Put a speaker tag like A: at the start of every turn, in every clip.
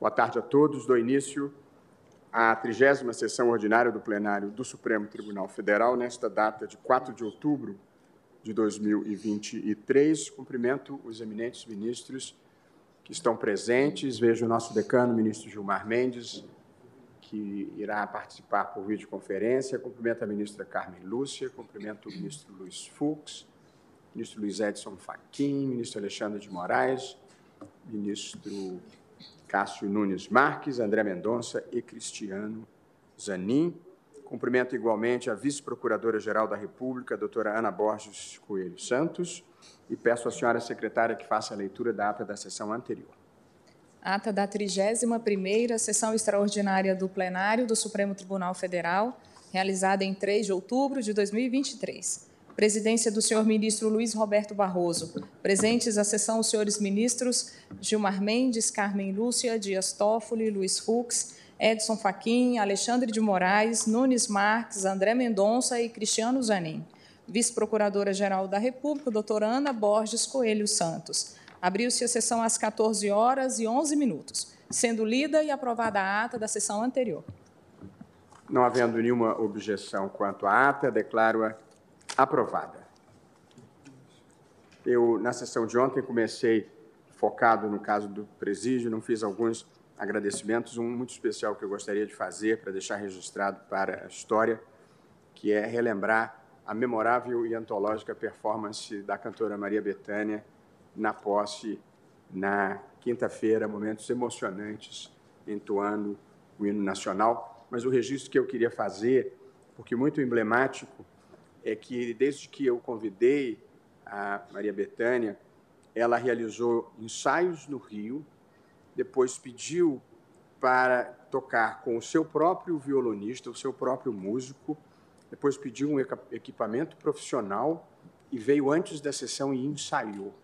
A: Boa tarde a todos. Dou início à trigésima sessão ordinária do plenário do Supremo Tribunal Federal, nesta data de 4 de outubro de 2023. Cumprimento os eminentes ministros que estão presentes. Vejo o nosso decano, ministro Gilmar Mendes, que irá participar por videoconferência. Cumprimento a ministra Carmen Lúcia, cumprimento o ministro Luiz Fux, ministro Luiz Edson Fachin, ministro Alexandre de Moraes, ministro Cássio Nunes Marques, André Mendonça e Cristiano Zanin. Cumprimento igualmente a vice-procuradora-geral da República, doutora Ana Borges Coelho Santos, e peço à senhora secretária que faça a leitura da ata da sessão anterior.
B: Ata da 31ª Sessão Extraordinária do Plenário do Supremo Tribunal Federal, realizada em 3 de outubro de 2023. Presidência do senhor ministro Luiz Roberto Barroso. Presentes à sessão os senhores ministros Gilmar Mendes, Carmen Lúcia, Dias Toffoli, Luiz Fux, Edson Fachin, Alexandre de Moraes, Nunes Marques, André Mendonça e Cristiano Zanin. Vice-Procuradora-Geral da República, doutora Ana Borges Coelho Santos. Abriu-se a sessão às 14 horas e 11 minutos, sendo lida e aprovada a ata da sessão anterior.
A: Não havendo nenhuma objeção quanto à ata, declaro-a Aprovada. Eu, na sessão de ontem, comecei focado no caso do presídio, não fiz alguns agradecimentos, um muito especial que eu gostaria de fazer para deixar registrado para a história, que é relembrar a memorável e antológica performance da cantora Maria Bethânia na posse na quinta-feira, momentos emocionantes entoando o hino nacional, mas o registro que eu queria fazer, porque muito emblemático, é que desde que eu convidei a Maria Bethânia, ela realizou ensaios no Rio, depois pediu para tocar com o seu próprio violonista, o seu próprio músico, depois pediu um equipamento profissional e veio antes da sessão e ensaiou.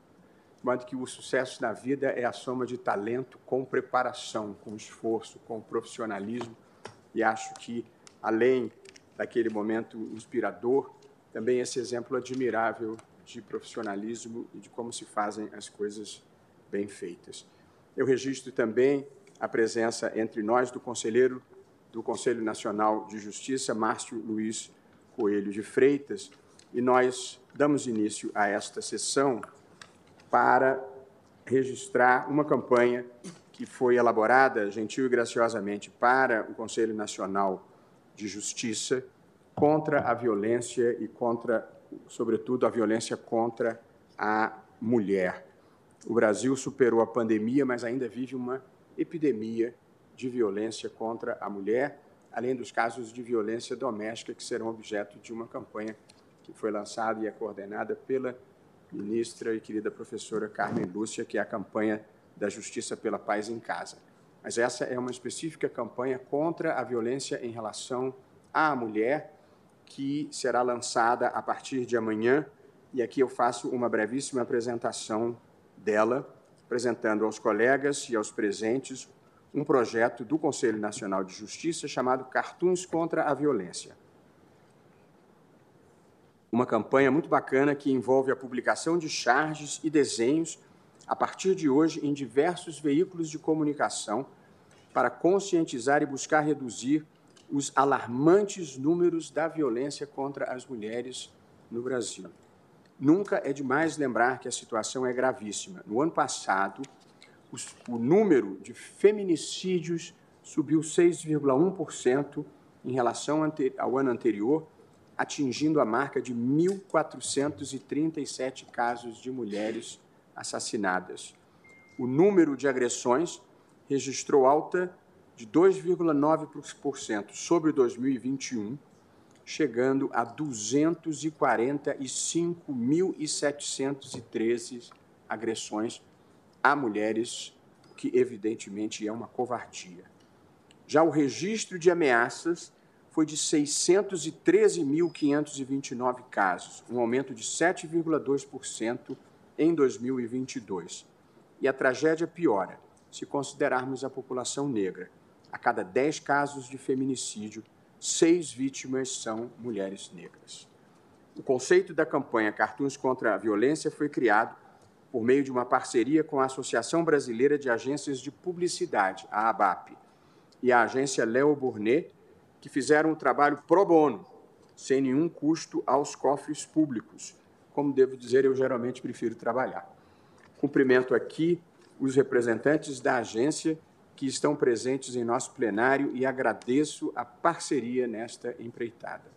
A: Modo que o sucesso na vida é a soma de talento com preparação, com esforço, com profissionalismo. E acho que, além daquele momento inspirador, também esse exemplo admirável de profissionalismo e de como se fazem as coisas bem feitas. Eu registro também a presença entre nós do conselheiro do Conselho Nacional de Justiça, Márcio Luiz Coelho de Freitas, e nós damos início a esta sessão para registrar uma campanha que foi elaborada gentil e graciosamente para o Conselho Nacional de Justiça contra a violência e contra, sobretudo, a violência contra a mulher. O Brasil superou a pandemia, mas ainda vive uma epidemia de violência contra a mulher, além dos casos de violência doméstica que serão objeto de uma campanha que foi lançada e é coordenada pela ministra e querida professora Carmen Lúcia, que é a campanha da Justiça pela Paz em Casa. Mas essa é uma específica campanha contra a violência em relação à mulher que será lançada a partir de amanhã, e aqui eu faço uma brevíssima apresentação dela, apresentando aos colegas e aos presentes um projeto do Conselho Nacional de Justiça chamado Cartoons contra a Violência. Uma campanha muito bacana que envolve a publicação de charges e desenhos a partir de hoje em diversos veículos de comunicação para conscientizar e buscar reduzir os alarmantes números da violência contra as mulheres no Brasil. Nunca é demais lembrar que a situação é gravíssima. No ano passado, os, o número de feminicídios subiu 6,1% em relação ao ano anterior, atingindo a marca de 1.437 casos de mulheres assassinadas. O número de agressões registrou alta de 2,9% sobre 2021, chegando a 245.713 agressões a mulheres, que evidentemente é uma covardia. Já o registro de ameaças foi de 613.529 casos, um aumento de 7,2% em 2022. E a tragédia piora se considerarmos a população negra a cada 10 casos de feminicídio, seis vítimas são mulheres negras. O conceito da campanha Cartoons contra a Violência foi criado por meio de uma parceria com a Associação Brasileira de Agências de Publicidade, a ABAP, e a agência Léo Burnet, que fizeram um trabalho pro bono, sem nenhum custo aos cofres públicos. Como devo dizer, eu geralmente prefiro trabalhar. Cumprimento aqui os representantes da agência que estão presentes em nosso plenário e agradeço a parceria nesta empreitada.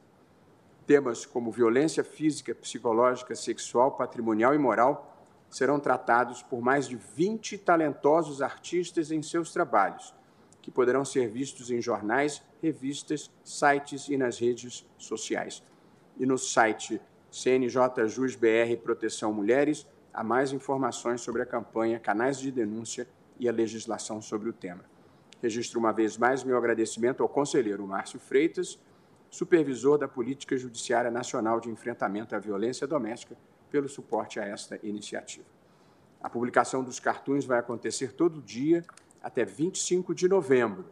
A: Temas como violência física, psicológica, sexual, patrimonial e moral serão tratados por mais de 20 talentosos artistas em seus trabalhos, que poderão ser vistos em jornais, revistas, sites e nas redes sociais. E no site CNJ Jus BR Proteção Mulheres, há mais informações sobre a campanha, canais de denúncia e a legislação sobre o tema. Registro uma vez mais meu agradecimento ao conselheiro Márcio Freitas, supervisor da Política Judiciária Nacional de Enfrentamento à Violência Doméstica, pelo suporte a esta iniciativa. A publicação dos cartões vai acontecer todo dia até 25 de novembro,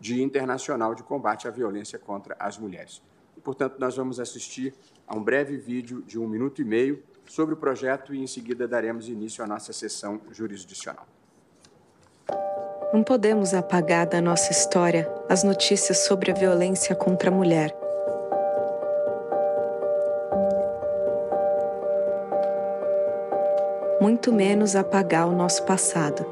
A: Dia Internacional de Combate à Violência contra as Mulheres. E, portanto, nós vamos assistir a um breve vídeo de um minuto e meio sobre o projeto e, em seguida, daremos início à nossa sessão jurisdicional.
C: Não podemos apagar da nossa história as notícias sobre a violência contra a mulher muito menos apagar o nosso passado.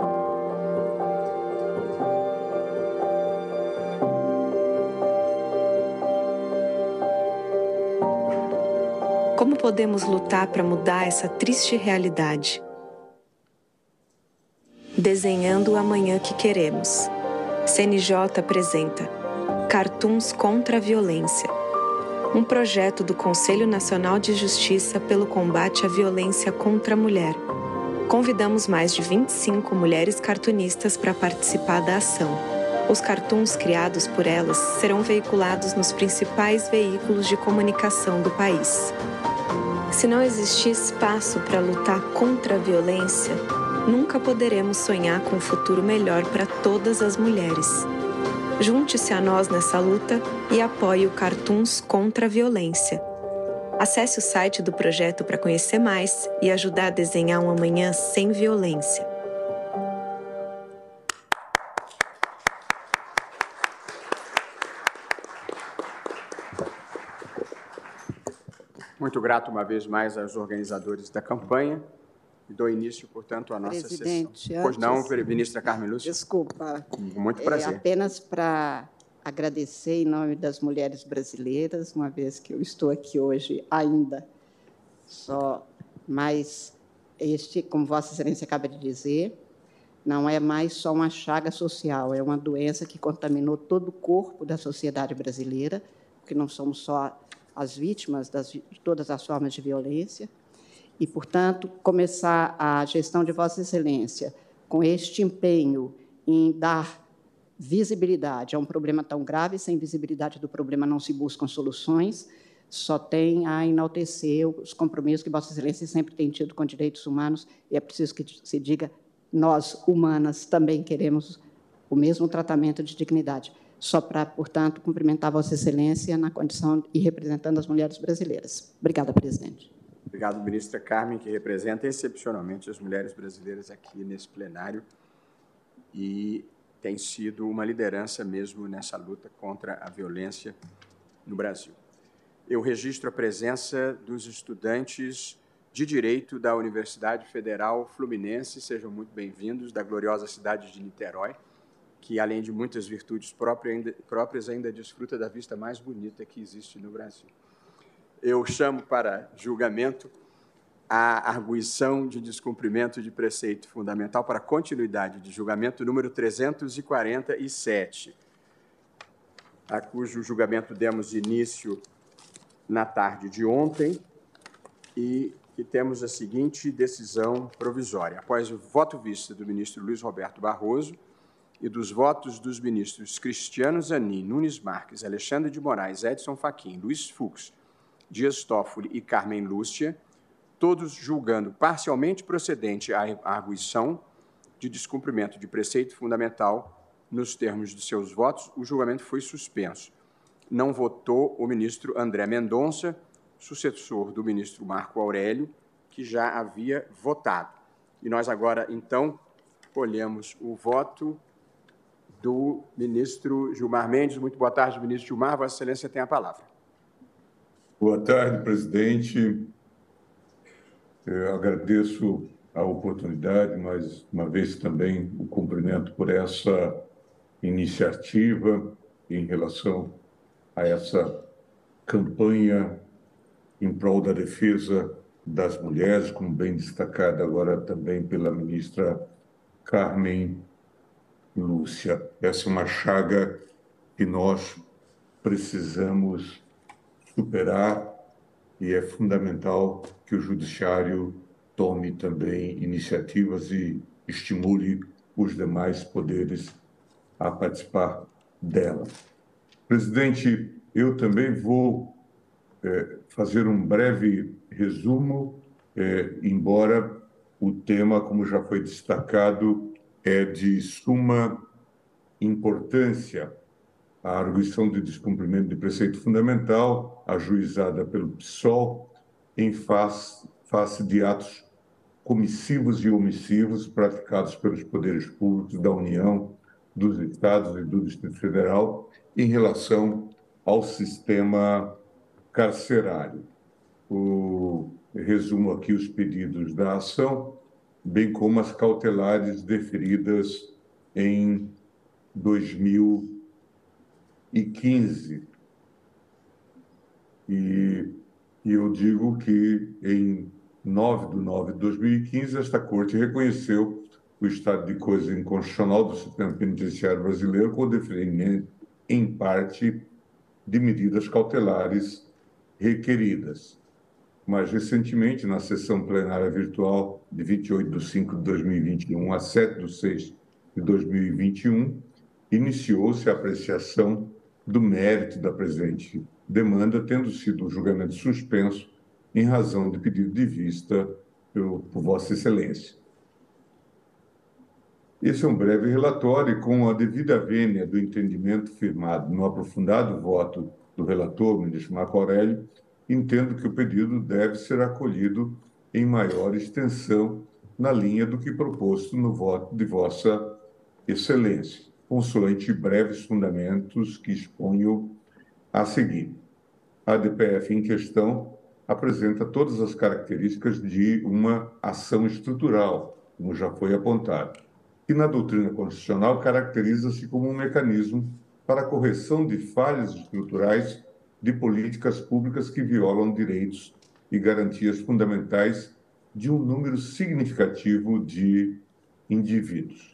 C: Como podemos lutar para mudar essa triste realidade? Desenhando o amanhã que queremos. CNJ apresenta Cartoons contra a Violência um projeto do Conselho Nacional de Justiça pelo combate à violência contra a mulher convidamos mais de 25 mulheres cartunistas para participar da ação. Os cartoons criados por elas serão veiculados nos principais veículos de comunicação do país. Se não existir espaço para lutar contra a violência, nunca poderemos sonhar com um futuro melhor para todas as mulheres. Junte-se a nós nessa luta e apoie o Cartoons contra a Violência. Acesse o site do projeto para conhecer mais e ajudar a desenhar um amanhã sem violência.
A: Muito grato uma vez mais aos organizadores da campanha dou início, portanto, à nossa
D: Presidente,
A: sessão. Pois não, ministra Carmen Lúcia?
D: Desculpa.
A: Muito prazer.
D: É, apenas para agradecer em nome das mulheres brasileiras, uma vez que eu estou aqui hoje ainda só mais este, como Vossa Excelência acaba de dizer, não é mais só uma chaga social, é uma doença que contaminou todo o corpo da sociedade brasileira, porque não somos só as vítimas das, de todas as formas de violência, e, portanto, começar a gestão de Vossa Excelência com este empenho em dar visibilidade. É um problema tão grave, sem visibilidade do problema não se buscam soluções, só tem a enaltecer os compromissos que Vossa Excelência sempre tem tido com direitos humanos, e é preciso que se diga, nós, humanas, também queremos o mesmo tratamento de dignidade. Só para, portanto, cumprimentar Vossa Excelência na condição e representando as mulheres brasileiras. Obrigada, presidente.
A: Obrigado, ministra Carmen, que representa excepcionalmente as mulheres brasileiras aqui nesse plenário. E tem sido uma liderança mesmo nessa luta contra a violência no Brasil. Eu registro a presença dos estudantes de Direito da Universidade Federal Fluminense, sejam muito bem-vindos, da gloriosa cidade de Niterói, que, além de muitas virtudes próprias, ainda desfruta da vista mais bonita que existe no Brasil. Eu chamo para julgamento a arguição de descumprimento de preceito fundamental para continuidade de julgamento número 347, a cujo julgamento demos início na tarde de ontem e que temos a seguinte decisão provisória. Após o voto vista do ministro Luiz Roberto Barroso e dos votos dos ministros Cristiano Zanin, Nunes Marques, Alexandre de Moraes, Edson Fachin, Luiz Fux, Dias Toffoli e Carmen Lúcia, todos julgando parcialmente procedente a arguição de descumprimento de preceito fundamental nos termos de seus votos, o julgamento foi suspenso. Não votou o ministro André Mendonça, sucessor do ministro Marco Aurélio, que já havia votado. E nós agora, então, colhemos o voto do ministro Gilmar Mendes. Muito boa tarde, ministro Gilmar. Vossa Excelência tem a palavra.
E: Boa tarde, presidente. Eu agradeço a oportunidade, mais uma vez também o cumprimento por essa iniciativa em relação a essa campanha em prol da defesa das mulheres, como bem destacada agora também pela ministra Carmen Lúcia. Essa é uma chaga que nós precisamos superar e é fundamental que o judiciário tome também iniciativas e estimule os demais poderes a participar dela. Presidente, eu também vou é, fazer um breve resumo, é, embora o tema, como já foi destacado, é de suma importância. A arguição de descumprimento de preceito fundamental, ajuizada pelo PSOL, em face, face de atos comissivos e omissivos praticados pelos poderes públicos da União, dos estados e do Distrito Federal em relação ao sistema carcerário. O, resumo aqui os pedidos da ação, bem como as cautelares deferidas em 2015. E, e eu digo que em 9 de 9 de 2015, esta Corte reconheceu o estado de coisa inconstitucional do sistema penitenciário brasileiro com o deferimento, em parte, de medidas cautelares requeridas. Mais recentemente, na sessão plenária virtual de 28 de 5 de 2021 a 7 de 6 de 2021, iniciou-se a apreciação do mérito da presente demanda, tendo sido o julgamento suspenso em razão de pedido de vista por, por Vossa Excelência. Esse é um breve relatório com a devida vênia do entendimento firmado no aprofundado voto do relator, ministro Marco Aurélio, entendo que o pedido deve ser acolhido em maior extensão na linha do que proposto no voto de Vossa Excelência, consoante breves fundamentos que exponho a seguir. A DPF em questão apresenta todas as características de uma ação estrutural, como já foi apontado, e na doutrina constitucional caracteriza-se como um mecanismo para a correção de falhas estruturais de políticas públicas que violam direitos e garantias fundamentais de um número significativo de indivíduos.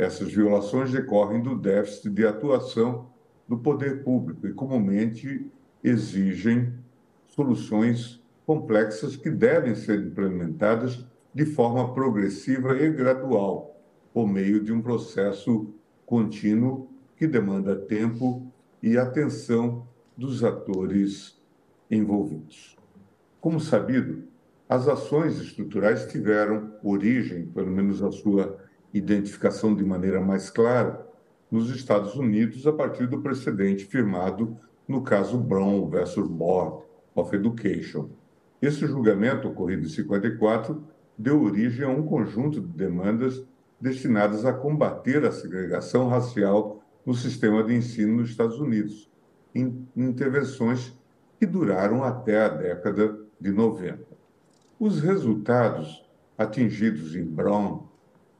E: Essas violações decorrem do déficit de atuação do poder público e comumente exigem soluções complexas que devem ser implementadas de forma progressiva e gradual, por meio de um processo contínuo que demanda tempo e atenção dos atores envolvidos. Como sabido, as ações estruturais tiveram origem, pelo menos a sua identificação de maneira mais clara, nos Estados Unidos a partir do precedente firmado no caso Brown versus Board, of Education. Esse julgamento, ocorrido em 54, deu origem a um conjunto de demandas destinadas a combater a segregação racial no sistema de ensino nos Estados Unidos, em intervenções que duraram até a década de 90. Os resultados atingidos em Brown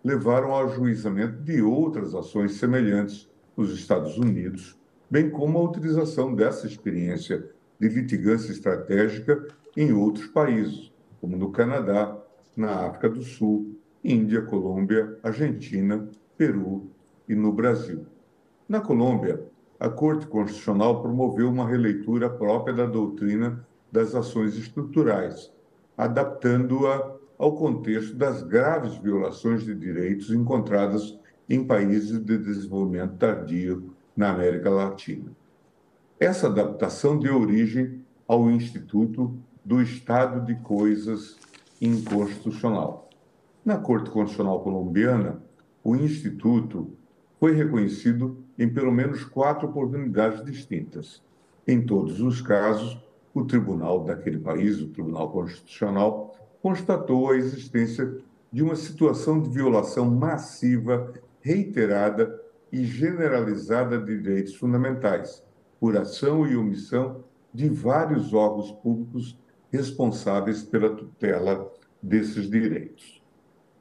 E: levaram ao ajuizamento de outras ações semelhantes nos Estados Unidos, bem como a utilização dessa experiência de litigância estratégica em outros países, como no Canadá, na África do Sul, Índia, Colômbia, Argentina, Peru e no Brasil. Na Colômbia, a Corte Constitucional promoveu uma releitura própria da doutrina das ações estruturais, adaptando-a ao contexto das graves violações de direitos encontradas em países de desenvolvimento tardio na América Latina. Essa adaptação deu origem ao Instituto do Estado de Coisas Inconstitucional. Na Corte Constitucional Colombiana, o Instituto foi reconhecido em pelo menos quatro oportunidades distintas. Em todos os casos, o tribunal daquele país, o Tribunal Constitucional, constatou a existência de uma situação de violação massiva, reiterada e generalizada de direitos fundamentais, por ação e omissão de vários órgãos públicos responsáveis pela tutela desses direitos.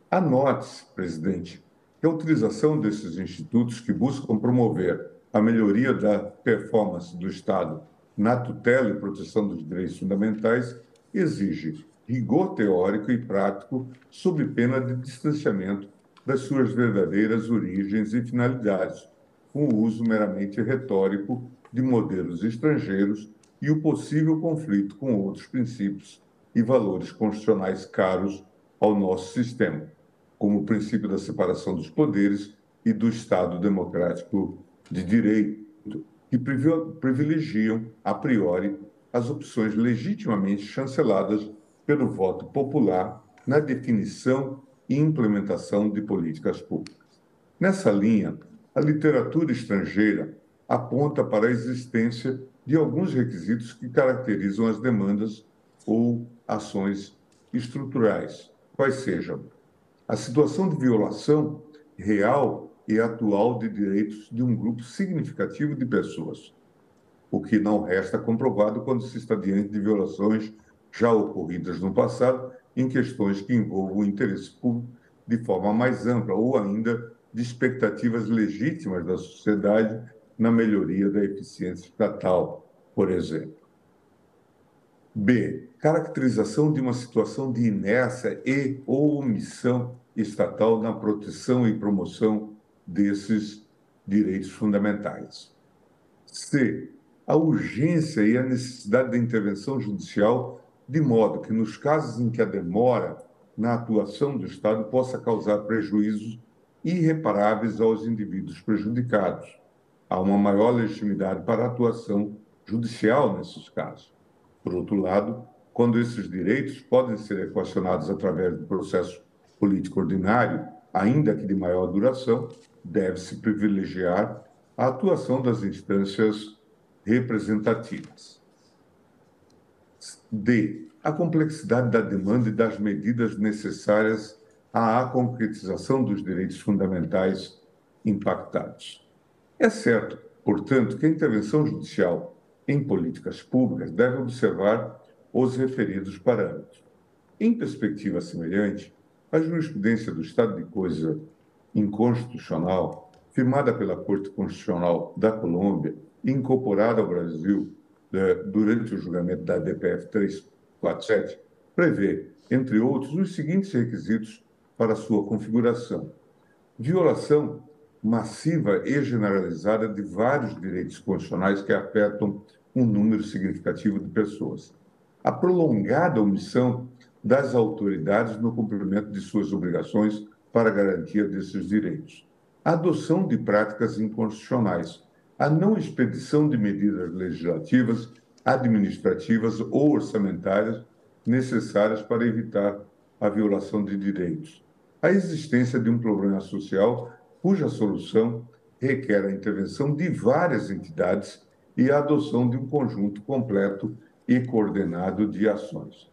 E: Anote-se, presidente, que a utilização desses institutos que buscam promover a melhoria da performance do Estado na tutela e proteção dos direitos fundamentais exige rigor teórico e prático sob pena de distanciamento das suas verdadeiras origens e finalidades, com o uso meramente retórico de modelos estrangeiros e o possível conflito com outros princípios e valores constitucionais caros ao nosso sistema, como o princípio da separação dos poderes e do Estado democrático de direito, que privilegiam, a priori, as opções legitimamente chanceladas pelo voto popular na definição e implementação de políticas públicas. Nessa linha, a literatura estrangeira aponta para a existência de alguns requisitos que caracterizam as demandas ou ações estruturais, quais sejam a situação de violação real e atual de direitos de um grupo significativo de pessoas, o que não resta comprovado quando se está diante de violações já ocorridas no passado em questões que envolvam o interesse público de forma mais ampla ou ainda de expectativas legítimas da sociedade na melhoria da eficiência estatal, por exemplo. B. Caracterização de uma situação de inércia e ou omissão estatal na proteção e promoção desses direitos fundamentais. C. A urgência e a necessidade da intervenção judicial, de modo que, nos casos em que a demora na atuação do Estado possa causar prejuízos irreparáveis aos indivíduos prejudicados, há uma maior legitimidade para a atuação judicial nesses casos. Por outro lado, quando esses direitos podem ser equacionados através do processo político ordinário, ainda que de maior duração, deve-se privilegiar a atuação das instâncias representativas. D. A complexidade da demanda e das medidas necessárias à concretização dos direitos fundamentais impactados. É certo, portanto, que a intervenção judicial em políticas públicas deve observar os referidos parâmetros. Em perspectiva semelhante, a jurisprudência do estado de coisa inconstitucional, firmada pela Corte Constitucional da Colômbia e incorporada ao Brasil durante o julgamento da DPF 347, prevê, entre outros, os seguintes requisitos para sua configuração: violação massiva e generalizada de vários direitos constitucionais que afetam um número significativo de pessoas. A prolongada omissão das autoridades no cumprimento de suas obrigações para garantia desses direitos. A adoção de práticas inconstitucionais. A não expedição de medidas legislativas, administrativas ou orçamentárias necessárias para evitar a violação de direitos. A existência de um problema social cuja solução requer a intervenção de várias entidades e a adoção de um conjunto completo e coordenado de ações.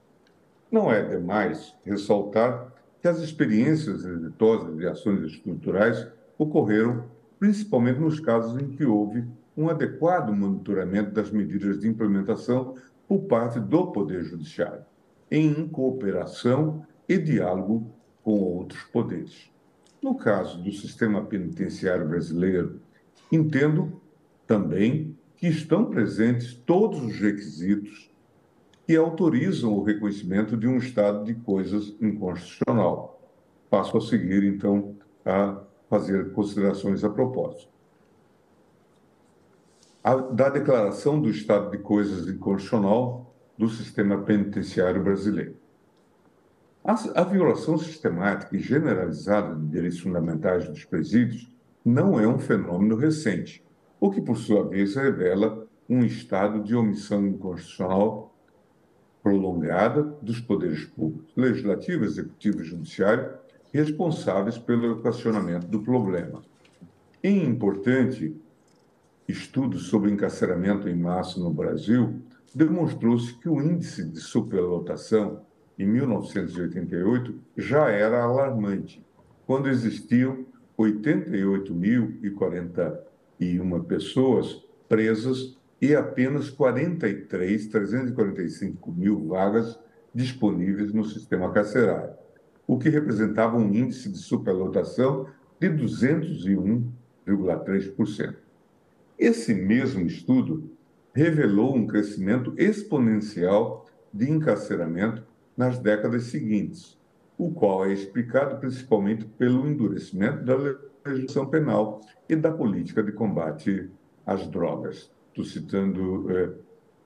E: Não é demais ressaltar que as experiências exitosas de ações estruturais ocorreram principalmente nos casos em que houve um adequado monitoramento das medidas de implementação por parte do Poder Judiciário, em cooperação e diálogo com outros poderes. No caso do sistema penitenciário brasileiro, entendo também que estão presentes todos os requisitos que autorizam o reconhecimento de um estado de coisas inconstitucional. Passo a seguir, então, a fazer considerações a propósito. A, da declaração do estado de coisas inconstitucional do sistema penitenciário brasileiro. A, a violação sistemática e generalizada de direitos fundamentais dos presídios não é um fenômeno recente, o que, por sua vez, revela um estado de omissão inconstitucional prolongada dos poderes públicos, legislativo, executivo e judiciário, responsáveis pelo equacionamento do problema. Em importante estudo sobre encarceramento em massa no Brasil, demonstrou-se que o índice de superlotação em 1988, já era alarmante, quando existiam 88.041 pessoas presas e apenas 43, 345 mil vagas disponíveis no sistema carcerário, o que representava um índice de superlotação de 201,3%. Esse mesmo estudo revelou um crescimento exponencial de encarceramento nas décadas seguintes, o qual é explicado principalmente pelo endurecimento da legislação penal e da política de combate às drogas. Estou citando é,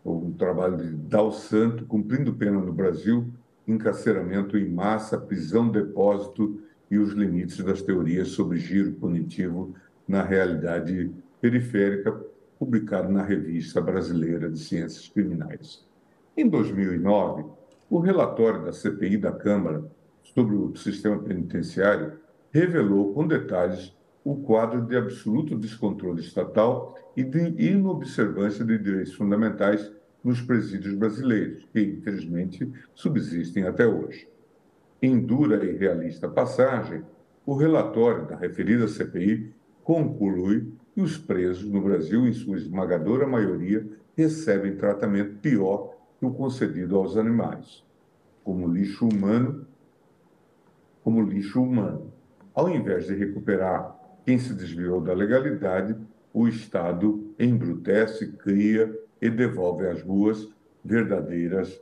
E: o trabalho de Dal Santo, cumprindo pena no Brasil, encarceramento em massa, prisão, depósito e os limites das teorias sobre giro punitivo na realidade periférica, publicado na Revista Brasileira de Ciências Criminais. Em 2009, o relatório da CPI da Câmara sobre o sistema penitenciário revelou com detalhes o quadro de absoluto descontrole estatal e de inobservância de direitos fundamentais nos presídios brasileiros, que infelizmente subsistem até hoje. Em dura e realista passagem, o relatório da referida CPI conclui que os presos no Brasil, em sua esmagadora maioria, recebem tratamento pior que o concedido aos animais, como lixo humano, como lixo humano. Ao invés de recuperar quem se desviou da legalidade, o Estado embrutece, cria e devolve às ruas verdadeiras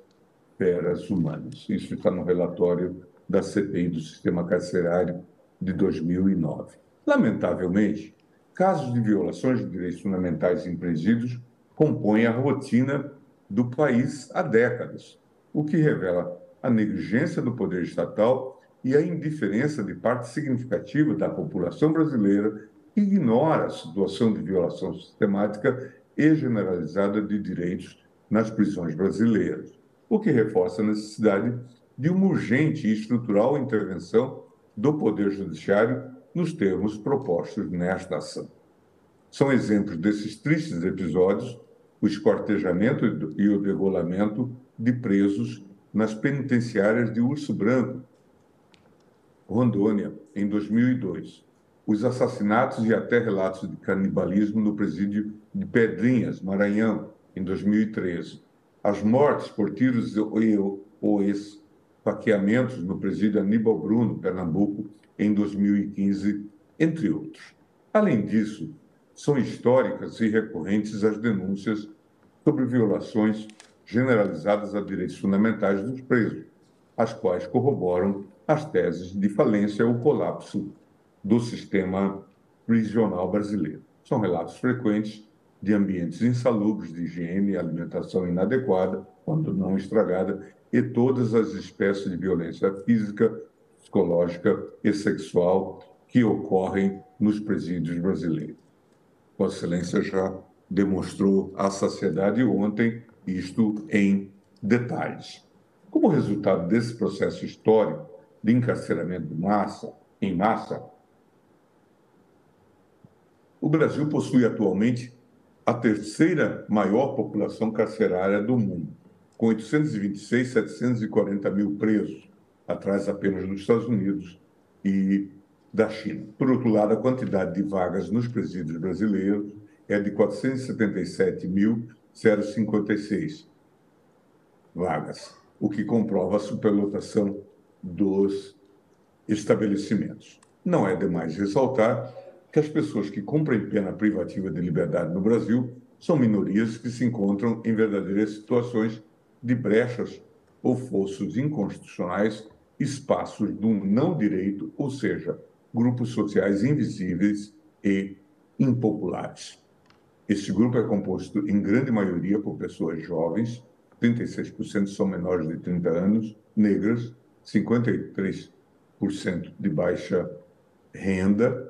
E: feras humanas. Isso está no relatório da CPI do Sistema Carcerário de 2009. Lamentavelmente, casos de violações de direitos fundamentais em presídios compõem a rotina do país há décadas, o que revela a negligência do poder estatal e a indiferença de parte significativa da população brasileira que ignora a situação de violação sistemática e generalizada de direitos nas prisões brasileiras, o que reforça a necessidade de uma urgente e estrutural intervenção do Poder Judiciário nos termos propostos nesta ação. São exemplos desses tristes episódios o escortejamento e o degolamento de presos nas penitenciárias de Urso Branco, Rondônia, em 2002. Os assassinatos e até relatos de canibalismo no presídio de Pedrinhas, Maranhão, em 2013. As mortes por tiros ou esfaqueamentos no presídio Aníbal Bruno, Pernambuco, em 2015, entre outros. Além disso, são históricas e recorrentes as denúncias sobre violações generalizadas a direitos fundamentais dos presos, as quais corroboram as teses de falência ou colapso do sistema prisional brasileiro. São relatos frequentes de ambientes insalubres de higiene alimentação inadequada, quando não estragada, e todas as espécies de violência física, psicológica e sexual que ocorrem nos presídios brasileiros. Vossa Excelência já demonstrou à sociedade ontem isto em detalhes. Como resultado desse processo histórico de encarceramento de massa, em massa, o Brasil possui atualmente a terceira maior população carcerária do mundo, com 826, 740 mil presos, atrás apenas dos Estados Unidos e da China. Por outro lado, a quantidade de vagas nos presídios brasileiros é de 477.056 vagas, o que comprova a superlotação dos estabelecimentos. Não é demais ressaltar que as pessoas que cumprem pena privativa de liberdade no Brasil são minorias que se encontram em verdadeiras situações de brechas ou fossos inconstitucionais, espaços do não direito, ou seja, grupos sociais invisíveis e impopulares. Este grupo é composto, em grande maioria, por pessoas jovens, 36% são menores de 30 anos, negras, 53% de baixa renda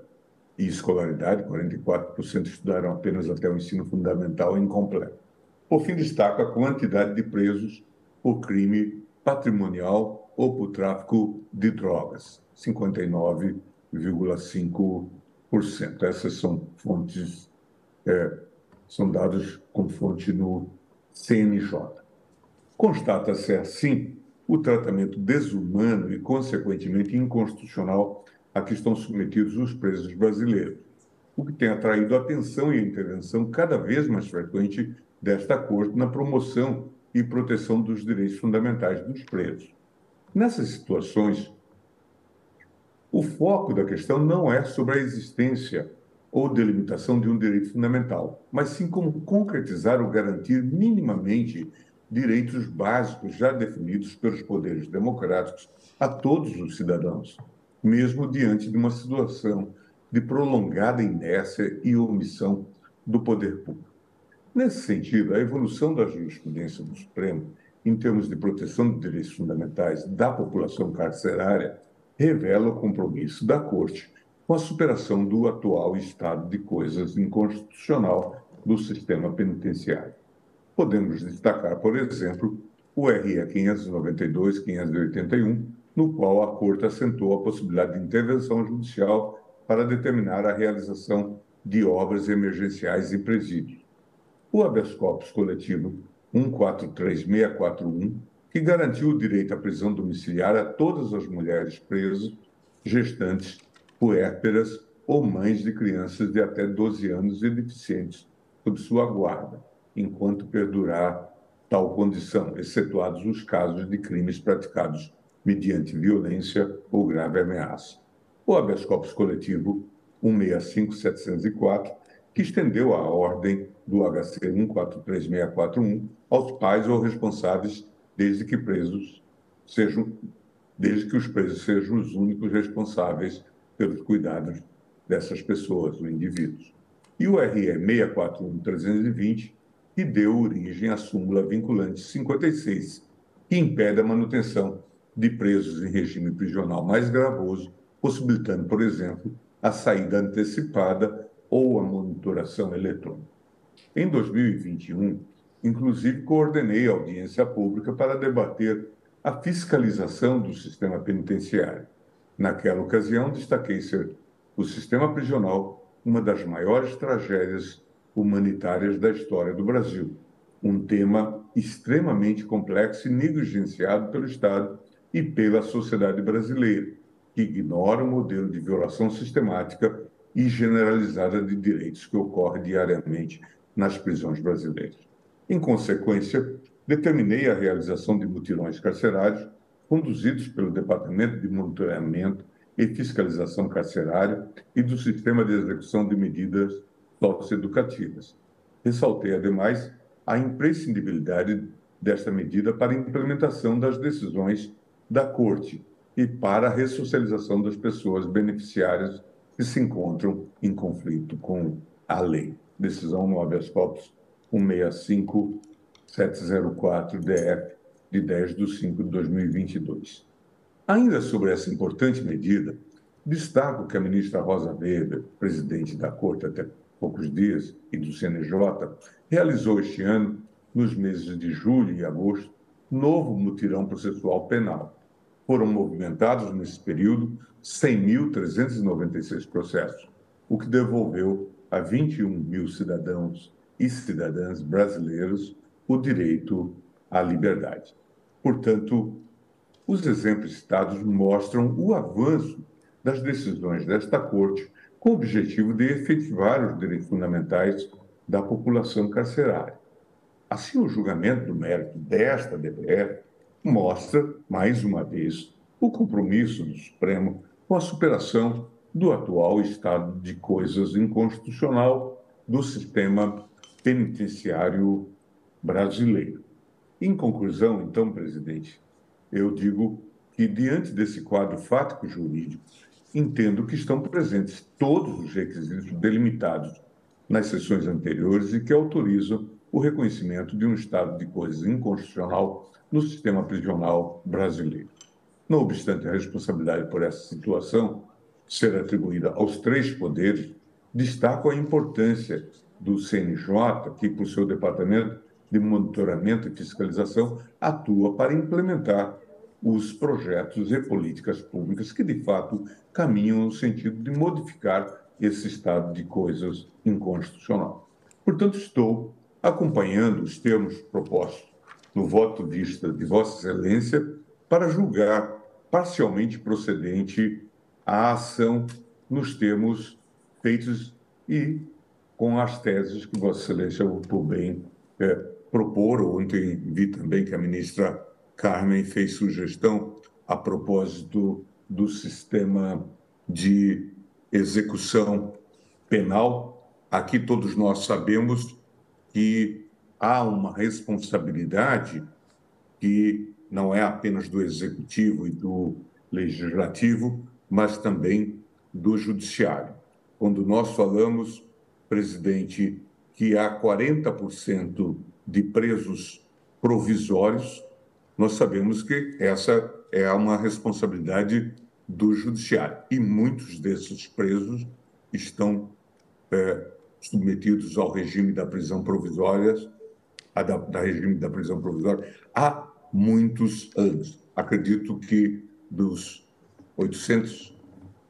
E: e escolaridade, 44% estudaram apenas até o ensino fundamental incompleto. Por fim, destaca a quantidade de presos por crime patrimonial ou por tráfico de drogas, 59 0,5%. Essas são fontes, é, são dados com fonte no CNJ. Constata-se assim o tratamento desumano e, consequentemente, inconstitucional a que estão submetidos os presos brasileiros, o que tem atraído a atenção e a intervenção cada vez mais frequente desta Corte na promoção e proteção dos direitos fundamentais dos presos. Nessas situações, o foco da questão não é sobre a existência ou delimitação de um direito fundamental, mas sim como concretizar ou garantir minimamente direitos básicos já definidos pelos poderes democráticos a todos os cidadãos, mesmo diante de uma situação de prolongada inércia e omissão do poder público. Nesse sentido, a evolução da jurisprudência do Supremo, em termos de proteção de direitos fundamentais da população carcerária, revela o compromisso da Corte com a superação do atual estado de coisas inconstitucional do sistema penitenciário. Podemos destacar, por exemplo, o RE 592-581, no qual a Corte assentou a possibilidade de intervenção judicial para determinar a realização de obras emergenciais em presídios. O habeas corpus coletivo 143641 que garantiu o direito à prisão domiciliar a todas as mulheres presas, gestantes, puérperas ou mães de crianças de até 12 anos e deficientes, sob sua guarda, enquanto perdurar tal condição, excetuados os casos de crimes praticados mediante violência ou grave ameaça. O habeas corpus coletivo 165704, que estendeu a ordem do HC 143641 aos pais ou responsáveis desde que presos sejam desde que os presos sejam os únicos responsáveis pelos cuidados dessas pessoas, os indivíduos. E o RE 641320, que deu origem à súmula vinculante 56, que impede a manutenção de presos em regime prisional mais gravoso, possibilitando, por exemplo, a saída antecipada ou a monitoração eletrônica. Em 2021, Inclusive, coordenei a audiência pública para debater a fiscalização do sistema penitenciário. Naquela ocasião, destaquei ser o sistema prisional uma das maiores tragédias humanitárias da história do Brasil, um tema extremamente complexo e negligenciado pelo Estado e pela sociedade brasileira, que ignora o modelo de violação sistemática e generalizada de direitos que ocorre diariamente nas prisões brasileiras. Em consequência, determinei a realização de mutirões carcerários conduzidos pelo Departamento de Monitoramento e Fiscalização Carcerária e do Sistema de Execução de Medidas Socioeducativas. Ressaltei, ademais, a imprescindibilidade desta medida para a implementação das decisões da Corte e para a ressocialização das pessoas beneficiárias que se encontram em conflito com a lei. Decisão no habeas corpus 165704-DF, de 10 de 5 de 2022. Ainda sobre essa importante medida, destaco que a ministra Rosa Weber, presidente da Corte até poucos dias, e do CNJ, realizou este ano, nos meses de julho e agosto, novo mutirão processual penal. Foram movimentados nesse período 100.396 processos, o que devolveu a 21 mil cidadãos e cidadãs brasileiros o direito à liberdade. Portanto, os exemplos citados mostram o avanço das decisões desta Corte com o objetivo de efetivar os direitos fundamentais da população carcerária. Assim, o julgamento do mérito desta DPF mostra, mais uma vez, o compromisso do Supremo com a superação do atual estado de coisas inconstitucional do sistema penitenciário brasileiro. Em conclusão, então, presidente, eu digo que, diante desse quadro fático jurídico, entendo que estão presentes todos os requisitos delimitados nas sessões anteriores e que autorizam o reconhecimento de um estado de coisas inconstitucional no sistema prisional brasileiro. Não obstante a responsabilidade por essa situação ser atribuída aos três poderes, destaco a importância do CNJ, que, por seu departamento de monitoramento e fiscalização, atua para implementar os projetos e políticas públicas que, de fato, caminham no sentido de modificar esse estado de coisas inconstitucional. Portanto, estou acompanhando os termos propostos no voto vista de Vossa Excelência para julgar parcialmente procedente a ação nos termos feitos e com as teses que Vossa Excelência por bem é, propor. Ontem vi também que a ministra Carmen fez sugestão a propósito do sistema de execução penal. Aqui todos nós sabemos que há uma responsabilidade que não é apenas do executivo e do legislativo, mas também do judiciário. Quando nós falamos, presidente, que há 40% de presos provisórios, nós sabemos que essa é uma responsabilidade do judiciário. E muitos desses presos estão é, submetidos ao regime da prisão provisória, a da, da regime da prisão provisória, há muitos anos. Acredito que dos 800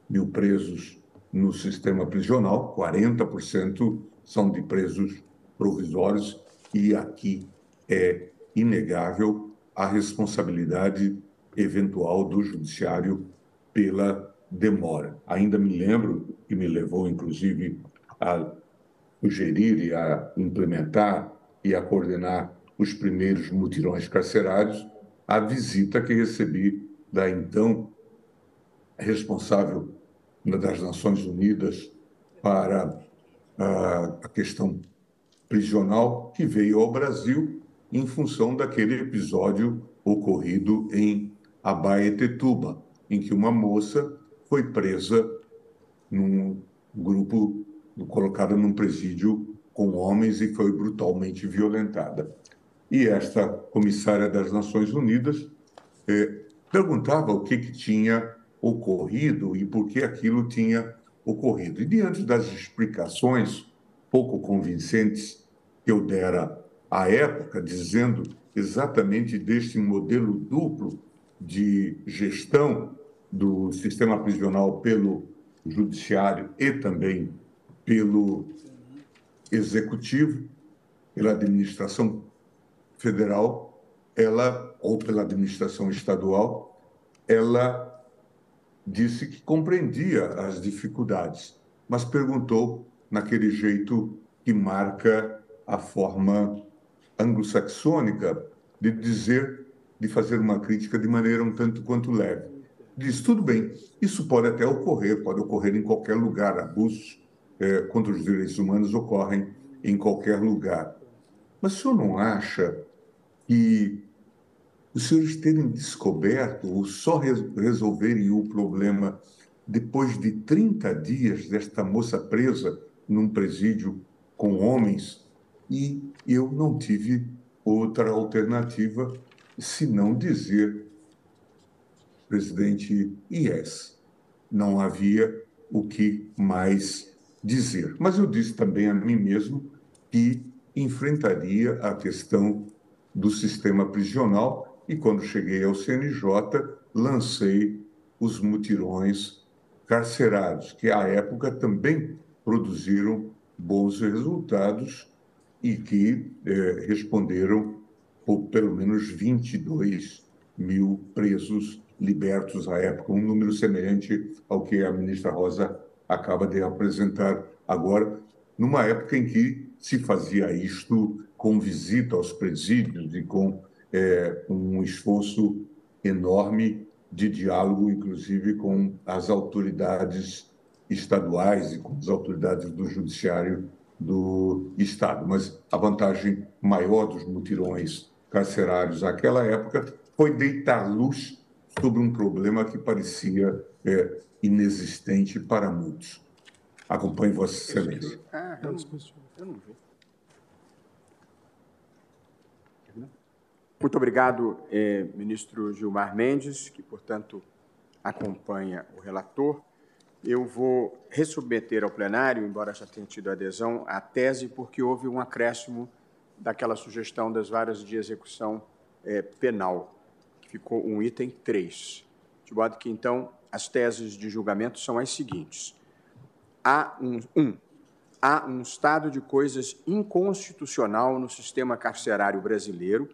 E: mil presos no sistema prisional, 40% são de presos provisórios, e aqui é inegável a responsabilidade eventual do judiciário pela demora. Ainda me lembro, que me levou inclusive a sugerir e a implementar e a coordenar os primeiros mutirões carcerários, a visita que recebi da então responsável das Nações Unidas para a questão prisional, que veio ao Brasil em função daquele episódio ocorrido em Abaetetuba, em que uma moça foi presa num grupo colocada num presídio com homens e foi brutalmente violentada. E esta comissária das Nações Unidas eh, perguntava o que, que tinha ocorrido e por que aquilo tinha ocorrido. E diante das explicações pouco convincentes que eu dera à época, dizendo exatamente deste modelo duplo de gestão do sistema prisional pelo judiciário e também pelo executivo, pela administração federal, ela ou pela administração estadual, ela disse que compreendia as dificuldades, mas perguntou naquele jeito que marca a forma anglo-saxônica de dizer, de fazer uma crítica de maneira um tanto quanto leve. Diz, tudo bem, isso pode até ocorrer, pode ocorrer em qualquer lugar, abusos é, contra os direitos humanos ocorrem em qualquer lugar. Mas o senhor não acha que os senhores terem descoberto ou só resolverem o problema depois de 30 dias desta moça presa num presídio com homens e eu não tive outra alternativa senão dizer, presidente, yes, não havia o que mais dizer. Mas eu disse também a mim mesmo que enfrentaria a questão do sistema prisional e quando cheguei ao CNJ, lancei os mutirões carcerários, que à época também produziram bons resultados e que eh, responderam por pelo menos 22 mil presos libertos à época, um número semelhante ao que a ministra Rosa acaba de apresentar agora, numa época em que se fazia isto com visita aos presídios e com é, um esforço enorme de diálogo, inclusive com as autoridades estaduais e com as autoridades do judiciário do Estado. Mas a vantagem maior dos mutirões carcerários naquela época foi deitar luz sobre um problema que parecia é, inexistente para muitos. Acompanhe Vossa Excelência. Ah, eu não, eu não vi.
A: Muito obrigado, eh, ministro Gilmar Mendes, que, portanto, acompanha o relator. Eu vou ressubmeter ao plenário, embora já tenha tido adesão, a tese, porque houve um acréscimo daquela sugestão das várias de execução eh, penal, que ficou um item 3. De modo que, então, as teses de julgamento são as seguintes. Há um, um, há um estado de coisas inconstitucional no sistema carcerário brasileiro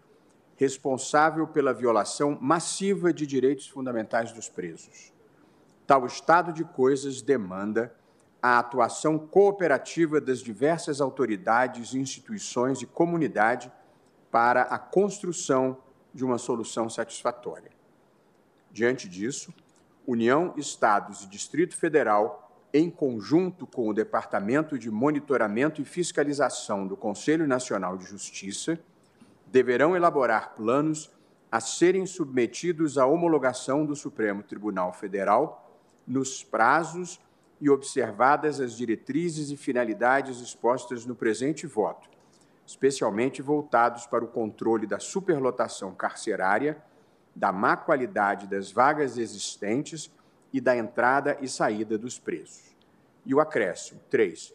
A: responsável pela violação massiva de direitos fundamentais dos presos. Tal estado de coisas demanda a atuação cooperativa das diversas autoridades, instituições e comunidade para a construção de uma solução satisfatória. Diante disso, União, Estados e Distrito Federal, em conjunto com o Departamento de Monitoramento e Fiscalização do Conselho Nacional de Justiça, deverão elaborar planos a serem submetidos à homologação do Supremo Tribunal Federal nos prazos e observadas as diretrizes e finalidades expostas no presente voto, especialmente voltados para o controle da superlotação carcerária, da má qualidade das vagas existentes e da entrada e saída dos presos. E o acréscimo, 3.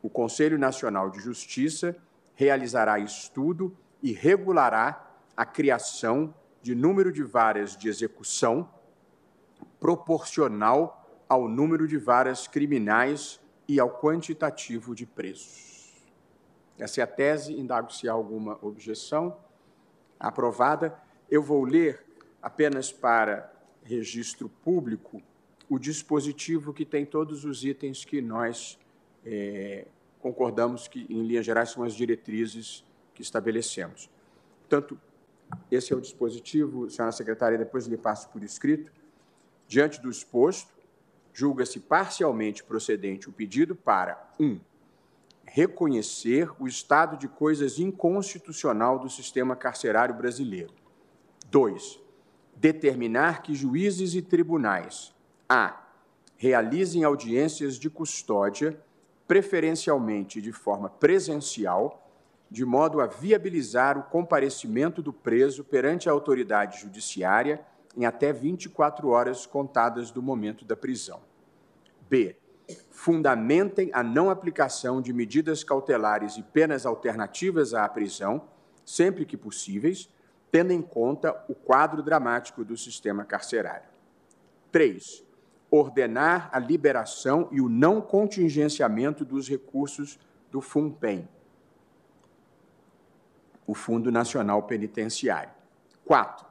A: O Conselho Nacional de Justiça realizará estudo e regulará a criação de número de varas de execução proporcional ao número de varas criminais e ao quantitativo de presos. Essa é a tese, indago se há alguma objeção. Aprovada. Eu vou ler apenas para registro público o dispositivo que tem todos os itens que nós é, concordamos que, em linhas gerais, são as diretrizes que estabelecemos. Portanto, esse é o dispositivo, senhora secretária, depois lhe passo por escrito. Diante do exposto, julga-se parcialmente procedente o pedido para 1. Um, reconhecer o estado de coisas inconstitucional do sistema carcerário brasileiro. 2. Determinar que juízes e tribunais a. realizem audiências de custódia, preferencialmente de forma presencial, de modo a viabilizar o comparecimento do preso perante a autoridade judiciária em até 24 horas contadas do momento da prisão. B. Fundamentem a não aplicação de medidas cautelares e penas alternativas à prisão, sempre que possíveis, tendo em conta o quadro dramático do sistema carcerário. 3. Ordenar a liberação e o não contingenciamento dos recursos do FUNPEN, o Fundo Nacional Penitenciário. Quatro,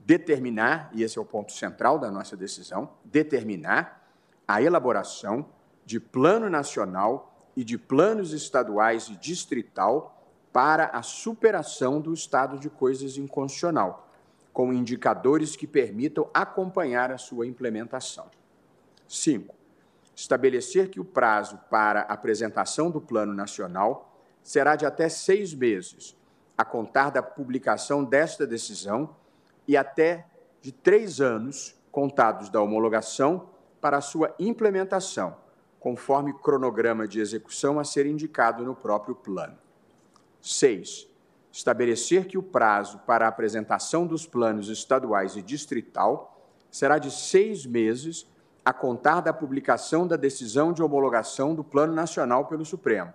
A: determinar, e esse é o ponto central da nossa decisão, determinar a elaboração de plano nacional e de planos estaduais e distrital para a superação do estado de coisas inconstitucional, com indicadores que permitam acompanhar a sua implementação. 5. Estabelecer que o prazo para apresentação do Plano Nacional será de até seis meses, a contar da publicação desta decisão e até de três anos contados da homologação para a sua implementação, conforme cronograma de execução a ser indicado no próprio plano. 6. Estabelecer que o prazo para a apresentação dos planos estaduais e distrital será de seis meses a contar da publicação da decisão de homologação do Plano Nacional pelo Supremo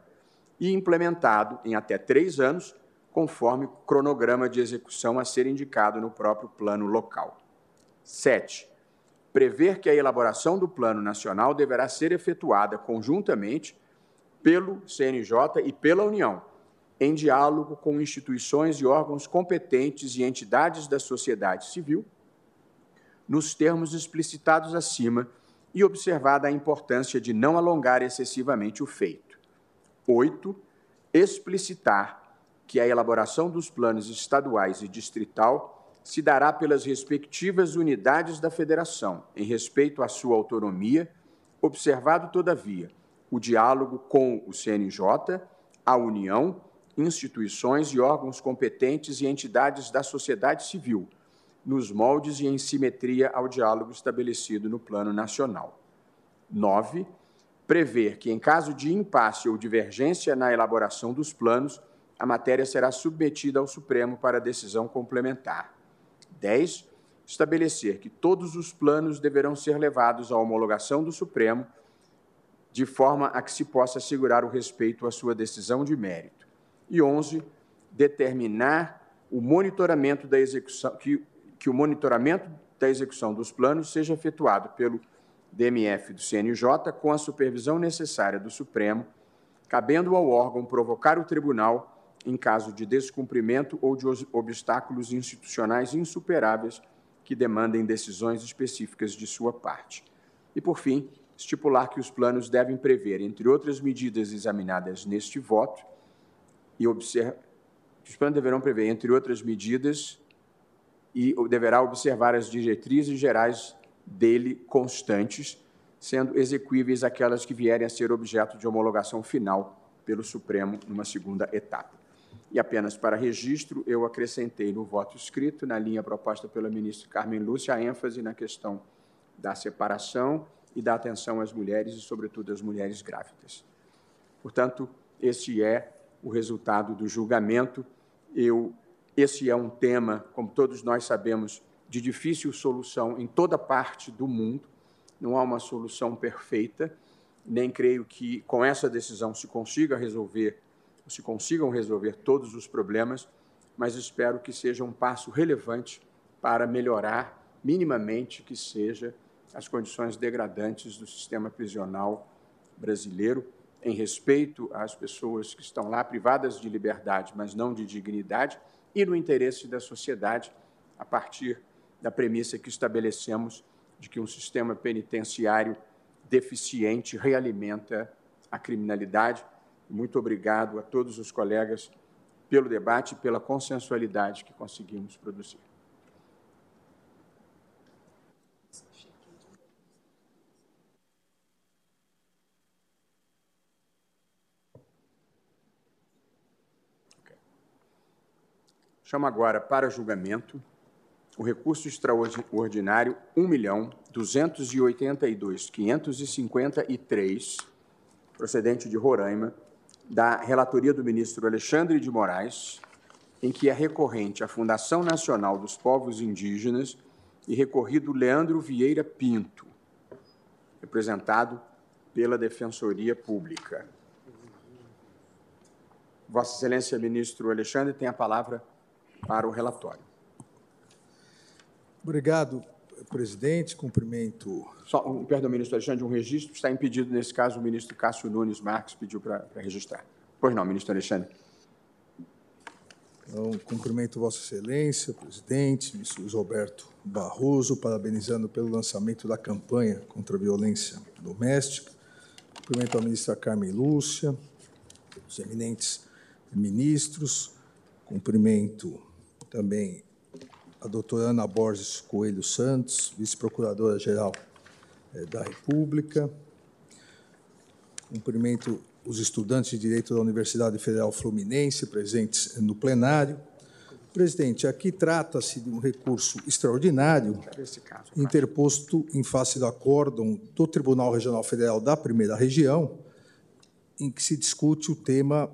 A: e implementado em até três anos conforme cronograma de execução a ser indicado no próprio plano local. 7. Prever que a elaboração do Plano Nacional deverá ser efetuada conjuntamente pelo CNJ e pela União, em diálogo com instituições e órgãos competentes e entidades da sociedade civil, nos termos explicitados acima e observada a importância de não alongar excessivamente o feito. 8. Explicitar que a elaboração dos planos estaduais e distrital se dará pelas respectivas unidades da federação, em respeito à sua autonomia, observado, todavia, o diálogo com o CNJ, a União, instituições e órgãos competentes e entidades da sociedade civil, nos moldes e em simetria ao diálogo estabelecido no Plano Nacional. 9. Prever que, em caso de impasse ou divergência na elaboração dos planos, a matéria será submetida ao Supremo para decisão complementar. 10. Estabelecer que todos os planos deverão ser levados à homologação do Supremo, de forma a que se possa assegurar o respeito à sua decisão de mérito. E 11. Determinar o monitoramento da execução, que, que o monitoramento da execução dos planos seja efetuado pelo DMF do CNJ com a supervisão necessária do Supremo, cabendo ao órgão provocar o tribunal em caso de descumprimento ou de obstáculos institucionais insuperáveis que demandem decisões específicas de sua parte. E, por fim, estipular que os planos devem prever, entre outras medidas examinadas neste voto, e observar os planos deverão prever, entre outras medidas, e deverá observar as diretrizes gerais dele constantes, sendo execuíveis aquelas que vierem a ser objeto de homologação final pelo Supremo numa segunda etapa. E apenas para registro, eu acrescentei no voto escrito, na linha proposta pela ministra Carmen Lúcia, a ênfase na questão da separação e da atenção às mulheres e, sobretudo, às mulheres grávidas. Portanto, esse é o resultado do julgamento. Eu, esse é um tema, como todos nós sabemos, de difícil solução em toda parte do mundo. Não há uma solução perfeita, nem creio que com essa decisão se consiga resolver se consigam resolver todos os problemas, mas espero que seja um passo relevante para melhorar minimamente que seja as condições degradantes do sistema prisional brasileiro, em respeito às pessoas que estão lá privadas de liberdade, mas não de dignidade, e no interesse da sociedade, a partir da premissa que estabelecemos de que um sistema penitenciário deficiente realimenta a criminalidade muito obrigado a todos os colegas pelo debate e pela consensualidade que conseguimos produzir. Chamo agora para julgamento o recurso extraordinário 1.282.553, procedente de Roraima, da relatoria do ministro Alexandre de Moraes, em que é recorrente a Fundação Nacional dos Povos Indígenas e recorrido Leandro Vieira Pinto, representado pela Defensoria Pública. Vossa Excelência, ministro Alexandre, tem a palavra para o relatório.
F: Obrigado, presidente. Cumprimento.
A: Só, um, perdão, ministro Alexandre, um registro está impedido, nesse caso, o ministro Cássio Nunes Marques pediu para registrar. Pois não, ministro Alexandre.
F: Então, cumprimento Vossa Excelência, presidente, ministro Roberto Barroso, parabenizando pelo lançamento da campanha contra a violência doméstica. Cumprimento a ministra Carmen Lúcia, os eminentes ministros. Cumprimento também a doutora Ana Borges Coelho Santos, vice-procuradora-geral eh, da República. Cumprimento os estudantes de Direito da Universidade Federal Fluminense presentes no plenário. Presidente, aqui trata-se de um recurso extraordinário interposto em face do acórdão do Tribunal Regional Federal da Primeira Região, em que se discute o tema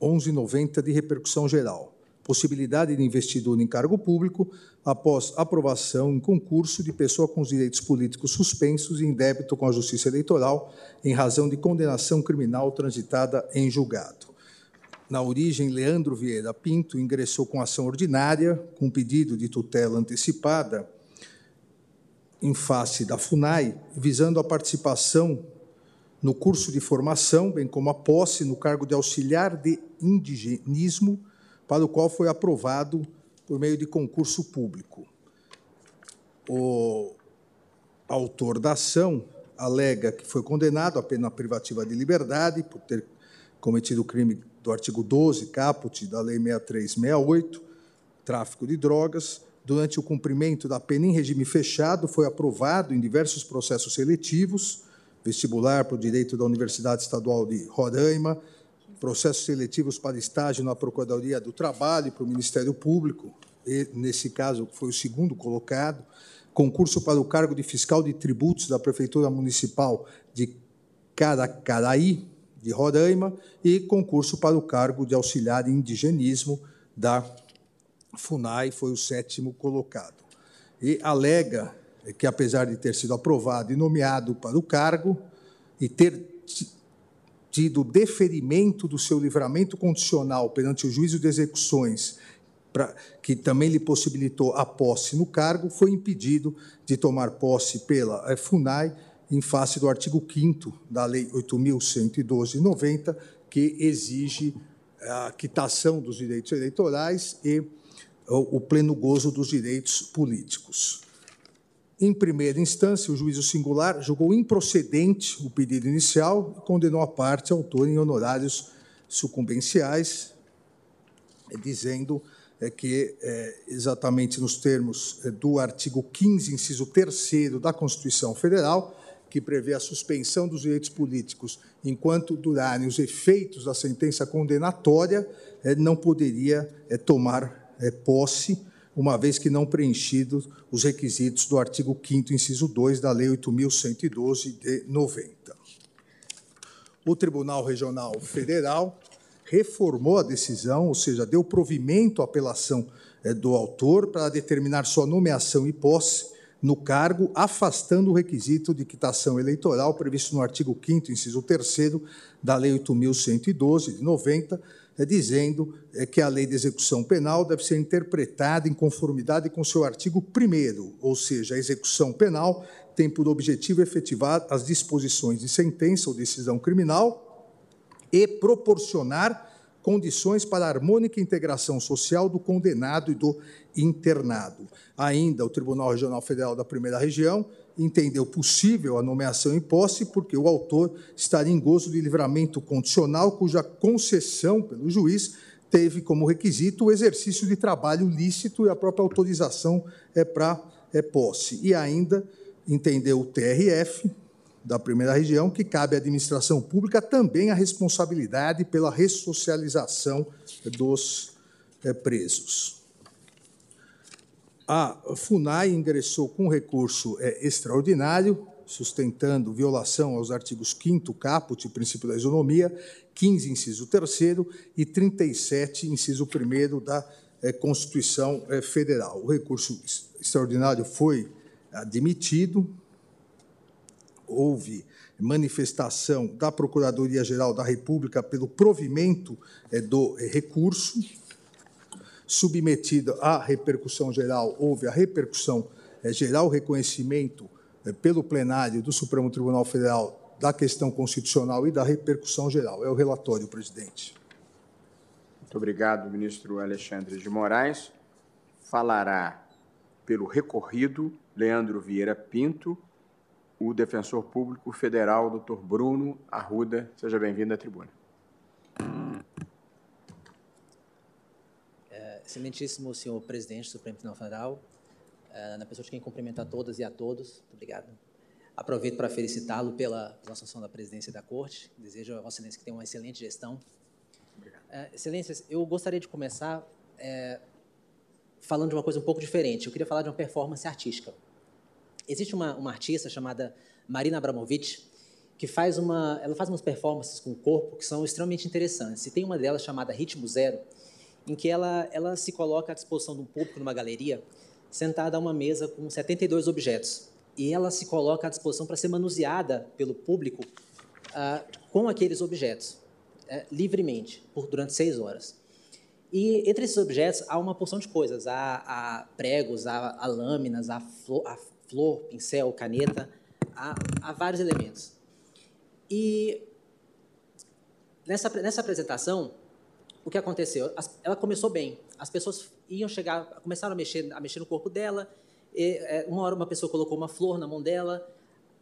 F: 1190 de repercussão geral possibilidade de investidor em cargo público após aprovação em concurso de pessoa com os direitos políticos suspensos e em débito com a Justiça Eleitoral em razão de condenação criminal transitada em julgado. Na origem, Leandro Vieira Pinto ingressou com ação ordinária, com pedido de tutela antecipada em face da FUNAI, visando a participação no curso de formação, bem como a posse no cargo de auxiliar de indigenismo para o qual foi aprovado por meio de concurso público. O autor da ação alega que foi condenado à pena privativa de liberdade por ter cometido o crime do artigo 12, caput da Lei 6368, tráfico de drogas. Durante o cumprimento da pena em regime fechado, foi aprovado em diversos processos seletivos, vestibular para o direito da Universidade Estadual de Roraima, processos seletivos para estágio na Procuradoria do Trabalho, para o Ministério Público, e, nesse caso foi o segundo colocado, concurso para o cargo de fiscal de tributos da Prefeitura Municipal de Caracaraí, de Roraima, e concurso para o cargo de auxiliar em indigenismo da FUNAI, foi o sétimo colocado. E alega que, apesar de ter sido aprovado e nomeado para o cargo, e ter tido deferimento do seu livramento condicional perante o juízo de execuções, pra, que também lhe possibilitou a posse no cargo, foi impedido de tomar posse pela eh, FUNAI em face do artigo 5 da Lei 8.112 90, que exige a quitação dos direitos eleitorais e o pleno gozo dos direitos políticos. Em primeira instância, o juízo singular julgou improcedente o pedido inicial e condenou a parte autora em honorários sucumbenciais, dizendo é que, é, exatamente nos termos do artigo 15, inciso 3 da Constituição Federal, que prevê a suspensão dos direitos políticos enquanto durarem os efeitos da sentença condenatória, não poderia tomar posse, uma vez que não preenchidos os requisitos do artigo 5 inciso 2 da Lei 8.112 de 90. O Tribunal Regional Federal reformou a decisão, ou seja, deu provimento à apelação é, do autor para determinar sua nomeação e posse no cargo, afastando o requisito de quitação eleitoral previsto no artigo 5 inciso 3 da Lei 8.112, de 90, é, dizendo é, que a lei de execução penal deve ser interpretada em conformidade com seu artigo 1 ou seja, a execução penal tem por objetivo efetivar as disposições de sentença ou decisão criminal e proporcionar condições para a harmônica integração social do condenado e do internado. Ainda, o Tribunal Regional Federal da Primeira Região entendeu possível a nomeação em posse porque o autor estaria em gozo de livramento condicional cuja concessão pelo juiz teve como requisito o exercício de trabalho lícito e a própria autorização é para é posse. E ainda entendeu o TRF da primeira região, que cabe à administração pública também a responsabilidade pela ressocialização dos é, presos. A FUNAI ingressou com recurso é, extraordinário, sustentando violação aos artigos 5 caput, princípio da isonomia, 15, inciso 3 e 37, inciso 1 da é, Constituição Federal. O recurso extraordinário foi admitido, houve manifestação da Procuradoria-Geral da República pelo provimento é, do é, recurso, submetido à repercussão geral, houve a repercussão é, geral, reconhecimento pelo plenário do Supremo Tribunal Federal da questão constitucional e da repercussão geral. É o relatório, presidente.
A: Muito obrigado, ministro Alexandre de Moraes. Falará pelo recorrido Leandro Vieira Pinto, o defensor público federal, doutor Bruno Arruda. Seja bem-vindo à tribuna.
G: É, excelentíssimo senhor presidente do Supremo Tribunal Federal, é, na pessoa de quem cumprimento a todas e a todos, muito obrigado. Aproveito para felicitá-lo pela assunção da presidência da Corte. Desejo a Vossa Excelência que tenha uma excelente gestão. É, excelências, eu gostaria de começar é, falando de uma coisa um pouco diferente. Eu queria falar de uma performance artística. Existe uma, uma artista chamada Marina Abramovic que faz uma, ela faz umas performances com o corpo que são extremamente interessantes. E tem uma delas chamada Ritmo Zero, em que ela, ela se coloca à disposição de um público numa galeria, sentada a uma mesa com 72 objetos. E ela se coloca à disposição para ser manuseada pelo público uh, com aqueles objetos, uh, livremente, por durante seis horas. E entre esses objetos há uma porção de coisas. Há, há pregos, há, há lâminas, há, flor, há flor, pincel, caneta, há vários elementos. E nessa, nessa apresentação, o que aconteceu? Ela começou bem. As pessoas iam chegar, começaram a mexer, a mexer no corpo dela. E, é, uma hora uma pessoa colocou uma flor na mão dela.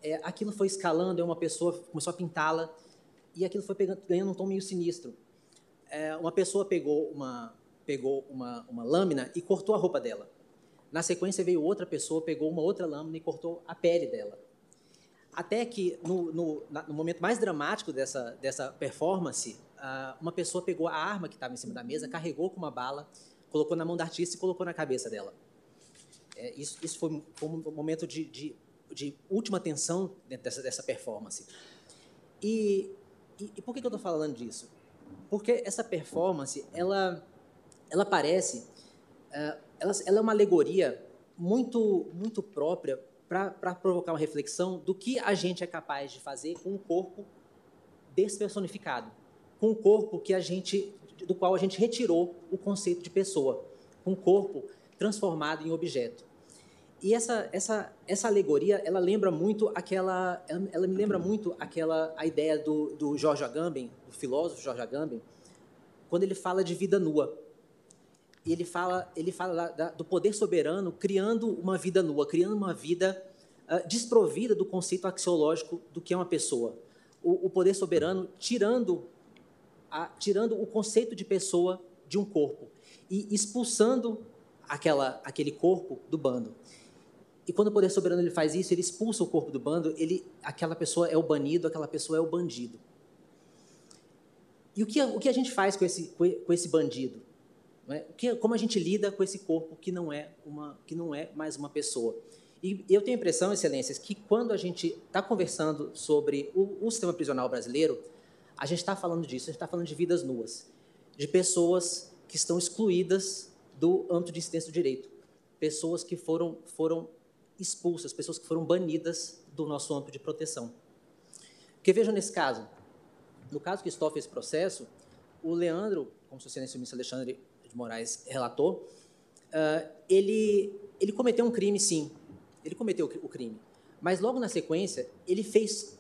G: É, aquilo foi escalando, uma pessoa começou a pintá-la. E aquilo foi pegando, ganhando um tom meio sinistro. É, uma pessoa pegou uma, pegou uma, uma lâmina e cortou a roupa dela. Na sequência veio outra pessoa, pegou uma outra lâmina e cortou a pele dela. Até que, no, no, no momento mais dramático dessa, dessa performance, uma pessoa pegou a arma que estava em cima da mesa, carregou com uma bala, colocou na mão da artista e colocou na cabeça dela. É, isso, isso foi, um momento de, de, de, última tensão dentro dessa, dessa performance. E, e, e por que, que eu estou falando disso? Porque essa performance, ela, ela parece... Uh, ela, ela é uma alegoria muito, muito própria para provocar uma reflexão do que a gente é capaz de fazer com um corpo despersonificado, com um corpo que a gente, do qual a gente retirou o conceito de pessoa, um corpo transformado em objeto. E essa, essa, essa alegoria, ela lembra muito aquela, ela, ela me lembra muito aquela a ideia do, do George Agamben, do filósofo George Agamben, quando ele fala de vida nua. E ele fala, ele fala da, do poder soberano criando uma vida nua, criando uma vida uh, desprovida do conceito axiológico do que é uma pessoa. O, o poder soberano tirando, a, tirando o conceito de pessoa de um corpo e expulsando aquela, aquele corpo do bando. E quando o poder soberano ele faz isso, ele expulsa o corpo do bando, ele, aquela pessoa é o banido, aquela pessoa é o bandido. E o que, o que a gente faz com esse, com esse bandido? É? Que, como a gente lida com esse corpo que não é, uma, que não é mais uma pessoa? E eu tenho a impressão, excelências, que quando a gente está conversando sobre o, o, sistema prisional brasileiro, a gente está falando disso, a gente está falando de vidas nuas, de pessoas que estão excluídas do âmbito de incidência do direito, pessoas que foram, foram expulsas, pessoas que foram banidas do nosso âmbito de proteção. Porque vejam nesse caso, no caso que Stoff fez processo, o Leandro, como o excelência ministro Alexandre de Moraes relatou, uh, ele, ele cometeu um crime, sim, ele cometeu o crime, mas logo na sequência, ele fez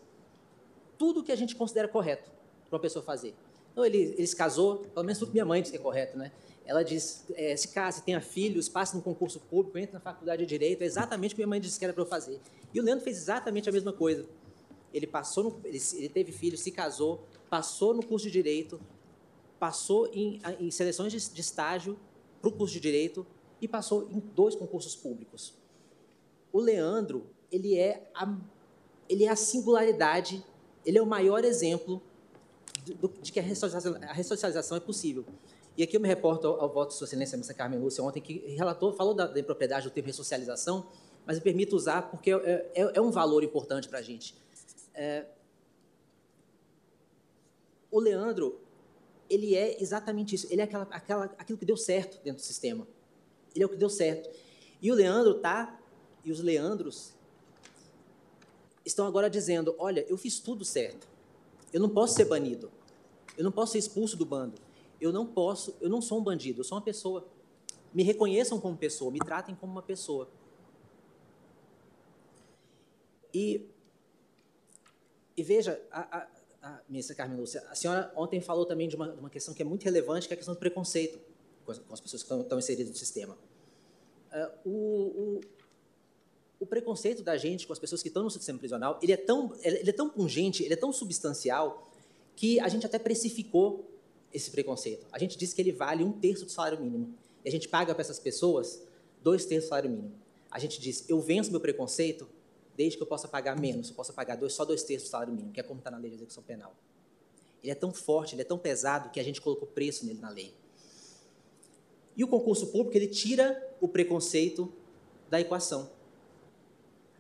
G: tudo o que a gente considera correto para uma pessoa fazer. Então, ele, ele se casou, pelo menos tudo minha mãe diz que é correto, né? Ela diz, é, se case, tenha filhos, passe no concurso público, entre na faculdade de Direito, é exatamente o que minha mãe disse que era para eu fazer. E o Leandro fez exatamente a mesma coisa. Ele passou, no, ele, ele teve filhos, se casou, passou no curso de Direito, passou em, em seleções de, de estágio para o curso de Direito e passou em dois concursos públicos. O Leandro, ele é a, ele é a singularidade, ele é o maior exemplo de, de que a ressocialização, a ressocialização é possível. E aqui eu me reporto ao, ao voto de Sua Excelência, Missa Carmen Lúcia, ontem, que relatou, falou da, da impropriedade do termo ressocialização, mas me permito usar porque é, é, é um valor importante para a gente. É, o Leandro, ele é exatamente isso. Ele é aquela, aquela, aquilo que deu certo dentro do sistema. Ele é o que deu certo. E o Leandro tá, e os Leandros estão agora dizendo: olha, eu fiz tudo certo. Eu não posso ser banido. Eu não posso ser expulso do bando eu não posso, eu não sou um bandido, eu sou uma pessoa. Me reconheçam como pessoa, me tratem como uma pessoa. E, e veja, a, a, a ministra Carmen Lúcia, a senhora ontem falou também de uma, de uma, questão que é muito relevante, que é a questão do preconceito com as, com as pessoas que estão, estão, inseridas no sistema. Uh, o, o, o, preconceito da gente com as pessoas que estão no sistema prisional, ele é tão, ele é tão pungente, ele é tão substancial, que a gente até precificou esse preconceito. A gente diz que ele vale um terço do salário mínimo. E a gente paga para essas pessoas dois terços do salário mínimo. A gente diz, eu venço meu preconceito desde que eu possa pagar menos, eu possa pagar dois, só dois terços do salário mínimo, que é como está na lei de execução penal. Ele é tão forte, ele é tão pesado que a gente colocou preço nele na lei. E o concurso público, ele tira o preconceito da equação.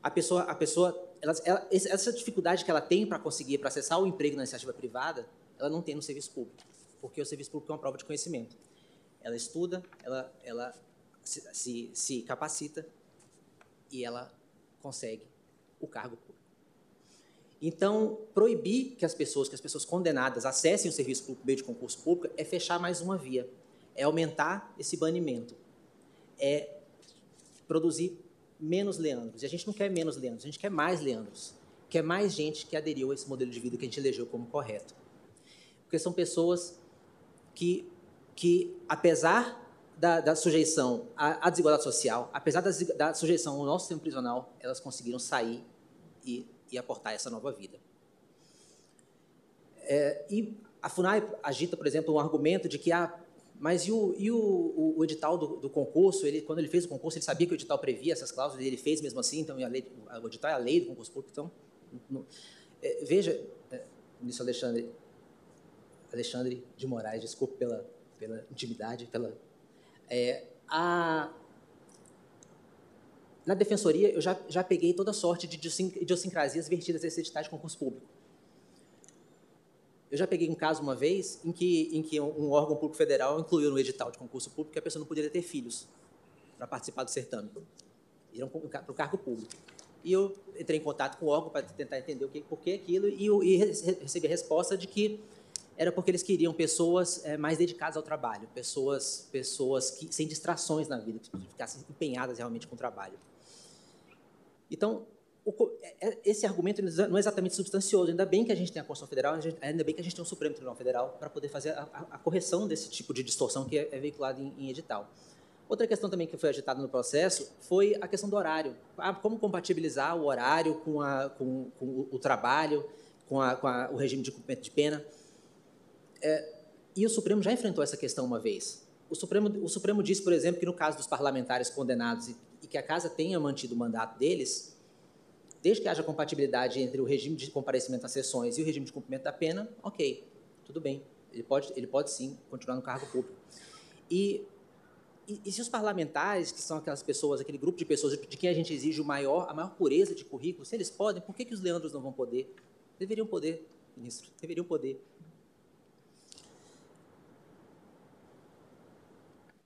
G: A pessoa, a pessoa ela, ela, essa dificuldade que ela tem para conseguir, para acessar o emprego na iniciativa privada, ela não tem no serviço público porque o serviço público é uma prova de conhecimento. Ela estuda, ela, ela se, se, se capacita e ela consegue o cargo público. Então, proibir que as pessoas, que as pessoas condenadas acessem o serviço público meio de concurso público é fechar mais uma via, é aumentar esse banimento, é produzir menos leandros. E a gente não quer menos leandros, a gente quer mais leandros, quer mais gente que aderiu a esse modelo de vida que a gente elegeu como correto. Porque são pessoas que, que apesar da, da sujeição à, à, desigualdade social, apesar da, da, sujeição ao nosso sistema prisional, elas conseguiram sair e, e aportar essa nova vida. É, e a FUNAI agita, por exemplo, um argumento de que, ah, mas e o, e o, o, o edital do, do, concurso, ele, quando ele fez o concurso, ele sabia que o edital previa essas cláusulas, ele fez mesmo assim, então lei, o edital é a lei do concurso público, então... No, é, veja, é, Alexandre, Alexandre de Moraes, desculpe pela, pela intimidade, pela... É, a, na defensoria, eu já, já peguei toda sorte de idiosincrasias vertidas nesse edital de concurso público. Eu já peguei um caso uma vez em que, em que um órgão público federal incluiu no edital de concurso público que a pessoa não poderia ter filhos para participar do certame. Iram para o cargo público. E eu entrei em contato com o órgão para tentar entender o que, por que aquilo e, e recebi a resposta de que era porque eles queriam pessoas é, mais dedicadas ao trabalho, pessoas, pessoas que, sem distrações na vida, que ficassem empenhadas realmente com o trabalho. Então, esse argumento não é exatamente substancioso. Ainda bem que a gente tem a Constituição Federal, ainda bem que a gente tem o Supremo Tribunal Federal para poder fazer a, a, a, correção desse tipo de distorção que é, é veiculado em, em, edital. Outra questão também que foi agitada no processo foi a questão do horário. Ah, como compatibilizar o horário com, a, com, com o trabalho, com, com o regime de cumprimento de pena. É, e o Supremo já enfrentou essa questão uma vez. O Supremo, o Supremo disse, por exemplo, que no caso dos parlamentares condenados e, e que a Casa tenha mantido o mandato deles, desde que haja compatibilidade entre o regime de comparecimento às sessões e o regime de cumprimento da pena, ok, tudo bem. Ele pode, ele pode sim continuar no cargo público. E, e, e se os parlamentares, que são aquelas pessoas, aquele grupo de pessoas de quem a gente exige o maior, a maior pureza de currículo, se eles podem, por que, que os Leandros não vão poder? Deveriam poder, ministro, deveriam poder.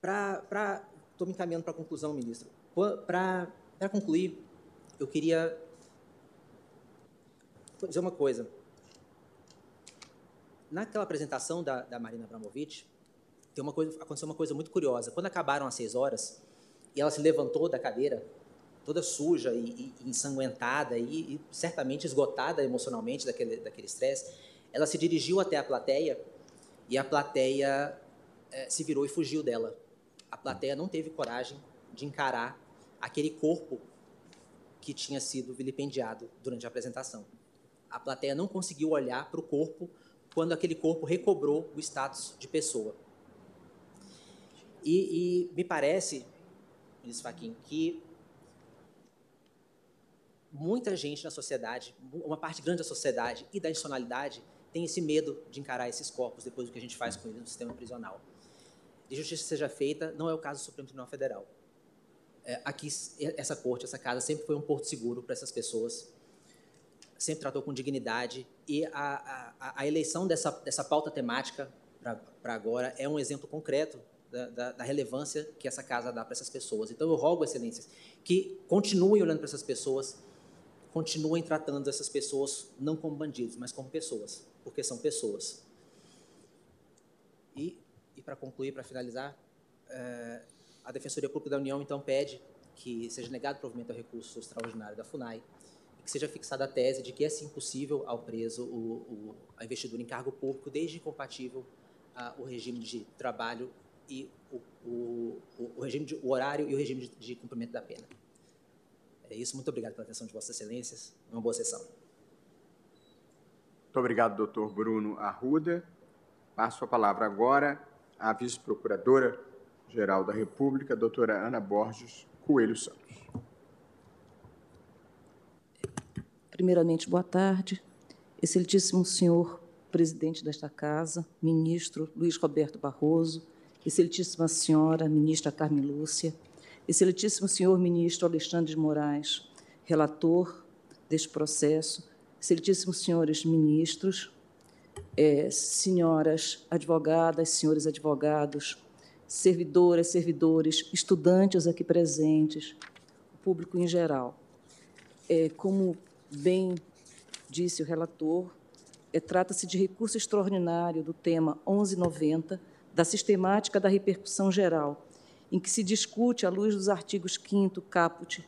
G: Para. Estou me encaminhando para a conclusão, ministro. Para concluir, eu queria dizer uma coisa. Naquela apresentação da, da Marina Abramovic, tem uma coisa, aconteceu uma coisa muito curiosa. Quando acabaram as seis horas, e ela se levantou da cadeira, toda suja e, e ensanguentada e, e, certamente esgotada emocionalmente daquele daquele estresse, ela se dirigiu até a plateia e a plateia é, se virou e fugiu dela. A plateia não teve coragem de encarar aquele corpo que tinha sido vilipendiado durante a apresentação a plateia não conseguiu olhar para o corpo quando aquele corpo recobrou o status de pessoa. E, e me parece, ministro Fachin, que muita gente na sociedade, uma parte grande da sociedade e da institucionalidade tem esse medo de encarar esses corpos depois do que a gente faz com eles no sistema prisional. E justiça seja feita, não é o caso do Supremo Tribunal Federal. É, aqui, essa corte, essa casa sempre foi um porto seguro para essas pessoas sempre tratou com dignidade e a, a, a eleição dessa, dessa pauta temática para agora é um exemplo concreto da, da, da, relevância que essa casa dá para essas pessoas. Então, eu rogo, excelências, que continuem olhando para essas pessoas, continuem tratando essas pessoas não como bandidos, mas como pessoas, porque são pessoas. E, e para concluir, para finalizar, é, a Defensoria Pública da União, então, pede que seja negado provimento ao recurso extraordinário da FUNAI, que seja fixada a tese de que é sim possível ao preso o, o, a investidura em cargo público, desde compatível a, o regime de trabalho e o, o, o regime de, o horário e o regime de, de, cumprimento da pena. É isso. Muito obrigado pela atenção de Vossas Excelências. Uma boa sessão.
A: Muito obrigado, doutor Bruno Arruda. Passo a palavra agora à vice-procuradora-geral da República, doutora Ana Borges Coelho Santos.
H: Primeiramente, boa tarde. Excelentíssimo senhor presidente desta casa, ministro Luiz Roberto Barroso, excelentíssima senhora ministra Carmen Lúcia, excelentíssimo senhor ministro Alexandre de Moraes, relator deste processo, excelentíssimos senhores ministros, é, senhoras advogadas, senhores advogados, servidoras, servidores, estudantes aqui presentes, o público em geral. É, como bem disse o relator, é, trata-se de recurso extraordinário do tema 1190 da sistemática da repercussão geral, em que se discute, à luz dos artigos 5º caput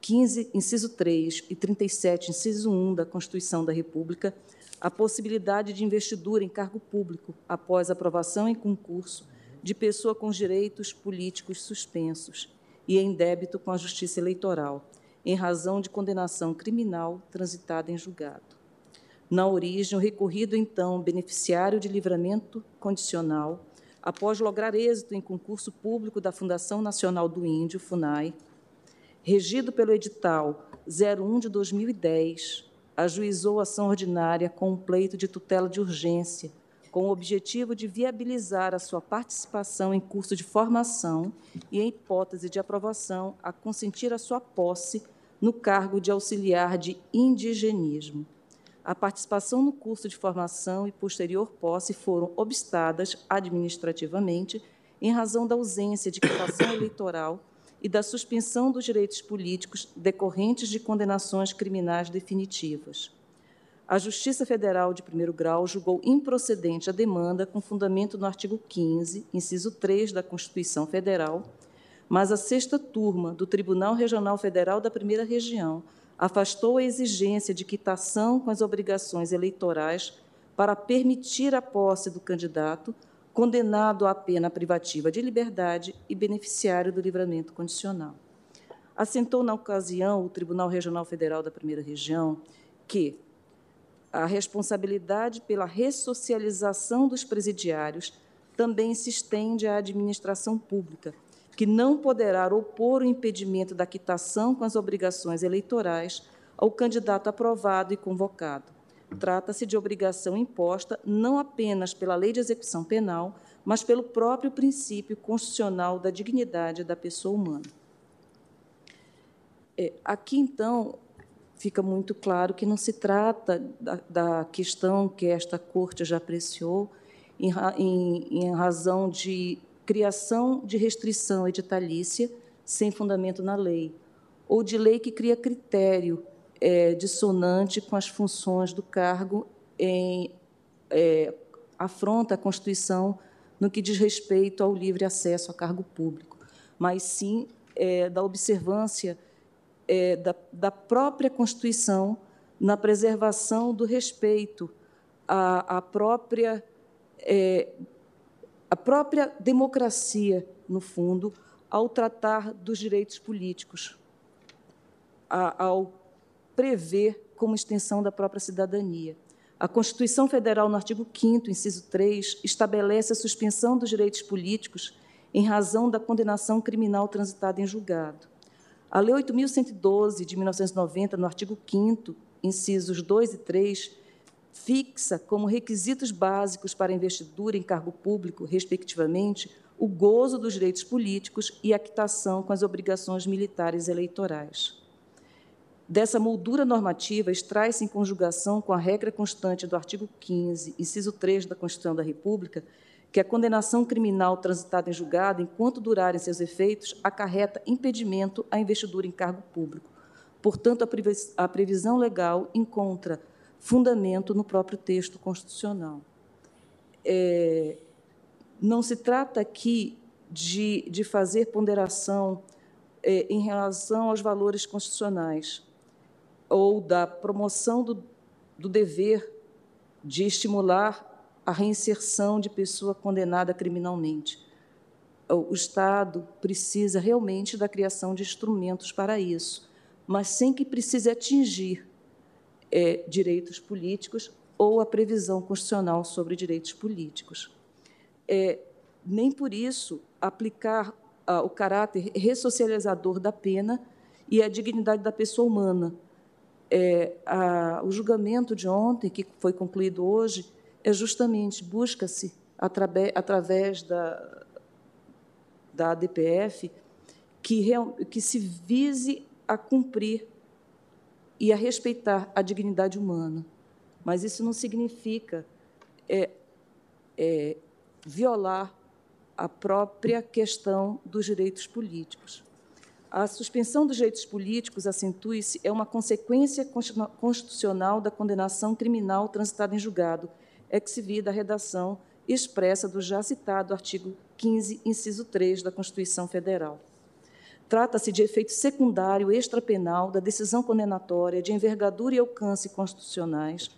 H: 15, inciso 3 e 37, inciso 1 da Constituição da República, a possibilidade de investidura em cargo público após aprovação em concurso de pessoa com direitos políticos suspensos e em débito com a Justiça Eleitoral, em razão de condenação criminal transitada em julgado. Na origem, o recorrido, então, beneficiário de livramento condicional, após lograr êxito em concurso público da Fundação Nacional do Índio, FUNAI, regido pelo edital 01 de 2010, ajuizou ação ordinária com um pleito de tutela de urgência, com o objetivo de viabilizar a sua participação em curso de formação e, em hipótese de aprovação, a consentir a sua posse no cargo de auxiliar de indigenismo. A participação no curso de formação e posterior posse foram obstadas administrativamente em razão da ausência de quitação eleitoral e da suspensão dos direitos políticos decorrentes de condenações criminais definitivas. A Justiça Federal de primeiro grau julgou improcedente a demanda com fundamento no artigo 15, inciso 3 da Constituição Federal, mas a sexta turma do Tribunal Regional Federal da Primeira Região, afastou a exigência de quitação com as obrigações eleitorais para permitir a posse do candidato condenado à pena privativa de liberdade e beneficiário do livramento condicional. Assentou, na ocasião, o Tribunal Regional Federal da Primeira Região que a responsabilidade pela ressocialização dos presidiários também se estende à administração pública, que não poderá opor o impedimento da quitação com as obrigações eleitorais ao candidato aprovado e convocado. Trata-se de obrigação imposta não apenas pela Lei de Execução Penal, mas pelo próprio princípio constitucional da dignidade da pessoa humana. É, aqui, então, fica muito claro que não se trata da, da questão que esta Corte já apreciou em, em, em razão de criação de restrição editalícia sem fundamento na lei, ou de lei que cria critério é, dissonante com as funções do cargo em é, afronta a Constituição no que diz respeito ao livre acesso a cargo público, mas sim é, da observância é, da, da, própria Constituição na preservação do respeito à, à própria é, a própria democracia, no fundo, ao tratar dos direitos políticos, a, ao prever como extensão da própria cidadania. A Constituição Federal, no artigo 5 inciso 3, estabelece a suspensão dos direitos políticos em razão da condenação criminal transitada em julgado. A Lei 8.112, de 1990, no artigo 5 incisos 2 e 3, fixa como requisitos básicos para investidura em cargo público, respectivamente, o gozo dos direitos políticos e a quitação com as obrigações militares eleitorais. Dessa moldura normativa extrai-se em conjugação com a regra constante do artigo 15, inciso 3 da Constituição da República, que a condenação criminal transitada em julgado, enquanto durarem seus efeitos, acarreta impedimento à investidura em cargo público. Portanto, a previsão legal encontra fundamento no próprio texto constitucional. É, não se trata aqui de, de fazer ponderação é, em relação aos valores constitucionais ou da promoção do, do dever de estimular a reinserção de pessoa condenada criminalmente. O Estado precisa realmente da criação de instrumentos para isso, mas sem que precise atingir é, direitos políticos ou a previsão constitucional sobre direitos políticos. É, nem por isso aplicar ah, o caráter ressocializador da pena e a dignidade da pessoa humana, é, a, o julgamento de ontem, que foi concluído hoje, é justamente busca-se, através da, da ADPF, que, que se vise a cumprir e a respeitar a dignidade humana. Mas isso não significa é, é, violar a própria questão dos direitos políticos. A suspensão dos direitos políticos, acentue-se, é uma consequência constitucional da condenação criminal transitada em julgado, via da redação expressa do já citado artigo 15, inciso 3 da Constituição Federal. Trata-se de efeito secundário extrapenal da decisão condenatória de envergadura e alcance constitucionais,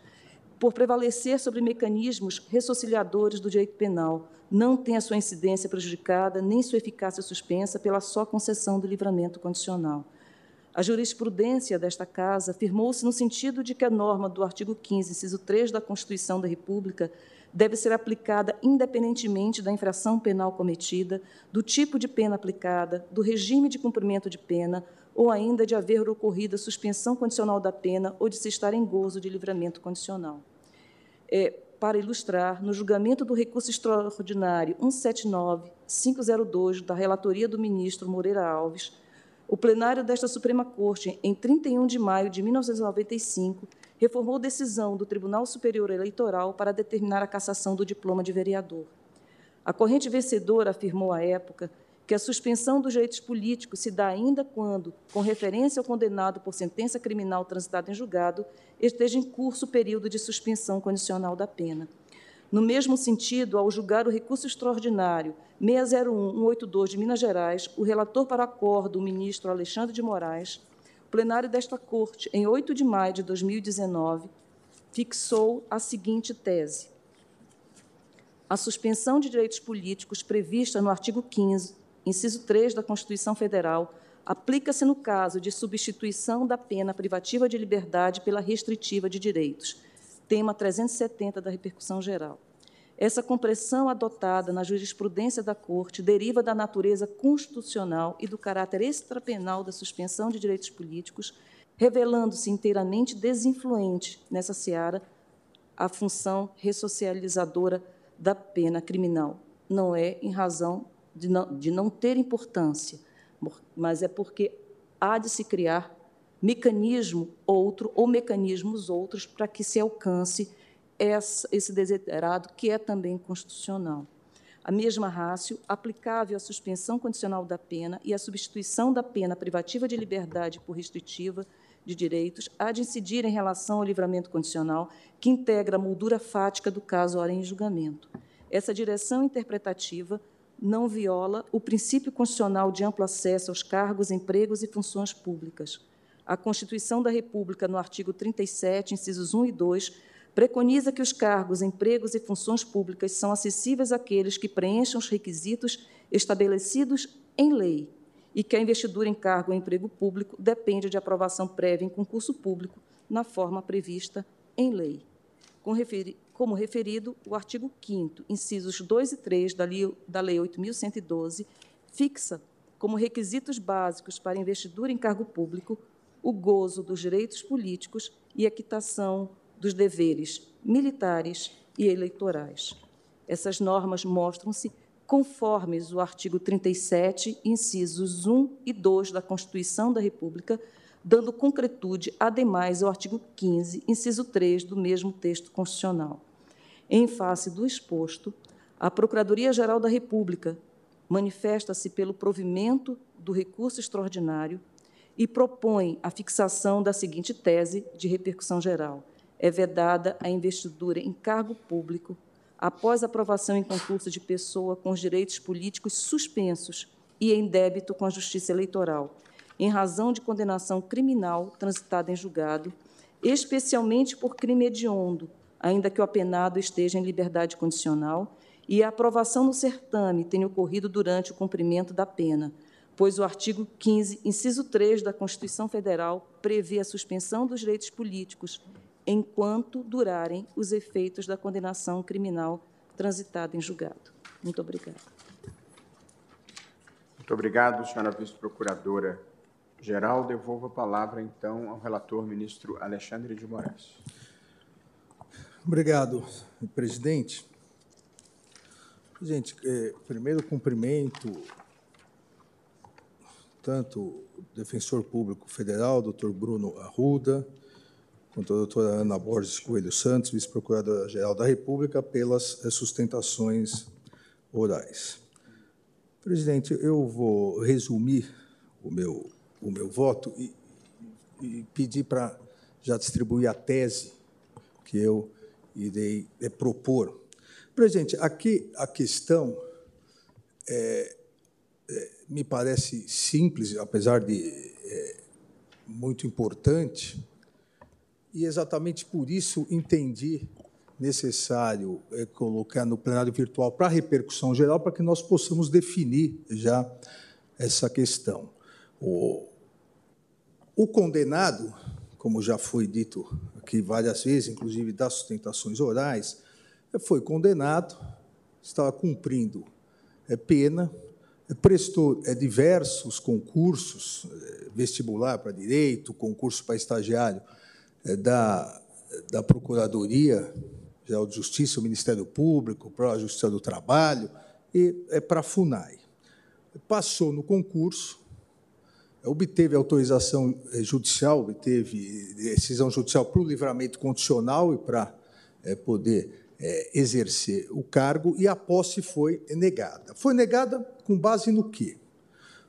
H: por prevalecer sobre mecanismos ressociadores do direito penal, não tem a sua incidência prejudicada nem sua eficácia suspensa pela só concessão do livramento condicional. A jurisprudência desta Casa afirmou-se no sentido de que a norma do artigo 15, inciso 3 da Constituição da República deve ser aplicada independentemente da infração penal cometida, do tipo de pena aplicada, do regime de cumprimento de pena ou ainda de haver ocorrido a suspensão condicional da pena ou de se estar em gozo de livramento condicional. É, para ilustrar, no julgamento do recurso extraordinário 179-502 da relatoria do ministro Moreira Alves, o plenário desta Suprema Corte, em 31 de maio de 1995, reformou decisão do Tribunal Superior Eleitoral para determinar a cassação do diploma de vereador. A corrente vencedora afirmou à época que a suspensão dos direitos políticos se dá ainda quando, com referência ao condenado por sentença criminal transitada em julgado, esteja em curso o período de suspensão condicional da pena. No mesmo sentido, ao julgar o recurso extraordinário 601-182 de Minas Gerais, o relator para acordo, o ministro Alexandre de Moraes, plenário desta Corte, em 8 de maio de 2019, fixou a seguinte tese: a suspensão de direitos políticos prevista no artigo 15, inciso 3 da Constituição Federal, aplica-se no caso de substituição da pena privativa de liberdade pela restritiva de direitos, tema 370 da repercussão geral. Essa compressão adotada na jurisprudência da Corte deriva da natureza constitucional e do caráter extrapenal da suspensão de direitos políticos, revelando-se inteiramente desinfluente nessa seara a função ressocializadora da pena criminal. Não é em razão de não, de não ter importância, mas é porque há de se criar mecanismo outro ou mecanismos outros para que se alcance esse desiderado, que é também constitucional. A mesma rácio, aplicável à suspensão condicional da pena e à substituição da pena privativa de liberdade por restritiva de direitos, há de incidir em relação ao livramento condicional, que integra a moldura fática do caso hora em julgamento. Essa direção interpretativa não viola o princípio constitucional de amplo acesso aos cargos, empregos e funções públicas. A Constituição da República, no artigo 37, incisos 1 e 2, preconiza que os cargos, empregos e funções públicas são acessíveis àqueles que preencham os requisitos estabelecidos em lei e que a investidura em cargo ou emprego público depende de aprovação prévia em concurso público na forma prevista em lei. Como referido, o artigo 5 incisos 2 e 3 da Lei, da lei 8.112, fixa como requisitos básicos para investidura em cargo público o gozo dos direitos políticos e a quitação dos deveres militares e eleitorais. Essas normas mostram-se conformes o artigo 37, incisos 1 e 2 da Constituição da República, dando concretude, ademais, ao artigo 15, inciso 3 do mesmo texto constitucional. Em face do exposto, a Procuradoria-Geral da República manifesta-se pelo provimento do recurso extraordinário e propõe a fixação da seguinte tese de repercussão geral: é vedada a investidura em cargo público após aprovação em concurso de pessoa com os direitos políticos suspensos e em débito com a Justiça Eleitoral, em razão de condenação criminal transitada em julgado, especialmente por crime hediondo, ainda que o apenado esteja em liberdade condicional, e a aprovação no certame tenha ocorrido durante o cumprimento da pena, pois o artigo 15, inciso 3 da Constituição Federal prevê a suspensão dos direitos políticos enquanto durarem os efeitos da condenação criminal transitada em julgado. Muito obrigada.
A: Muito obrigado, senhora vice-procuradora-geral. Devolvo a palavra, então, ao relator, ministro Alexandre de Moraes.
F: Obrigado, presidente. Gente, é, primeiro cumprimento tanto o defensor público federal, doutor Bruno Arruda, quanto a doutora Ana Borges Coelho Santos, vice-procuradora-geral da República, pelas eh, sustentações orais. Presidente, eu vou resumir o meu, o meu voto e, e pedir para já distribuir a tese que eu irei é, propor. Presidente, aqui a questão é, é, me parece simples, apesar de muito importante, e exatamente por isso entendi necessário é, colocar no plenário virtual para repercussão geral, para que nós possamos definir já essa questão. O, o condenado, como já foi dito aqui várias vezes, inclusive das sustentações orais, foi condenado, estava cumprindo é, pena, é, prestou é, diversos concursos, vestibular para direito, concurso para estagiário é, da, da Procuradoria Geral de Justiça, o Ministério Público, para a Justiça do Trabalho e é para a FUNAI. Passou no concurso, obteve autorização é, judicial, obteve decisão judicial para o livramento condicional e para é, poder é, exercer o cargo, e a posse foi negada. Foi negada com base no quê?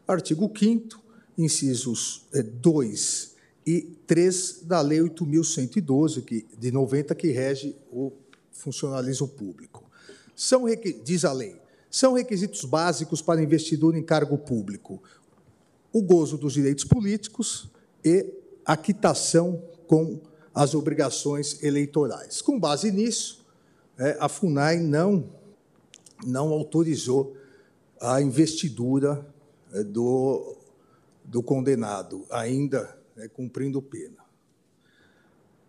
F: Artigo 5 incisos 2 e 3 da Lei 8.112, que, de 90, que rege o funcionalismo público. São, diz a lei, são requisitos básicos para investidor em cargo público o gozo dos direitos políticos e a quitação com as obrigações eleitorais. Com base nisso, é, a FUNAI não, não autorizou a investidura é, do, do condenado, ainda é, cumprindo pena.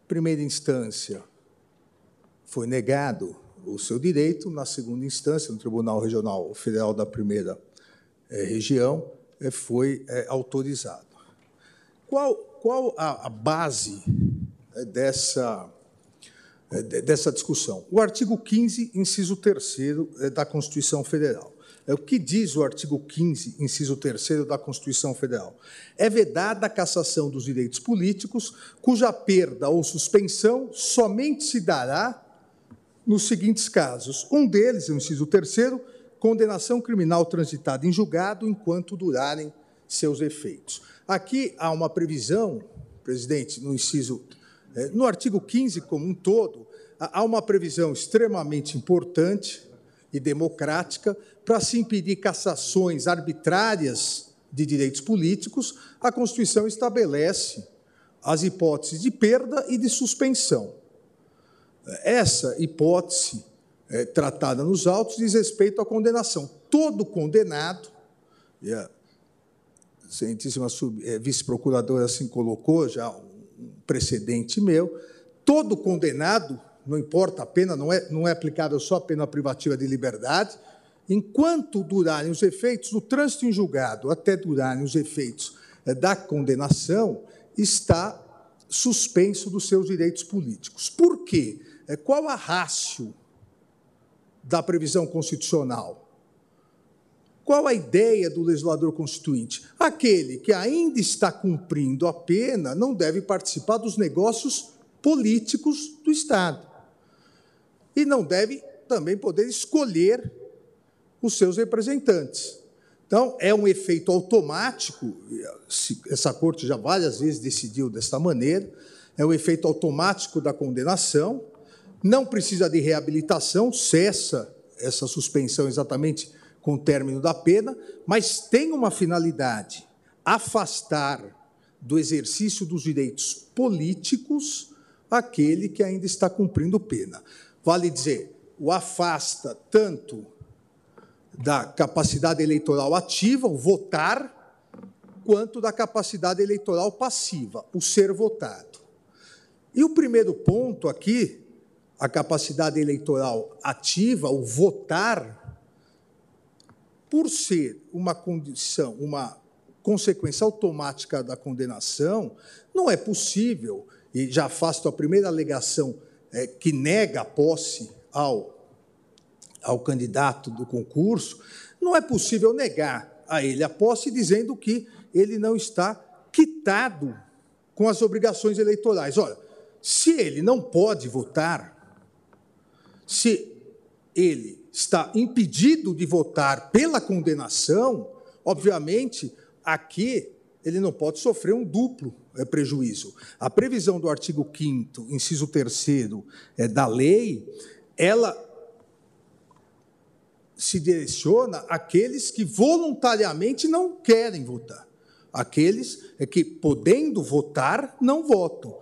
F: Primeira instância, foi negado o seu direito, na segunda instância, no Tribunal Regional Federal da Primeira eh, Região, eh, foi eh, autorizado. Qual, qual a, a base dessa, dessa discussão? O artigo 15, inciso 3 da Constituição Federal. É o que diz o artigo 15, inciso 3 da Constituição Federal. É vedada a cassação dos direitos políticos, cuja perda ou suspensão somente se dará nos seguintes casos. Um deles, o inciso terceiro, condenação criminal transitada em julgado enquanto durarem seus efeitos. Aqui há uma previsão, presidente, no inciso, eh, no artigo 15 como um todo, há uma previsão extremamente importante e democrática para se impedir cassações arbitrárias de direitos políticos. A Constituição estabelece as hipóteses de perda e de suspensão. Essa hipótese é, tratada nos autos diz respeito à condenação. Todo condenado, e a Excelentíssima é, Vice-Procuradora assim colocou, já um precedente meu, todo condenado, não importa a pena, não é, não é aplicável só a pena privativa de liberdade, enquanto durarem os efeitos do trânsito em julgado, até durarem os efeitos é, da condenação, está suspenso dos seus direitos políticos. Por quê? É, qual a rácio da previsão constitucional? Qual a ideia do legislador constituinte? Aquele que ainda está cumprindo a pena não deve participar dos negócios políticos do Estado. E não deve também poder escolher os seus representantes. Então, é um efeito automático, essa corte já várias vezes decidiu desta maneira, é um efeito automático da condenação, não precisa de reabilitação, cessa essa suspensão exatamente com o término da pena, mas tem uma finalidade: afastar do exercício dos direitos políticos aquele que ainda está cumprindo pena. Vale dizer, o afasta tanto da capacidade eleitoral ativa, o votar, quanto da capacidade eleitoral passiva, o ser votado. E o primeiro ponto aqui a capacidade eleitoral ativa, o votar, por ser uma condição, uma consequência automática da condenação, não é possível, e já faço a primeira alegação é, que nega a posse ao, ao candidato do concurso, não é possível negar a ele a posse dizendo que ele não está quitado com as obrigações eleitorais. Olha, se ele não pode votar, se ele está impedido de votar pela condenação, obviamente, aqui ele não pode sofrer um duplo é, prejuízo. A previsão do artigo 5 inciso 3 é, da lei, ela se direciona àqueles que voluntariamente não querem votar. Aqueles é que, podendo votar, não votam.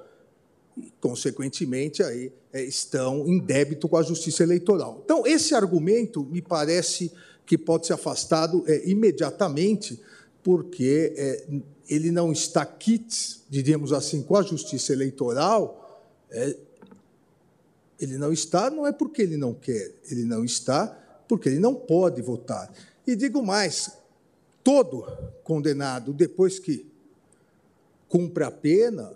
F: E, consequentemente, aí é, estão em débito com a justiça eleitoral. Então, esse argumento me parece que pode ser afastado é, imediatamente, porque é, ele não está kit, diríamos assim, com a justiça eleitoral. É, ele não está, não é porque ele não quer, ele não está porque ele não pode votar. E digo mais: todo condenado, depois que cumpre a pena,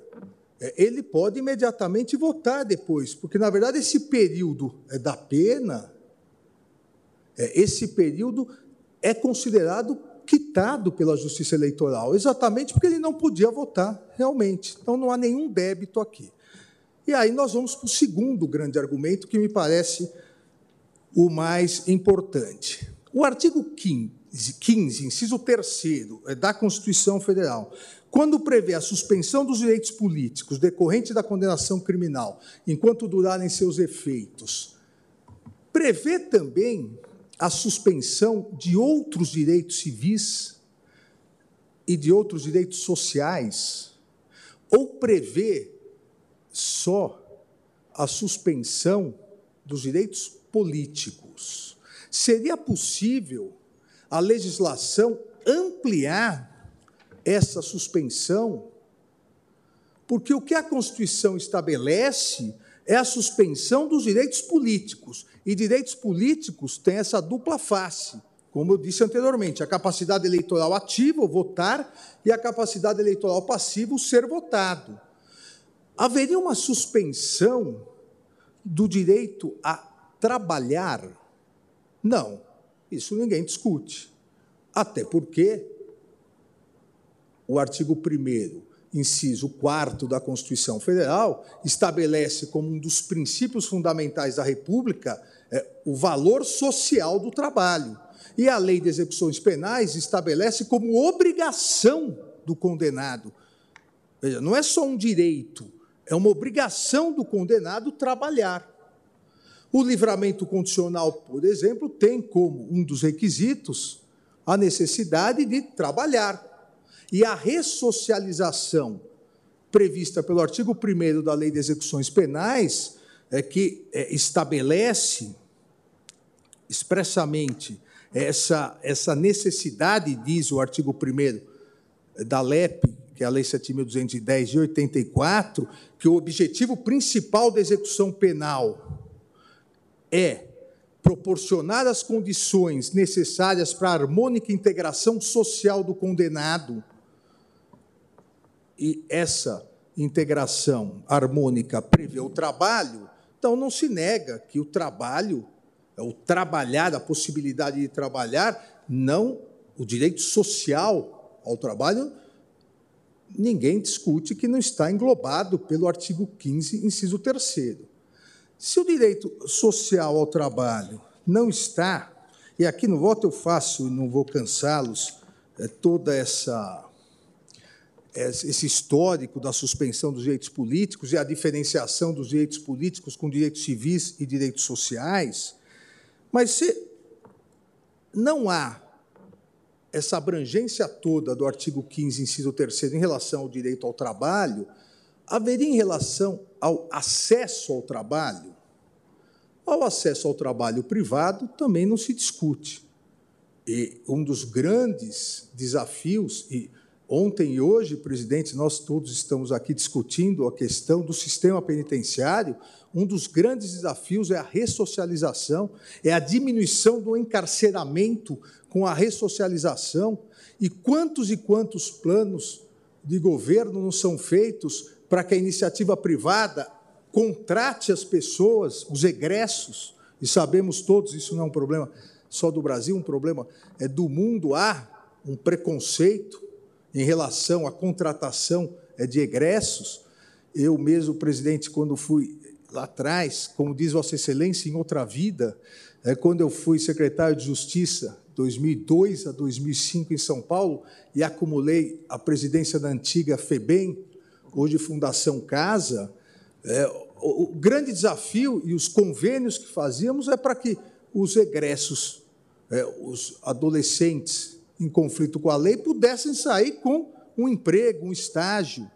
F: é, ele pode imediatamente votar depois, porque, na verdade, esse período é, da pena, é, esse período é considerado quitado pela Justiça Eleitoral, exatamente porque ele não podia votar realmente. Então, não há nenhum débito aqui. E aí nós vamos para o segundo grande argumento, que me parece o mais importante. O artigo 15, 15 inciso 3 da Constituição Federal, quando prevê a suspensão dos direitos políticos decorrente da condenação criminal, enquanto durarem seus efeitos, prevê também a suspensão de outros direitos civis e de outros direitos sociais. ou prevê só a suspensão dos direitos políticos. Seria possível a legislação ampliar essa suspensão? Porque o que a Constituição estabelece é a suspensão dos direitos políticos. E direitos políticos têm essa dupla face, como eu disse anteriormente: a capacidade eleitoral ativa, votar, e a capacidade eleitoral passiva, ser votado. Haveria uma suspensão do direito a trabalhar? Não, isso ninguém discute. Até porque o artigo 1 inciso 4 da Constituição Federal, estabelece como um dos princípios fundamentais da República é, o valor social do trabalho. E a Lei de Execuções Penais estabelece como obrigação do condenado. Veja, não é só um direito, é uma obrigação do condenado trabalhar. O livramento condicional, por exemplo, tem como um dos requisitos a necessidade de trabalhar. E a ressocialização prevista pelo artigo 1 da Lei de Execuções Penais, é que é, estabelece expressamente essa, essa necessidade, diz o artigo 1 da LEP, que é a Lei 7.210 de 84, que o objetivo principal da execução penal é proporcionar as condições necessárias para a harmônica integração social do condenado e essa integração harmônica prevê o trabalho, então não se nega que o trabalho, o trabalhar, a possibilidade de trabalhar, não o direito social ao trabalho, ninguém discute que não está englobado pelo artigo 15, inciso 3 Se o direito social ao trabalho não está, e aqui no voto eu faço, não vou cansá-los, é, toda essa esse histórico da suspensão dos direitos políticos e a diferenciação dos direitos políticos com direitos civis e direitos sociais, mas se não há essa abrangência toda do artigo 15, inciso 3 em relação ao direito ao trabalho, haveria em relação ao acesso ao trabalho? Ao acesso ao trabalho privado também não se discute. E um dos grandes desafios, e Ontem e hoje, presidente, nós todos estamos aqui discutindo a questão do sistema penitenciário. Um dos grandes desafios é a ressocialização, é a diminuição do encarceramento com a ressocialização. E quantos e quantos planos de governo não são feitos para que a iniciativa privada contrate as pessoas, os egressos, e sabemos todos, isso não é um problema só do Brasil, um problema é do mundo, há um preconceito em relação à contratação é, de egressos. Eu mesmo, presidente, quando fui lá atrás, como diz Vossa Excelência, em outra vida, é, quando eu fui secretário de Justiça, 2002 a 2005 em São Paulo, e acumulei a presidência da antiga FEBEM, hoje Fundação Casa, é, o, grande desafio e os convênios que fazíamos é para que os egressos, os adolescentes em conflito com a lei pudessem sair com um emprego, um estágio.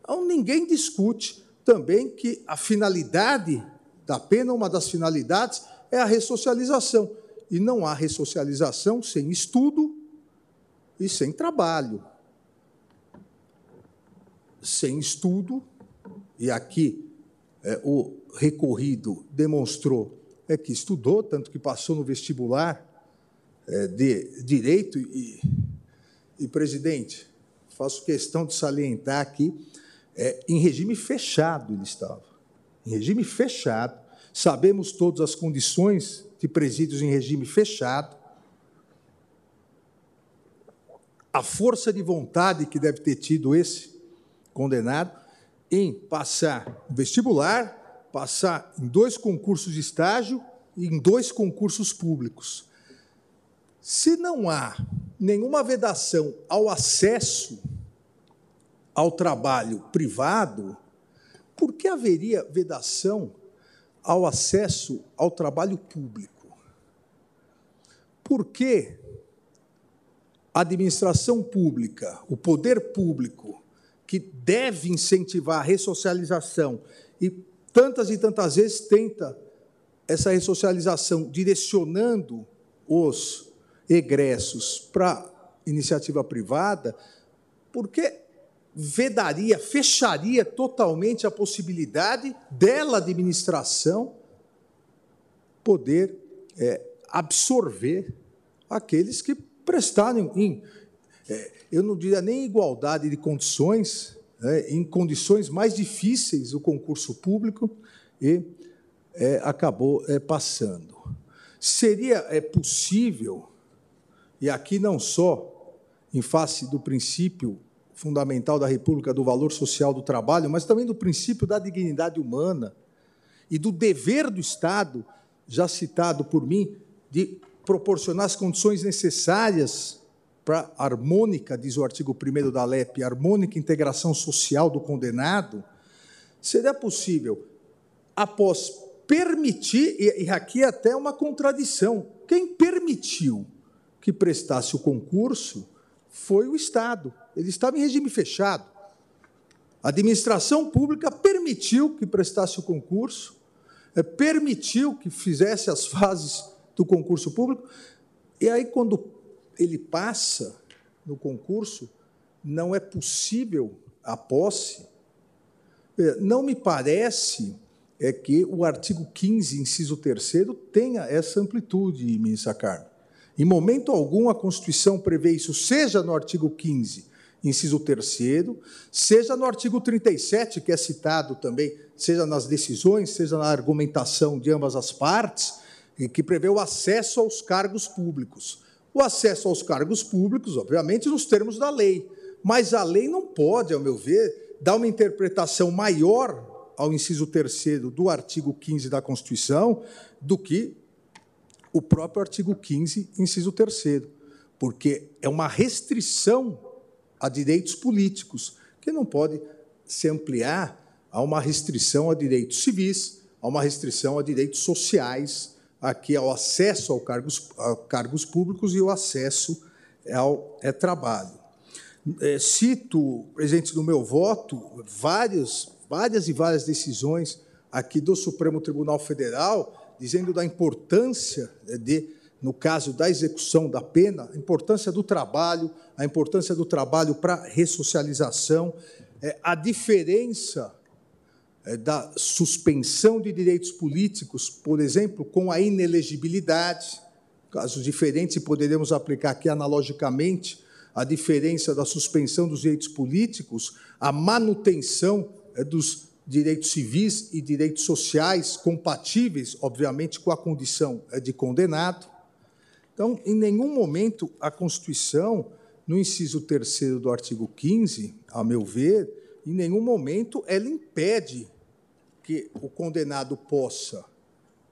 F: Então, ninguém discute também que a finalidade da pena, uma das finalidades, é a ressocialização. E não há ressocialização sem estudo e sem trabalho. Sem estudo, e aqui é, o recorrido demonstrou é que estudou, tanto que passou no vestibular, de direito e, e, presidente, faço questão de salientar aqui, é, em regime fechado ele estava. Em regime fechado. Sabemos todas as condições de presídios em regime fechado. A força de vontade que deve ter tido esse condenado em passar vestibular, passar em dois concursos de estágio e em dois concursos públicos. Se não há nenhuma vedação ao acesso ao trabalho privado, por que haveria vedação ao acesso ao trabalho público? Por que a administração pública, o poder público, que deve incentivar a ressocialização e tantas e tantas vezes tenta essa ressocialização direcionando os egressos para iniciativa privada, porque vedaria, fecharia totalmente a possibilidade dela, administração, poder é, absorver aqueles que prestaram em, é, eu não diria nem igualdade de condições, né, em condições mais difíceis o concurso público e é, acabou é, passando. Seria é, possível, e aqui não só em face do princípio fundamental da República do valor social do trabalho, mas também do princípio da dignidade humana e do dever do Estado, já citado por mim, de proporcionar as condições necessárias para harmônica, diz o artigo 1 da LEP, harmônica integração social do condenado, seria possível, após permitir, e aqui é até uma contradição, quem permitiu que prestasse o concurso foi o Estado. Ele estava em regime fechado. A administração pública permitiu que prestasse o concurso, é, permitiu que fizesse as fases do concurso público, e aí, quando ele passa no concurso, não é possível a posse. É, não me parece é que o artigo 15, inciso 3 tenha essa amplitude, ministra Carmen. Em momento algum a Constituição prevê isso, seja no artigo 15, inciso 3 seja no artigo 37, que é citado também, seja nas decisões, seja na argumentação de ambas as partes, que prevê o acesso aos cargos públicos. O acesso aos cargos públicos, obviamente, nos termos da lei. Mas a lei não pode, ao meu ver, dar uma interpretação maior ao inciso 3 do artigo 15 da Constituição do que o próprio artigo 15, inciso 3 porque é uma restrição a direitos políticos, que não pode se ampliar a uma restrição a direitos civis, a uma restrição a direitos sociais, aqui ao acesso ao cargos, a cargos públicos e o acesso ao é, trabalho. É, cito, presente no meu voto, várias, várias e várias decisões aqui do Supremo Tribunal Federal, dizendo da importância é, de no caso da execução da pena, a importância do trabalho, a importância do trabalho para ressocialização, é, a diferença é, da suspensão de direitos políticos, por exemplo, com a inelegibilidade, casos diferentes, e poderemos aplicar aqui analogicamente a diferença da suspensão dos direitos políticos, a manutenção é, dos direitos civis e direitos sociais compatíveis, obviamente, com a condição é, de condenado. Então, em nenhum momento a Constituição, no inciso 3 do artigo 15, a meu ver, em nenhum momento ela impede que o condenado possa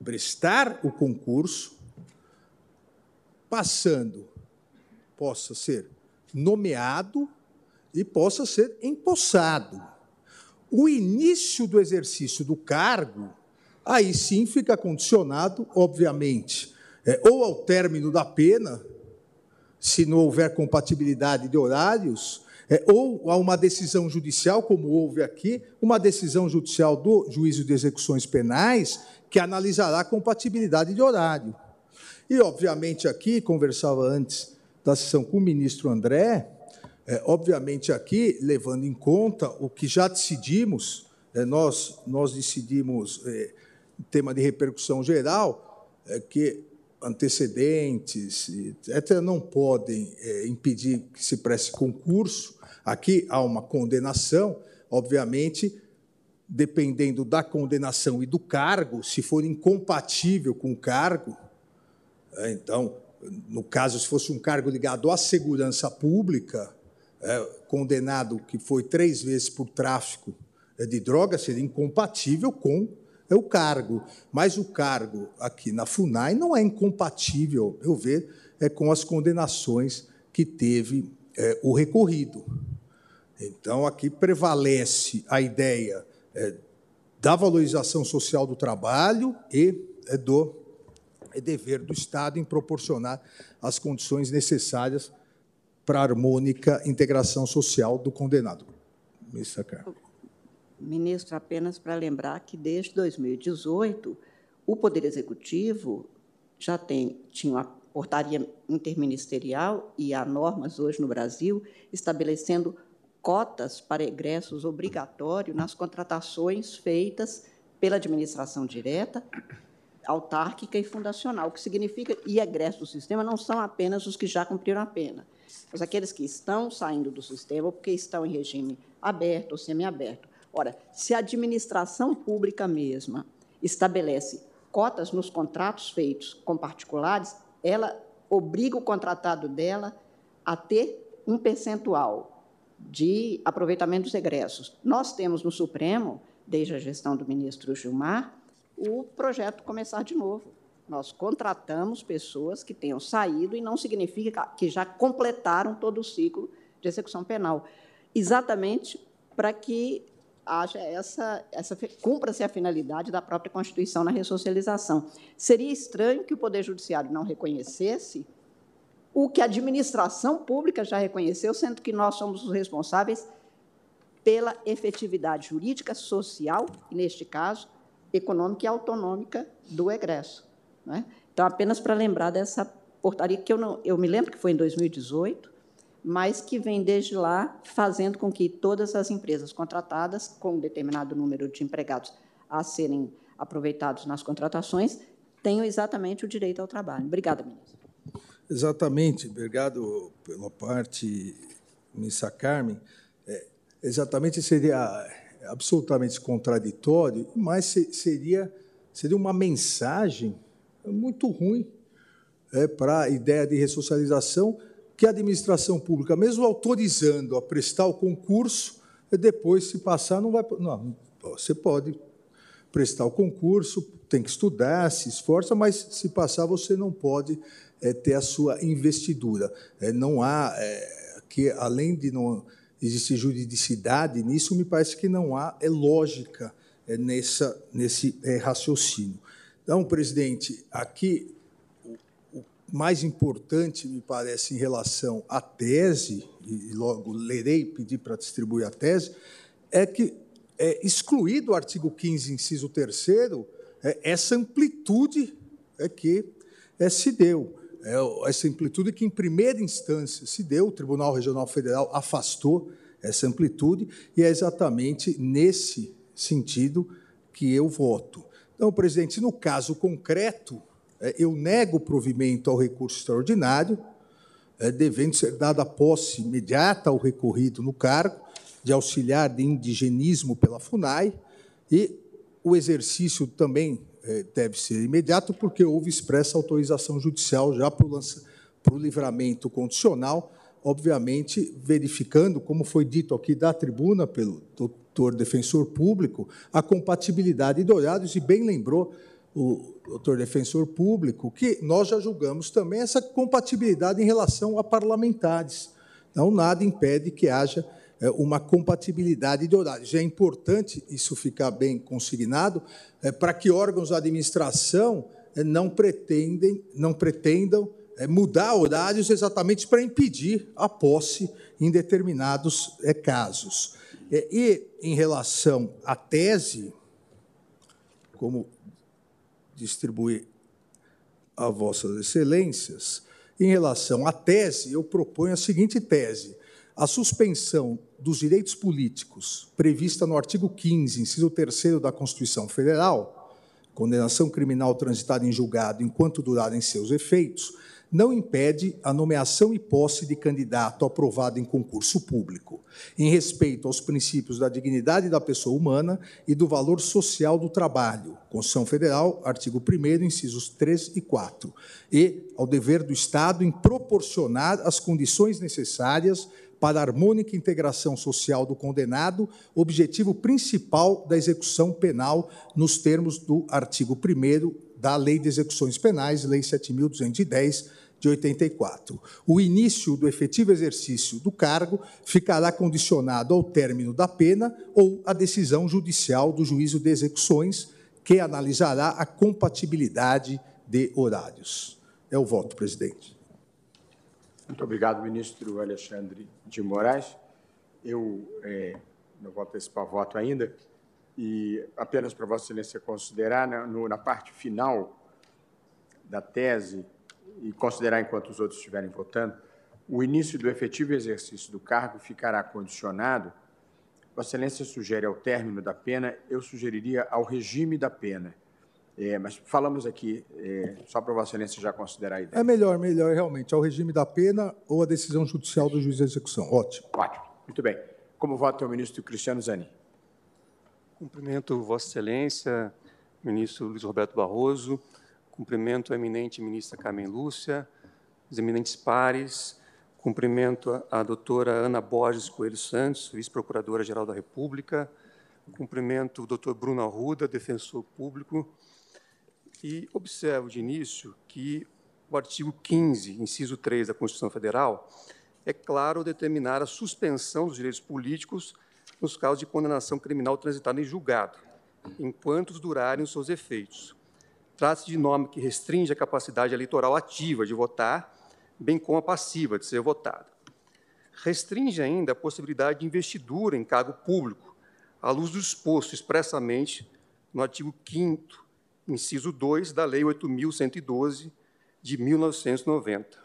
F: prestar o concurso, passando, possa ser nomeado e possa ser empossado. O início do exercício do cargo, aí sim fica condicionado, obviamente, é, ou ao término da pena, se não houver compatibilidade de horários, é, ou a uma decisão judicial, como houve aqui, uma decisão judicial do juízo de execuções penais, que analisará a compatibilidade de horário. E, obviamente, aqui, conversava antes da sessão com o ministro André, é, obviamente, aqui, levando em conta o que já decidimos, é, nós, nós decidimos, é, tema de repercussão geral, é, que antecedentes, etc., não podem é, impedir que se preste concurso. Aqui há uma condenação, obviamente, dependendo da condenação e do cargo, se for incompatível com o cargo, é, então, no caso, se fosse um cargo ligado à segurança pública, condenado que foi três vezes por tráfico é, de drogas, seria incompatível com é o cargo. Mas o cargo aqui na FUNAI não é incompatível, eu ver, é com as condenações que teve é, o recorrido. Então, aqui prevalece a ideia é, da valorização social do trabalho e é, do é dever do Estado em proporcionar as condições necessárias para a harmônica integração social do condenado. Ministra Carmen.
D: Ministro, apenas para lembrar que desde 2018 o Poder Executivo já tem tinha uma portaria interministerial e há normas hoje no Brasil estabelecendo cotas para egressos obrigatórios nas contratações feitas pela administração direta, autárquica e fundacional, o que significa e egressos do sistema não são apenas os que já cumpriram a pena, mas aqueles que estão saindo do sistema porque estão em regime aberto ou semiaberto. Ora, se a administração pública mesma estabelece cotas nos contratos feitos com particulares, ela obriga o contratado dela a ter um percentual de aproveitamento dos egressos. Nós temos no Supremo, desde a gestão do ministro Gilmar, o projeto Começar de Novo. Nós contratamos pessoas que tenham saído e não significa que já completaram todo o ciclo de execução penal, exatamente para que haja essa, essa cumpra-se a finalidade da própria Constituição na ressocialização. Seria estranho que o Poder Judiciário não reconhecesse o que a administração pública já reconheceu, sendo que nós somos os responsáveis pela efetividade jurídica, social e, neste caso, econômica e autonômica do egresso. Né? Então, apenas para lembrar dessa portaria, que eu, não, eu me lembro que foi em 2018, mas que vem desde lá fazendo com que todas as empresas contratadas, com um determinado número de empregados a serem aproveitados nas contratações, tenham exatamente o direito ao trabalho. Obrigada, ministro.
F: Exatamente, obrigado pela parte, ministra Carmen. É, exatamente seria absolutamente contraditório, mas seria, seria uma mensagem muito ruim é, para a ideia de ressocialização que a administração pública, mesmo autorizando a prestar o concurso, depois, se passar, não vai. Não, você pode prestar o concurso, tem que estudar, se esforça, mas se passar, você não pode é, ter a sua investidura. É, não há. É, que, além de não existir juridicidade nisso, me parece que não há é lógica é, nessa, nesse é, raciocínio. Então, presidente, aqui mais importante, me parece, em relação à tese, e logo lerei, pedir para distribuir a tese, é que é excluído o artigo 15, inciso 3 é, essa amplitude é que é, se deu. É, essa amplitude que, em primeira instância, se deu, o Tribunal Regional Federal afastou essa amplitude, e é exatamente nesse sentido que eu voto. Então, presidente, no caso concreto, é, eu nego o provimento ao recurso extraordinário, é, devendo ser dada posse imediata ao recorrido no cargo de auxiliar de indigenismo pela FUNAI, e o exercício também é, deve ser imediato, porque houve expressa autorização judicial já para o livramento condicional, obviamente verificando, como foi dito aqui da tribuna pelo doutor defensor público, a compatibilidade de horários, e bem lembrou o doutor defensor público, que nós já julgamos também essa compatibilidade em relação a parlamentares. Então, nada impede que haja é, uma compatibilidade de horários. É importante isso ficar bem consignado é, para que órgãos da administração é, não, pretendem, não pretendam mudar horários exatamente para impedir a posse em determinados casos. E, em relação à tese, como distribuir a vossas excelências. Em relação à tese, eu proponho a seguinte tese: a suspensão dos direitos políticos prevista no artigo 15, inciso 3 da Constituição Federal, condenação criminal transitada em julgado enquanto durarem seus efeitos, não impede a nomeação e posse de candidato aprovado em concurso público, em respeito aos princípios da dignidade da pessoa humana e do valor social do trabalho, Constituição Federal, artigo 1 incisos 3 e 4, e ao dever do Estado em proporcionar as condições necessárias para a harmônica integração social do condenado, objetivo principal da execução penal nos termos do artigo 1 da Lei de Execuções Penais, Lei 7.210, de 84. O início do efetivo exercício do cargo ficará condicionado ao término da pena ou à decisão judicial do juízo de execuções, que analisará a compatibilidade de horários. É o voto, presidente.
A: Muito obrigado, ministro Alexandre de Moraes. Eu é, não vou antecipar voto ainda, e apenas para Vossa Excelência considerar, na, no, na parte final da tese, e considerar enquanto os outros estiverem votando, o início do efetivo exercício do cargo ficará condicionado. Vossa Excelência sugere ao término da pena, eu sugeriria ao regime da pena. É, mas falamos aqui, é, só para Vossa Excelência já considerar a ideia.
F: É melhor, melhor, realmente, ao regime da pena ou a decisão judicial do juiz de execução. Ótimo.
A: Ótimo. Muito bem. Como vota o ministro Cristiano Zanin?
I: Cumprimento Vossa Excelência, ministro Luiz Roberto Barroso, cumprimento a eminente ministra Carmen Lúcia, os eminentes pares, cumprimento a, doutora Ana Borges Coelho Santos, vice-procuradora-geral da República, cumprimento o doutor Bruno Arruda, defensor público, e observo de início que o artigo 15, inciso 3 da Constituição Federal, é claro determinar a suspensão dos direitos políticos nos casos de condenação criminal transitada em julgado, enquanto durarem os seus efeitos. Trata-se de norma que restringe a capacidade eleitoral ativa de votar, bem como a passiva de ser votada. Restringe ainda a possibilidade de investidura em cargo público, à luz do exposto expressamente no artigo 5 inciso 2 da Lei 8.112, de 1990.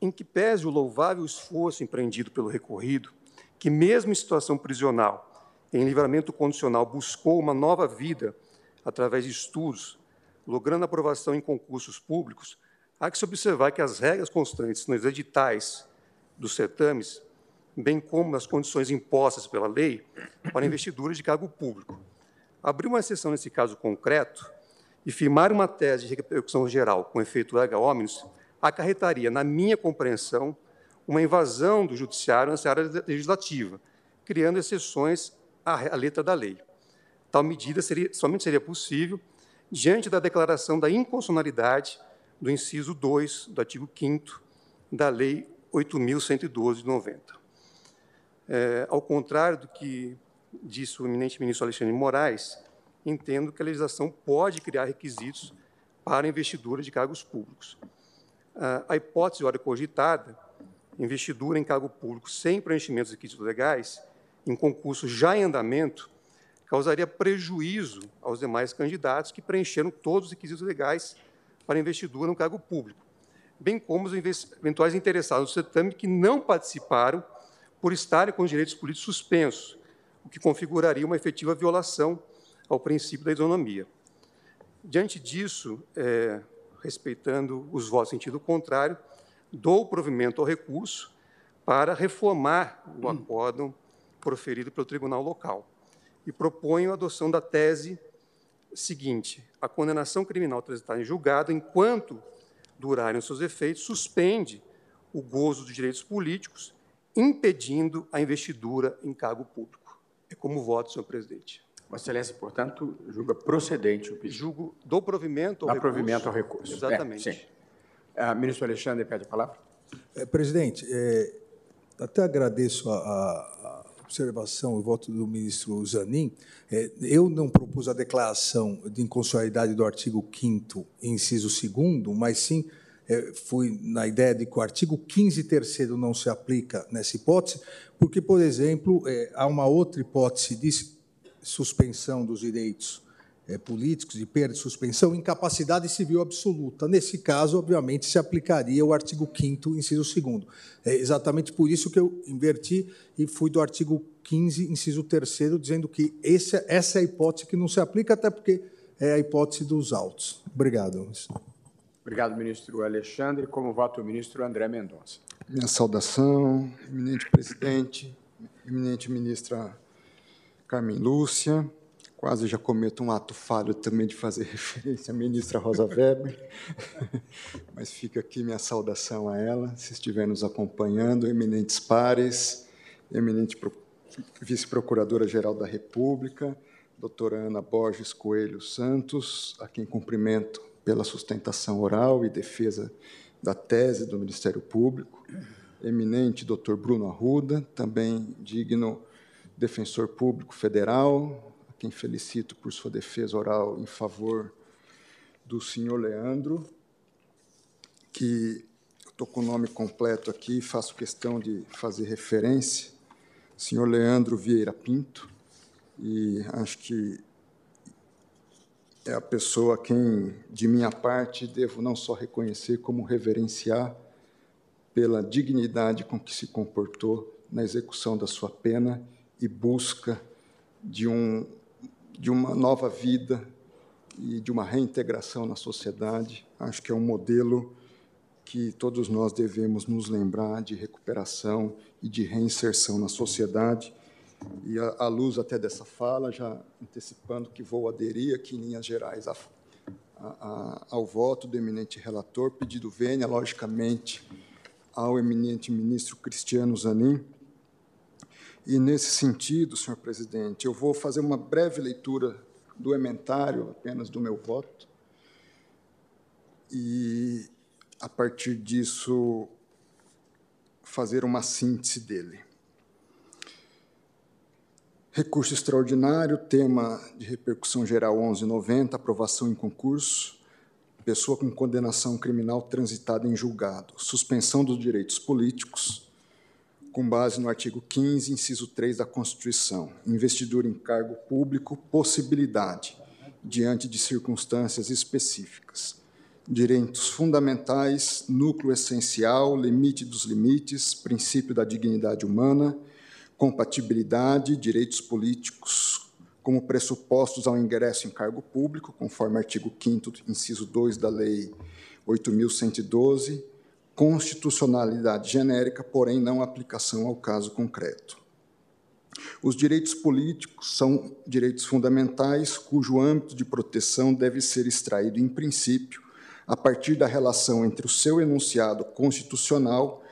I: Em que pese o louvável esforço empreendido pelo recorrido que, mesmo em situação prisional, em livramento condicional, buscou uma nova vida através de estudos, logrando aprovação em concursos públicos, há que se observar que as regras constantes nos editais dos certames, bem como nas condições impostas pela lei para investiduras de cargo público. Abrir uma exceção nesse caso concreto e firmar uma tese de repercussão geral com efeito erga omnes acarretaria, na minha compreensão, uma invasão do judiciário nessa área legislativa, criando exceções à letra da lei. Tal medida seria, somente seria possível diante da declaração da inconstitucionalidade do inciso 2 do artigo 5 da Lei 8.112 de 90. É, ao contrário do que disse o eminente ministro Alexandre de Moraes, entendo que a legislação pode criar requisitos para investidura de cargos públicos. A hipótese, hora cogitada, investidura em cargo público sem preenchimento dos requisitos legais, em concurso já em andamento, causaria prejuízo aos demais candidatos que preencheram todos os requisitos legais para investidura no cargo público, bem como os eventuais interessados no certame que não participaram por estarem com os direitos políticos suspensos, o que configuraria uma efetiva violação ao princípio da isonomia. Diante disso, é, respeitando os votos em sentido contrário, dou provimento ao recurso para reformar o acórdão proferido pelo tribunal local e proponho a adoção da tese seguinte: a condenação criminal transitada em julgado, enquanto durarem os seus efeitos, suspende o gozo dos direitos políticos, impedindo a investidura em cargo público. É como voto, senhor presidente.
A: Vossa Excelência, portanto, julga procedente o pedido.
I: Julgo, dou provimento ao
A: Dá
I: recurso.
A: provimento ao recurso.
I: Exatamente.
A: É, sim. Ah, ministro Alexandre, pede a palavra.
F: É, presidente, é, até agradeço a, a, observação e voto do ministro Zanin. É, eu não propus a declaração de inconstitucionalidade do artigo 5 inciso 2 mas sim é, fui na ideia de que o artigo 15 terceiro não se aplica nessa hipótese, porque, por exemplo, é, há uma outra hipótese de suspensão dos direitos é, políticos, de perda de suspensão, incapacidade civil absoluta. Nesse caso, obviamente, se aplicaria o artigo 5 inciso 2 É exatamente por isso que eu inverti e fui do artigo 15, inciso 3 dizendo que esse, essa é a hipótese que não se aplica, até porque é a hipótese dos autos. Obrigado.
A: Obrigado, ministro Alexandre. Como voto o ministro André Mendonça.
J: Minha saudação, eminente presidente, eminente ministra Carmen Lúcia, quase já cometo um ato falho também de fazer referência à ministra Rosa Weber, mas fica aqui minha saudação a ela, se estiver nos acompanhando, eminentes pares, eminente vice-procuradora-geral da República, doutora Ana Borges Coelho Santos, a quem cumprimento pela sustentação oral e defesa da tese do Ministério Público, eminente doutor Bruno Arruda, também digno defensor público federal, quem felicito por sua defesa oral em favor do senhor Leandro, que estou com o nome completo aqui, faço questão de fazer referência. Senhor Leandro Vieira Pinto, e acho que é a pessoa a quem, de minha parte, devo não só reconhecer, como reverenciar pela dignidade com que se comportou na execução da sua pena e busca de, um, de uma nova vida e de uma reintegração na sociedade. Acho que é um modelo que todos nós devemos nos lembrar de recuperação e de reinserção na sociedade. E, à luz até dessa fala, já antecipando que vou aderir aqui em linhas gerais a, a, ao voto do eminente relator, pedido venha, logicamente, ao eminente ministro Cristiano Zanin. E, nesse sentido, senhor presidente, eu vou fazer uma breve leitura do ementário apenas do meu voto. E, a partir disso, fazer uma síntese dele. Recurso extraordinário, tema de repercussão geral 1190, aprovação em concurso, pessoa com condenação criminal transitada em julgado, suspensão dos direitos políticos, com base no artigo 15, inciso 3 da Constituição, investidura em cargo público, possibilidade, diante de circunstâncias específicas. Direitos fundamentais, núcleo essencial, limite dos limites, princípio da dignidade humana, compatibilidade, direitos políticos como pressupostos ao ingresso em cargo público, conforme artigo 5 inciso 2 da Lei 8.112, constitucionalidade genérica, porém não aplicação ao caso concreto. Os direitos políticos são direitos fundamentais cujo âmbito de proteção deve ser extraído, em princípio, a partir da relação entre o seu enunciado constitucional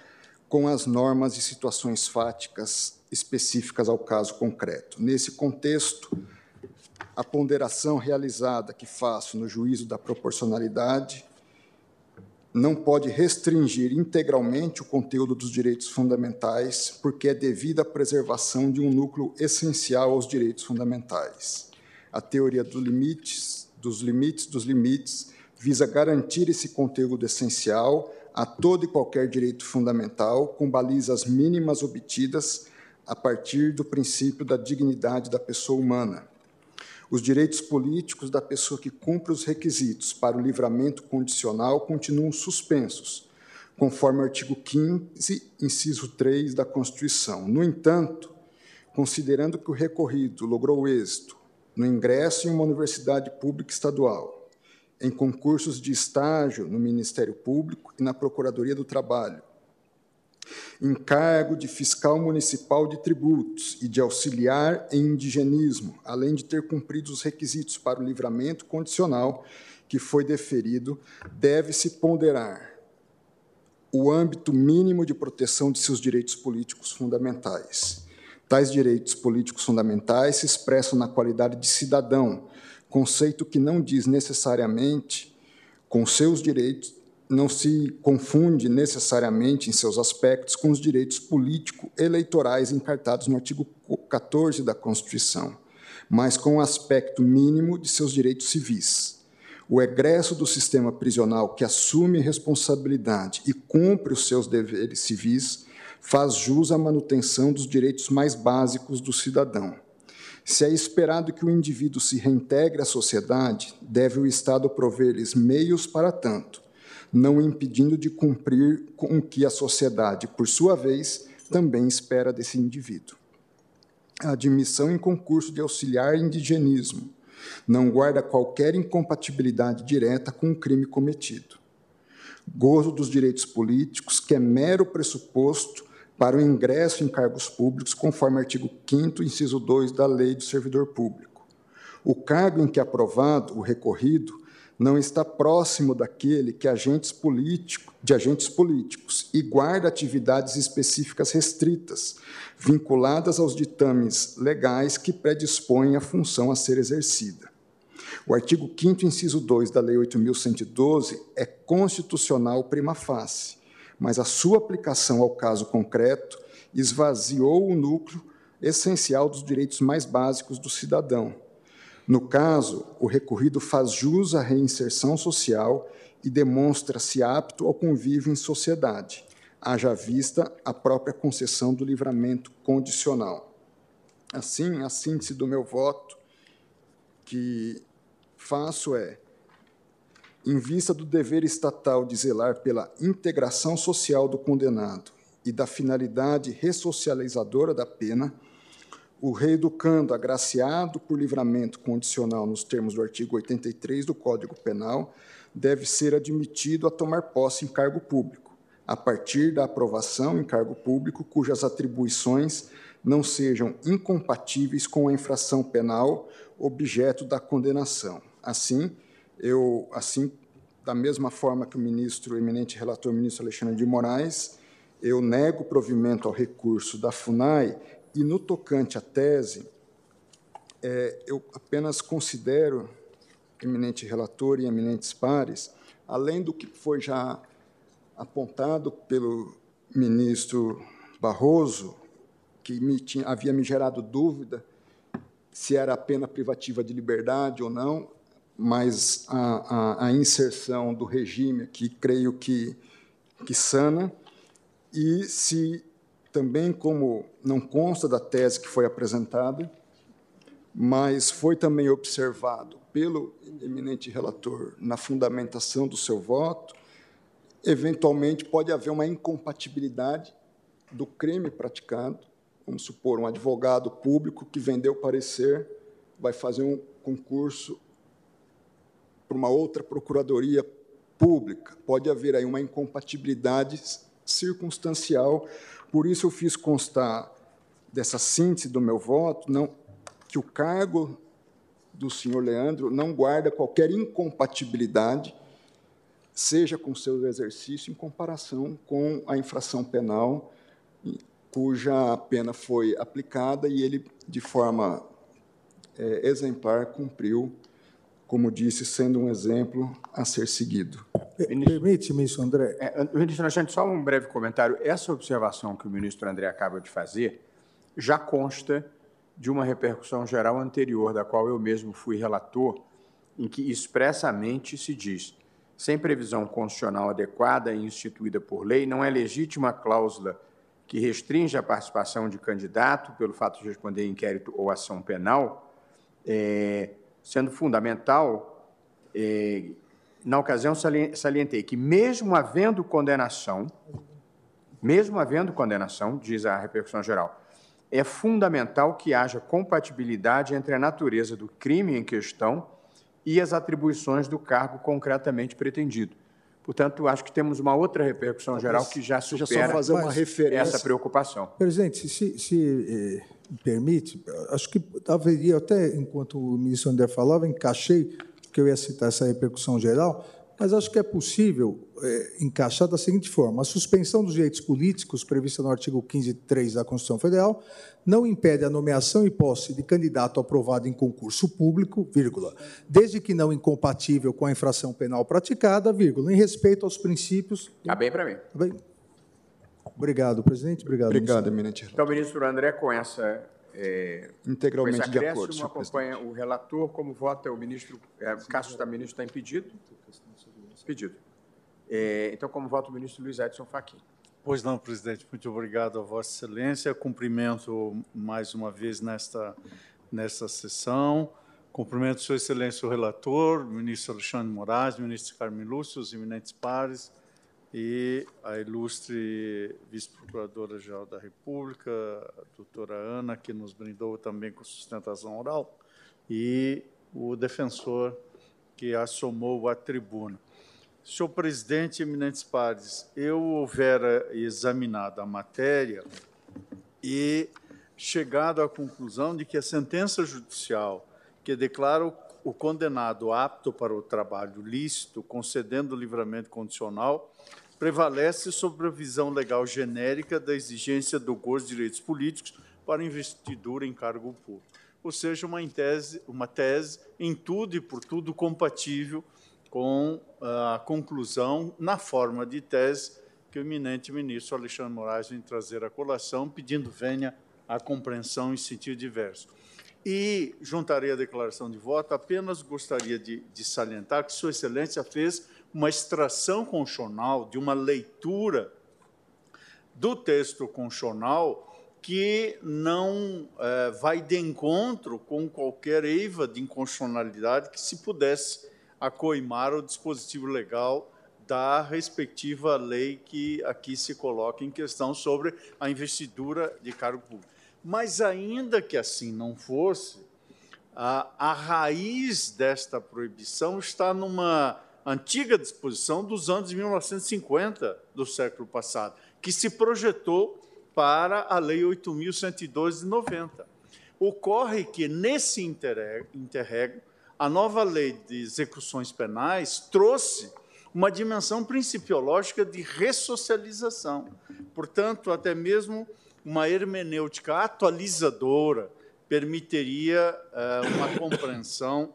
J: com as normas e situações fáticas específicas ao caso concreto. Nesse contexto, a ponderação realizada que faço no juízo da proporcionalidade não pode restringir integralmente o conteúdo dos direitos fundamentais, porque é devida à preservação de um núcleo essencial aos direitos fundamentais. A teoria dos limites, dos limites dos limites visa garantir esse conteúdo essencial a todo e qualquer direito fundamental, com balizas mínimas obtidas a partir do princípio da dignidade da pessoa humana. Os direitos políticos da pessoa que cumpre os requisitos para o livramento condicional continuam suspensos, conforme o artigo 15, inciso 3 da Constituição. No entanto, considerando que o recorrido logrou êxito no ingresso em uma universidade pública estadual, em concursos de estágio no Ministério Público e na Procuradoria do Trabalho, encargo de fiscal municipal de tributos e de auxiliar em indigenismo, além de ter cumprido os requisitos para o livramento condicional que foi deferido, deve-se ponderar o âmbito mínimo de proteção de seus direitos políticos fundamentais. Tais direitos políticos fundamentais se expressam na qualidade de cidadão, conceito que não diz necessariamente com seus direitos, não se confunde necessariamente em seus aspectos com os direitos político-eleitorais encartados no artigo 14 da Constituição, mas com o aspecto mínimo de seus direitos civis. O egresso do sistema prisional que assume responsabilidade e cumpre os seus deveres civis faz jus à manutenção dos direitos mais básicos do cidadão se é esperado que o indivíduo se reintegre à sociedade, deve o Estado prover-lhes meios para tanto, não impedindo de cumprir com o que a sociedade, por sua vez, também espera desse indivíduo. A admissão em concurso de auxiliar indigenismo não guarda qualquer incompatibilidade direta com o crime cometido. Gozo dos direitos políticos, que é mero pressuposto para o ingresso em cargos públicos, conforme artigo 5 inciso 2 da Lei do Servidor Público. O cargo em que é aprovado o recorrido não está próximo daquele que agentes políticos, de agentes políticos e guarda atividades específicas restritas, vinculadas aos ditames legais que predispõem a função a ser exercida. O artigo 5 inciso 2 da Lei 8.112 é constitucional prima facie mas a sua aplicação ao caso concreto esvaziou o núcleo essencial dos direitos mais básicos do cidadão. No caso, o recorrido faz jus à reinserção social e demonstra-se apto ao convívio em sociedade, haja vista a própria concessão do livramento condicional. Assim, a síntese do meu voto que faço é em vista do dever estatal de zelar pela integração social do condenado e da finalidade ressocializadora da pena, o reeducando agraciado por livramento condicional nos termos do artigo 83 do Código Penal deve ser admitido a tomar posse em cargo público, a partir da aprovação em cargo público cujas atribuições não sejam incompatíveis com a infração penal objeto da condenação. Assim, eu, assim, da mesma forma que o ministro, o eminente relator, o ministro Alexandre de Moraes, eu nego provimento ao recurso da FUNAI e, no tocante à tese, é, eu apenas considero, eminente relator e eminentes pares, além do que foi já apontado pelo ministro Barroso, que me tinha, havia me gerado dúvida se era a pena privativa de liberdade ou não, mas a, a, a inserção do regime aqui, creio que, que sana, e se também, como não consta da tese que foi apresentada, mas foi também observado pelo eminente relator na fundamentação do seu voto, eventualmente pode haver uma incompatibilidade do crime praticado. Vamos supor, um advogado público que vendeu parecer vai fazer um concurso para uma outra procuradoria pública. Pode haver aí uma incompatibilidade circunstancial. Por isso eu fiz constar dessa síntese do meu voto, não que o cargo do senhor Leandro não guarda qualquer incompatibilidade, seja com seu exercício em comparação com a infração penal cuja pena foi aplicada e ele, de forma é, exemplar, cumpriu como disse, sendo um exemplo a ser seguido.
F: Permite, ministro André.
A: É, ministro Alexandre, só um breve comentário. Essa observação que o ministro André acaba de fazer já consta de uma repercussão geral anterior, da qual eu mesmo fui relator, em que expressamente se diz: sem previsão constitucional adequada e instituída por lei, não é legítima a cláusula que restringe a participação de candidato pelo fato de responder inquérito ou ação penal. É, sendo fundamental, eh, na ocasião salientei que, mesmo havendo condenação, mesmo havendo condenação, diz a repercussão geral, é fundamental que haja compatibilidade entre a natureza do crime em questão e as atribuições do cargo concretamente pretendido. Portanto, acho que temos uma outra repercussão geral que já supera
F: fazer uma referência.
A: essa preocupação.
F: Presidente, se, se eh, me permite, acho que haveria até, enquanto o ministro André falava, encaixei, que eu ia citar essa repercussão geral, mas acho que é possível é, encaixar da seguinte forma: a suspensão dos direitos políticos, prevista no artigo 15.3 da Constituição Federal, não impede a nomeação e posse de candidato aprovado em concurso público, vírgula, desde que não incompatível com a infração penal praticada, vírgula, em respeito aos princípios.
A: Está bem para mim. Tá bem.
F: Obrigado, presidente. Obrigado,
J: Obrigado, eminente.
A: Então, ministro André, com essa é,
J: integralmente
A: com
J: de acordo.
A: acompanha presidente. o relator, como vota o ministro é, Cássio está ministro está impedido? Pedido. É, então, como vota o ministro Luiz Edson Fachin?
K: Pois não, presidente. Muito obrigado a Vossa Excelência. Cumprimento mais uma vez nesta nesta sessão. Cumprimento Sua Excelência o relator, ministro Alexandre Moraes, ministro Carmen Lúcio, os eminentes pares, e a ilustre vice-procuradora-geral da República, a doutora Ana, que nos brindou também com sustentação oral, e o defensor que assomou à tribuna. Senhor presidente, eminentes pares, eu houvera examinado a matéria e chegado à conclusão de que a sentença judicial que declara o condenado apto para o trabalho lícito, concedendo o livramento condicional, prevalece sobre a visão legal genérica da exigência do gozo de direitos políticos para investidura em cargo público. Ou seja, uma tese, uma tese em tudo e por tudo compatível com a conclusão, na forma de tese, que o eminente ministro Alexandre Moraes vem trazer à colação, pedindo venha a compreensão em sentido diverso. E juntarei a declaração de voto, apenas gostaria de, de salientar que Sua Excelência fez uma extração constitucional de uma leitura do texto constitucional que não é, vai de encontro com qualquer eiva de inconstitucionalidade que se pudesse acoimar o dispositivo legal da respectiva lei que aqui se coloca em questão sobre a investidura de cargo público. Mas, ainda que assim não fosse, a, a raiz desta proibição está numa antiga disposição dos anos 1950 do século passado, que se projetou para a Lei 8.102 de 90. Ocorre que, nesse interregno, a nova lei de execuções penais trouxe uma dimensão principiológica de ressocialização. Portanto, até mesmo uma hermenêutica atualizadora permitiria uh, uma compreensão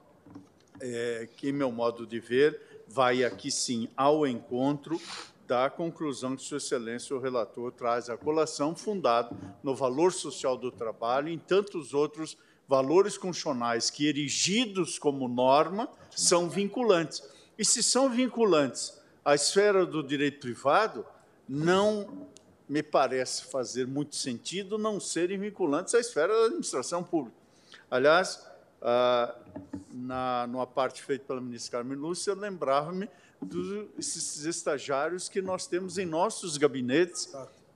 K: uh, que, meu modo de ver, vai aqui sim ao encontro da conclusão que Sua Excelência, o relator, traz à colação, fundado no valor social do trabalho e em tantos outros valores constitucionais que, erigidos como norma, são vinculantes. E se são vinculantes à esfera do direito privado, não me parece fazer muito sentido não serem vinculantes à esfera da administração pública. Aliás, ah, na, numa parte feita pela ministra Carmen Lúcia, lembrava-me desses estagiários que nós temos em nossos gabinetes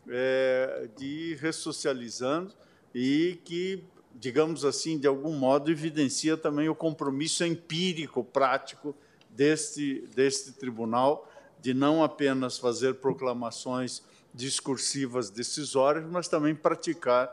K: é, de ressocializando e que, digamos assim, de algum modo evidencia também o compromisso empírico, prático deste, deste tribunal de não apenas fazer proclamações discursivas decisórias, mas também praticar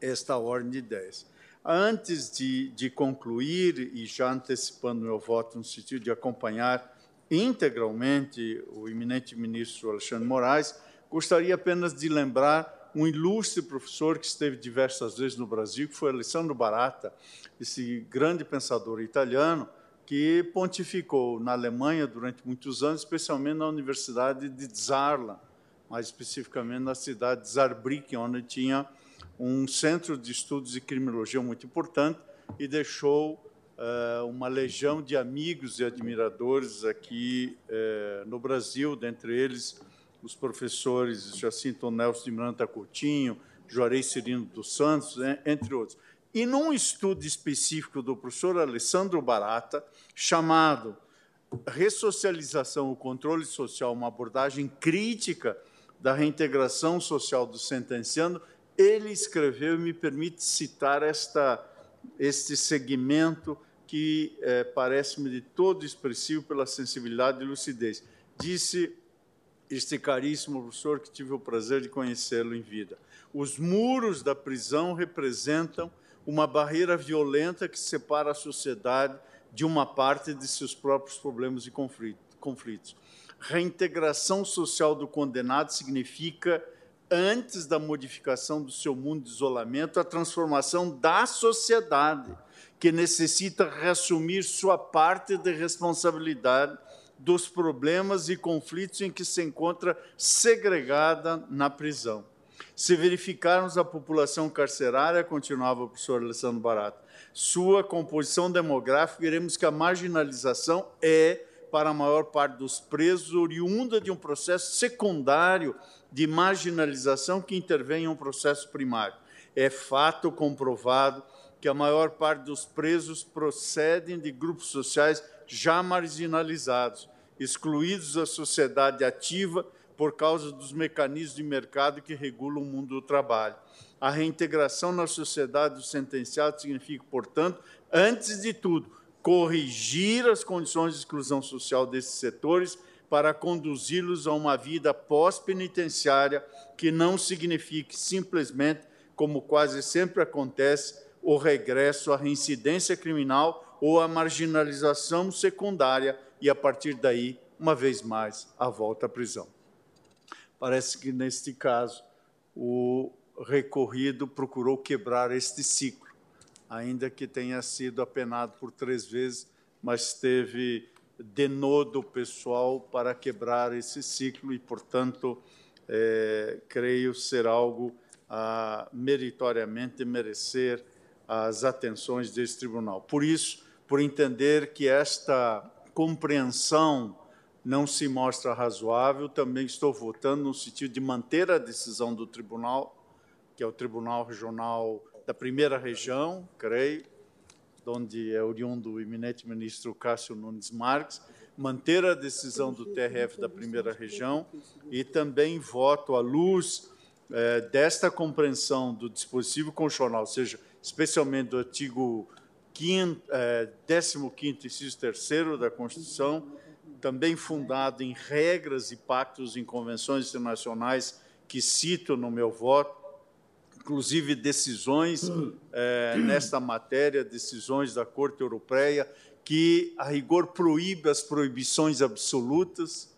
K: esta ordem de ideias. Antes de, de concluir, e já antecipando meu voto no sentido de acompanhar integralmente o eminente ministro Alexandre Moraes, gostaria apenas de lembrar um ilustre professor que esteve diversas vezes no Brasil, que foi Alessandro Barata, esse grande pensador italiano, que pontificou na Alemanha durante muitos anos, especialmente na Universidade de Saarland, mais especificamente na cidade de Saarbrücken, onde tinha um centro de estudos de criminologia muito importante e deixou uh, uma legião de amigos e admiradores aqui uh, no Brasil, dentre eles os professores Jacinto Nelson de Miranda Coutinho, Juarez Cirino dos Santos, entre outros. E num estudo específico do professor Alessandro Barata, chamado Ressocialização, o Controle Social, uma abordagem crítica da reintegração social do sentenciando, ele escreveu, e me permite citar esta, este segmento que é, parece-me de todo expressivo pela sensibilidade e lucidez. Disse este caríssimo professor que tive o prazer de conhecê-lo em vida. Os muros da prisão representam uma barreira violenta que separa a sociedade de uma parte de seus próprios problemas e conflitos. Reintegração social do condenado significa, antes da modificação do seu mundo de isolamento, a transformação da sociedade que necessita reassumir sua parte de responsabilidade dos problemas e conflitos em que se encontra segregada na prisão. Se verificarmos a população carcerária, continuava o professor Alessandro Barato, sua composição demográfica, veremos que a marginalização é, para a maior parte dos presos, oriunda de um processo secundário de marginalização que intervém em um processo primário. É fato comprovado que a maior parte dos presos procedem de grupos sociais já marginalizados, excluídos da sociedade ativa por causa dos mecanismos de mercado que regulam o mundo do trabalho. A reintegração na sociedade dos sentenciados significa, portanto, antes de tudo, corrigir as condições de exclusão social desses setores para conduzi-los a uma vida pós-penitenciária que não signifique simplesmente, como quase sempre acontece, o regresso à reincidência criminal ou à marginalização secundária e, a partir daí, uma vez mais, a volta à prisão. Parece que, neste caso, o recorrido procurou quebrar este ciclo, ainda que tenha sido apenado por três vezes, mas teve denodo pessoal para quebrar esse ciclo e, portanto, é, creio ser algo a meritoriamente merecer as atenções desse tribunal. Por isso, por entender que esta compreensão não se mostra razoável. Também estou votando no sentido de manter a decisão do tribunal, que é o Tribunal Regional da Primeira Região, creio, onde é oriundo o eminente ministro Cássio Nunes Marques, manter a decisão do TRF da Primeira Região e também voto à luz é, desta compreensão do dispositivo constitucional, ou seja, especialmente do artigo 15, é, 15 inciso 3 da Constituição, também fundado em regras e pactos em convenções internacionais que cito no meu voto, inclusive decisões é, nesta matéria, decisões da Corte Europeia, que a rigor proíbe as proibições absolutas,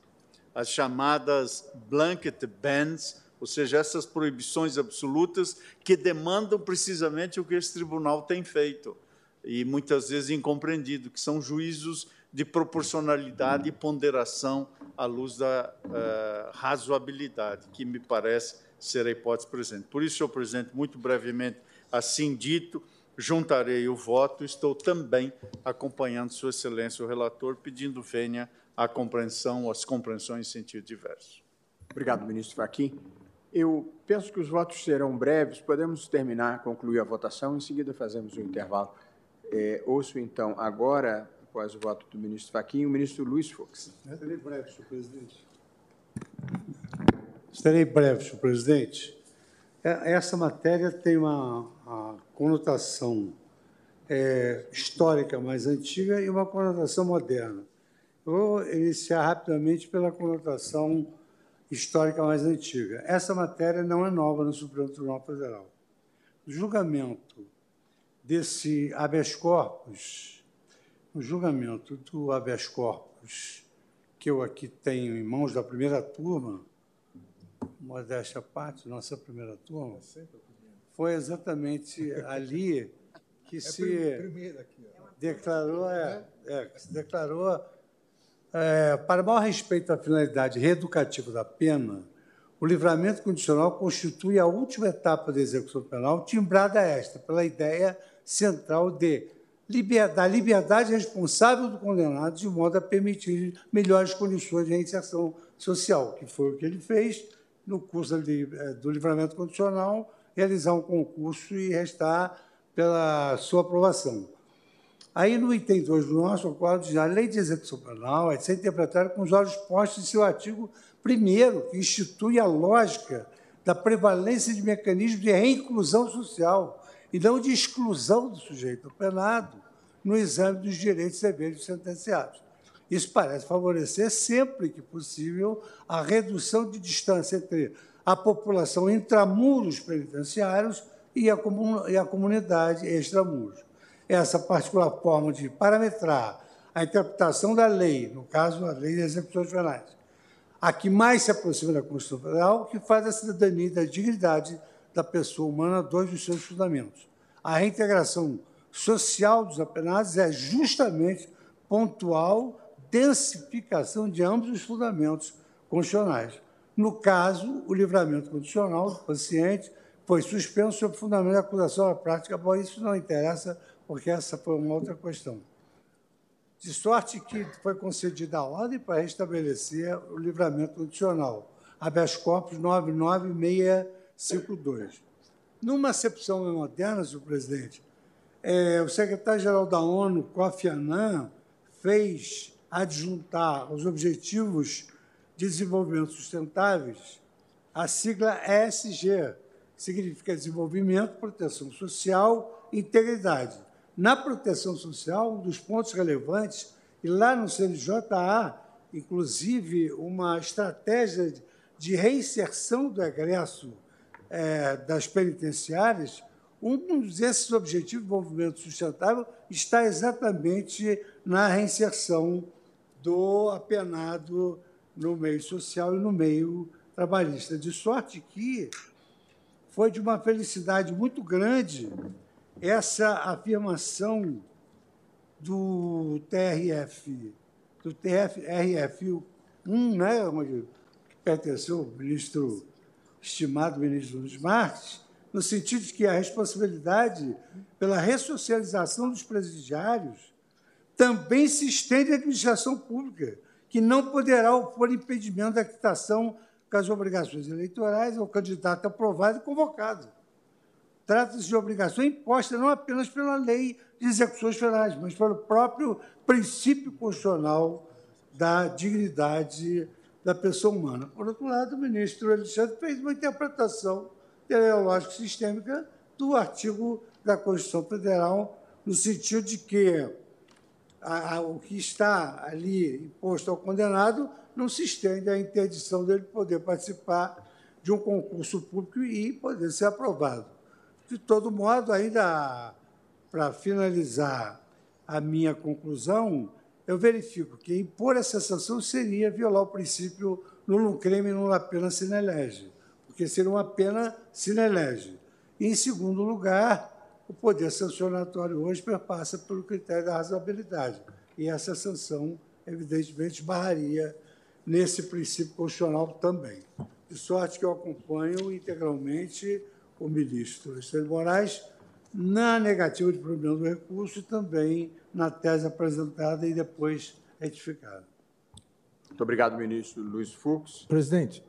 K: as chamadas blanket bans, ou seja, essas proibições absolutas que demandam precisamente o que esse tribunal tem feito, e muitas vezes incompreendido, que são juízos de proporcionalidade e ponderação à luz da uh, razoabilidade, que me parece ser a hipótese presente. Por isso, senhor presidente, muito brevemente, assim dito, juntarei o voto. Estou também acompanhando Sua Excelência o relator, pedindo venha a compreensão, as compreensões em sentido diverso.
A: Obrigado, ministro Fachin. Eu penso que os votos serão breves, podemos terminar, concluir a votação, em seguida fazemos o um intervalo. É, ouço, então, agora, após o voto do ministro Fachin, o ministro Luiz Fux.
L: Serei breve, senhor presidente. Estarei breve, senhor presidente. É, essa matéria tem uma, uma conotação é, histórica mais antiga e uma conotação moderna. Eu vou iniciar rapidamente pela conotação histórica mais antiga. Essa matéria não é nova no Supremo Tribunal Federal. O julgamento desse habeas corpus, o julgamento do habeas corpus que eu aqui tenho em mãos da primeira turma, modéstia à parte, nossa primeira turma, foi exatamente ali que é se declarou, é, é, se declarou é, para maior respeito à finalidade reeducativa da pena, o livramento condicional constitui a última etapa da execução penal, timbrada esta pela ideia central de da liberdade responsável do condenado, de modo a permitir melhores condições de reinserção social, que foi o que ele fez no curso é, do livramento condicional, realizar um concurso e restar pela sua aprovação. Aí, no item 2 do nosso acordo, a lei de execução penal é de ser interpretada com os olhos postos em seu artigo 1 que institui a lógica da prevalência de mecanismos de reinclusão social e não de exclusão do sujeito penado no exame dos direitos e deveres sentenciados. Isso parece favorecer, sempre que possível, a redução de distância entre a população intramuros penitenciários e a, e a comunidade extramuros essa particular forma de parametrar a interpretação da lei, no caso, a lei de execuções penais, a que mais se aproxima da Constituição Federal, que faz da cidadania da dignidade da pessoa humana dois dos seus fundamentos. A reintegração social dos apenados é justamente pontual densificação de ambos os fundamentos constitucionais. No caso, o livramento condicional do paciente foi suspenso sob fundamento da acusação à prática, bom, isso não interessa porque essa foi uma outra questão. De sorte que foi concedida a ordem para restabelecer o livramento condicional, habeas corpus 99652. Numa acepção moderna, senhor presidente, é, o secretário-geral da ONU, Kofi Annan, fez adjuntar os Objetivos de Desenvolvimento Sustentáveis a sigla ESG, que significa Desenvolvimento, Proteção Social e Integridade na proteção social, um dos pontos relevantes, e lá no CNJ há, inclusive, uma estratégia de reinserção do egresso é, das penitenciárias, um desses objetivos do movimento sustentável está exatamente na reinserção do apenado no meio social e no meio trabalhista. De sorte que foi de uma felicidade muito grande essa afirmação do TRF, do TRF 1, né, onde pertenceu o ministro, estimado ministro Luiz Marques, no sentido de que a responsabilidade pela ressocialização dos presidiários também se estende à administração pública, que não poderá opor impedimento da quitação das obrigações eleitorais ao candidato aprovado e convocado. Trata-se de obrigação imposta não apenas pela lei de execuções federais, mas pelo próprio princípio constitucional da dignidade da pessoa humana. Por outro lado, o ministro Alexandre fez uma interpretação teleológica sistêmica do artigo da Constituição Federal, no sentido de que a, a, o que está ali imposto ao condenado não se estende à interdição dele poder participar de um concurso público e poder ser aprovado. De todo modo, ainda para finalizar a minha conclusão, eu verifico que impor essa sanção seria violar o princípio nullum crime, nulla pena sine lege, porque seria uma pena sine lege. E, em segundo lugar, o poder sancionatório hoje perpassa pelo critério da razoabilidade, e essa sanção, evidentemente, barraria nesse princípio constitucional também. De sorte que eu acompanho integralmente o ministro Alexandre Moraes na negativa de problema do recurso e também na tese apresentada e depois retificada.
A: Muito obrigado, ministro Luiz Fux.
F: Presidente,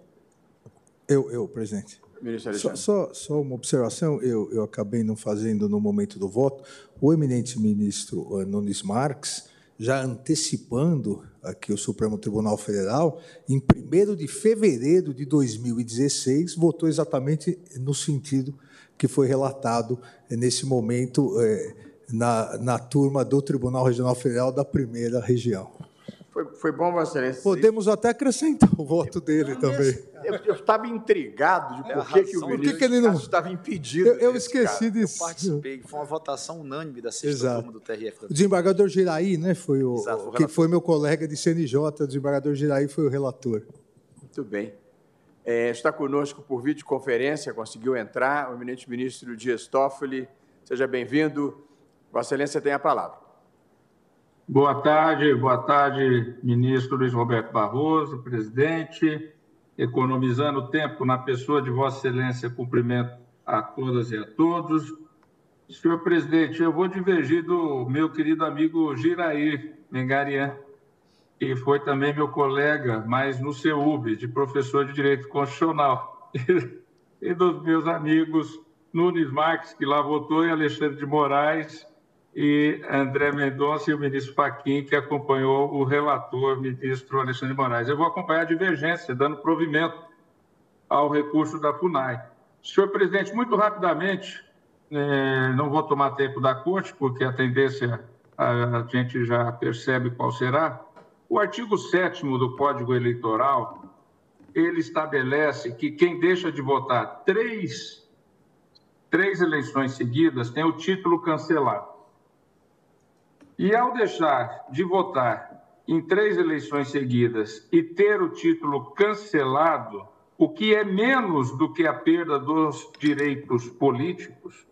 F: eu, eu presidente.
A: Ministro
F: Só,
A: Alexandre.
F: só, só uma observação, eu, eu acabei não fazendo no momento do voto. O eminente ministro eh, Nunes Marques, já antecipando aqui o Supremo Tribunal Federal, em 1 de fevereiro de 2016, votou exatamente no sentido que foi relatado eh, nesse momento eh, na, na turma do Tribunal Regional Federal da primeira região.
A: Foi, foi bom, Vossa Excelência.
F: Podemos até acrescentar o voto dele também.
A: Eu, eu estava intrigado de
M: É
A: por que, que o ministro
F: Por que ele não-
A: estava impedido.
F: Eu, eu esqueci
A: caso.
F: disso.
M: Eu participei, foi uma votação unânime da sexta
F: Exato.
M: turma do TRF.
F: O desembargador Giraí, né, foi o,
M: Exato, o
F: que foi meu colega de CNJ, o desembargador Giraí foi o relator.
A: Muito bem. É, está conosco por videoconferência, conseguiu entrar, o eminente ministro Dias Toffoli. Seja bem-vindo. Vossa Excelência tem a palavra.
N: Boa tarde, boa tarde, ministro Luiz Roberto Barroso, presidente. Economizando tempo na pessoa de Vossa Excelência, cumprimento a todas e a todos. Senhor presidente, eu vou divergir do meu querido amigo Girair Mengarian, que foi também meu colega, mas no CEUB, de professor de Direito Constitucional, e dos meus amigos Nunes Marques, que lá votou, e Alexandre de Moraes, e André Mendonça e o ministro Fachin, que acompanhou o relator, ministro Alexandre de Moraes. Eu vou acompanhar a divergência, dando provimento ao recurso da FUNAI. Senhor presidente, muito rapidamente, eh, não vou tomar tempo da corte, porque a tendência a gente já percebe qual será. O artigo 7 do Código Eleitoral, ele estabelece que quem deixa de votar três, três eleições seguidas tem o título cancelado. E ao deixar de votar em três eleições seguidas e ter o título cancelado, o que é menos do que a perda dos direitos políticos,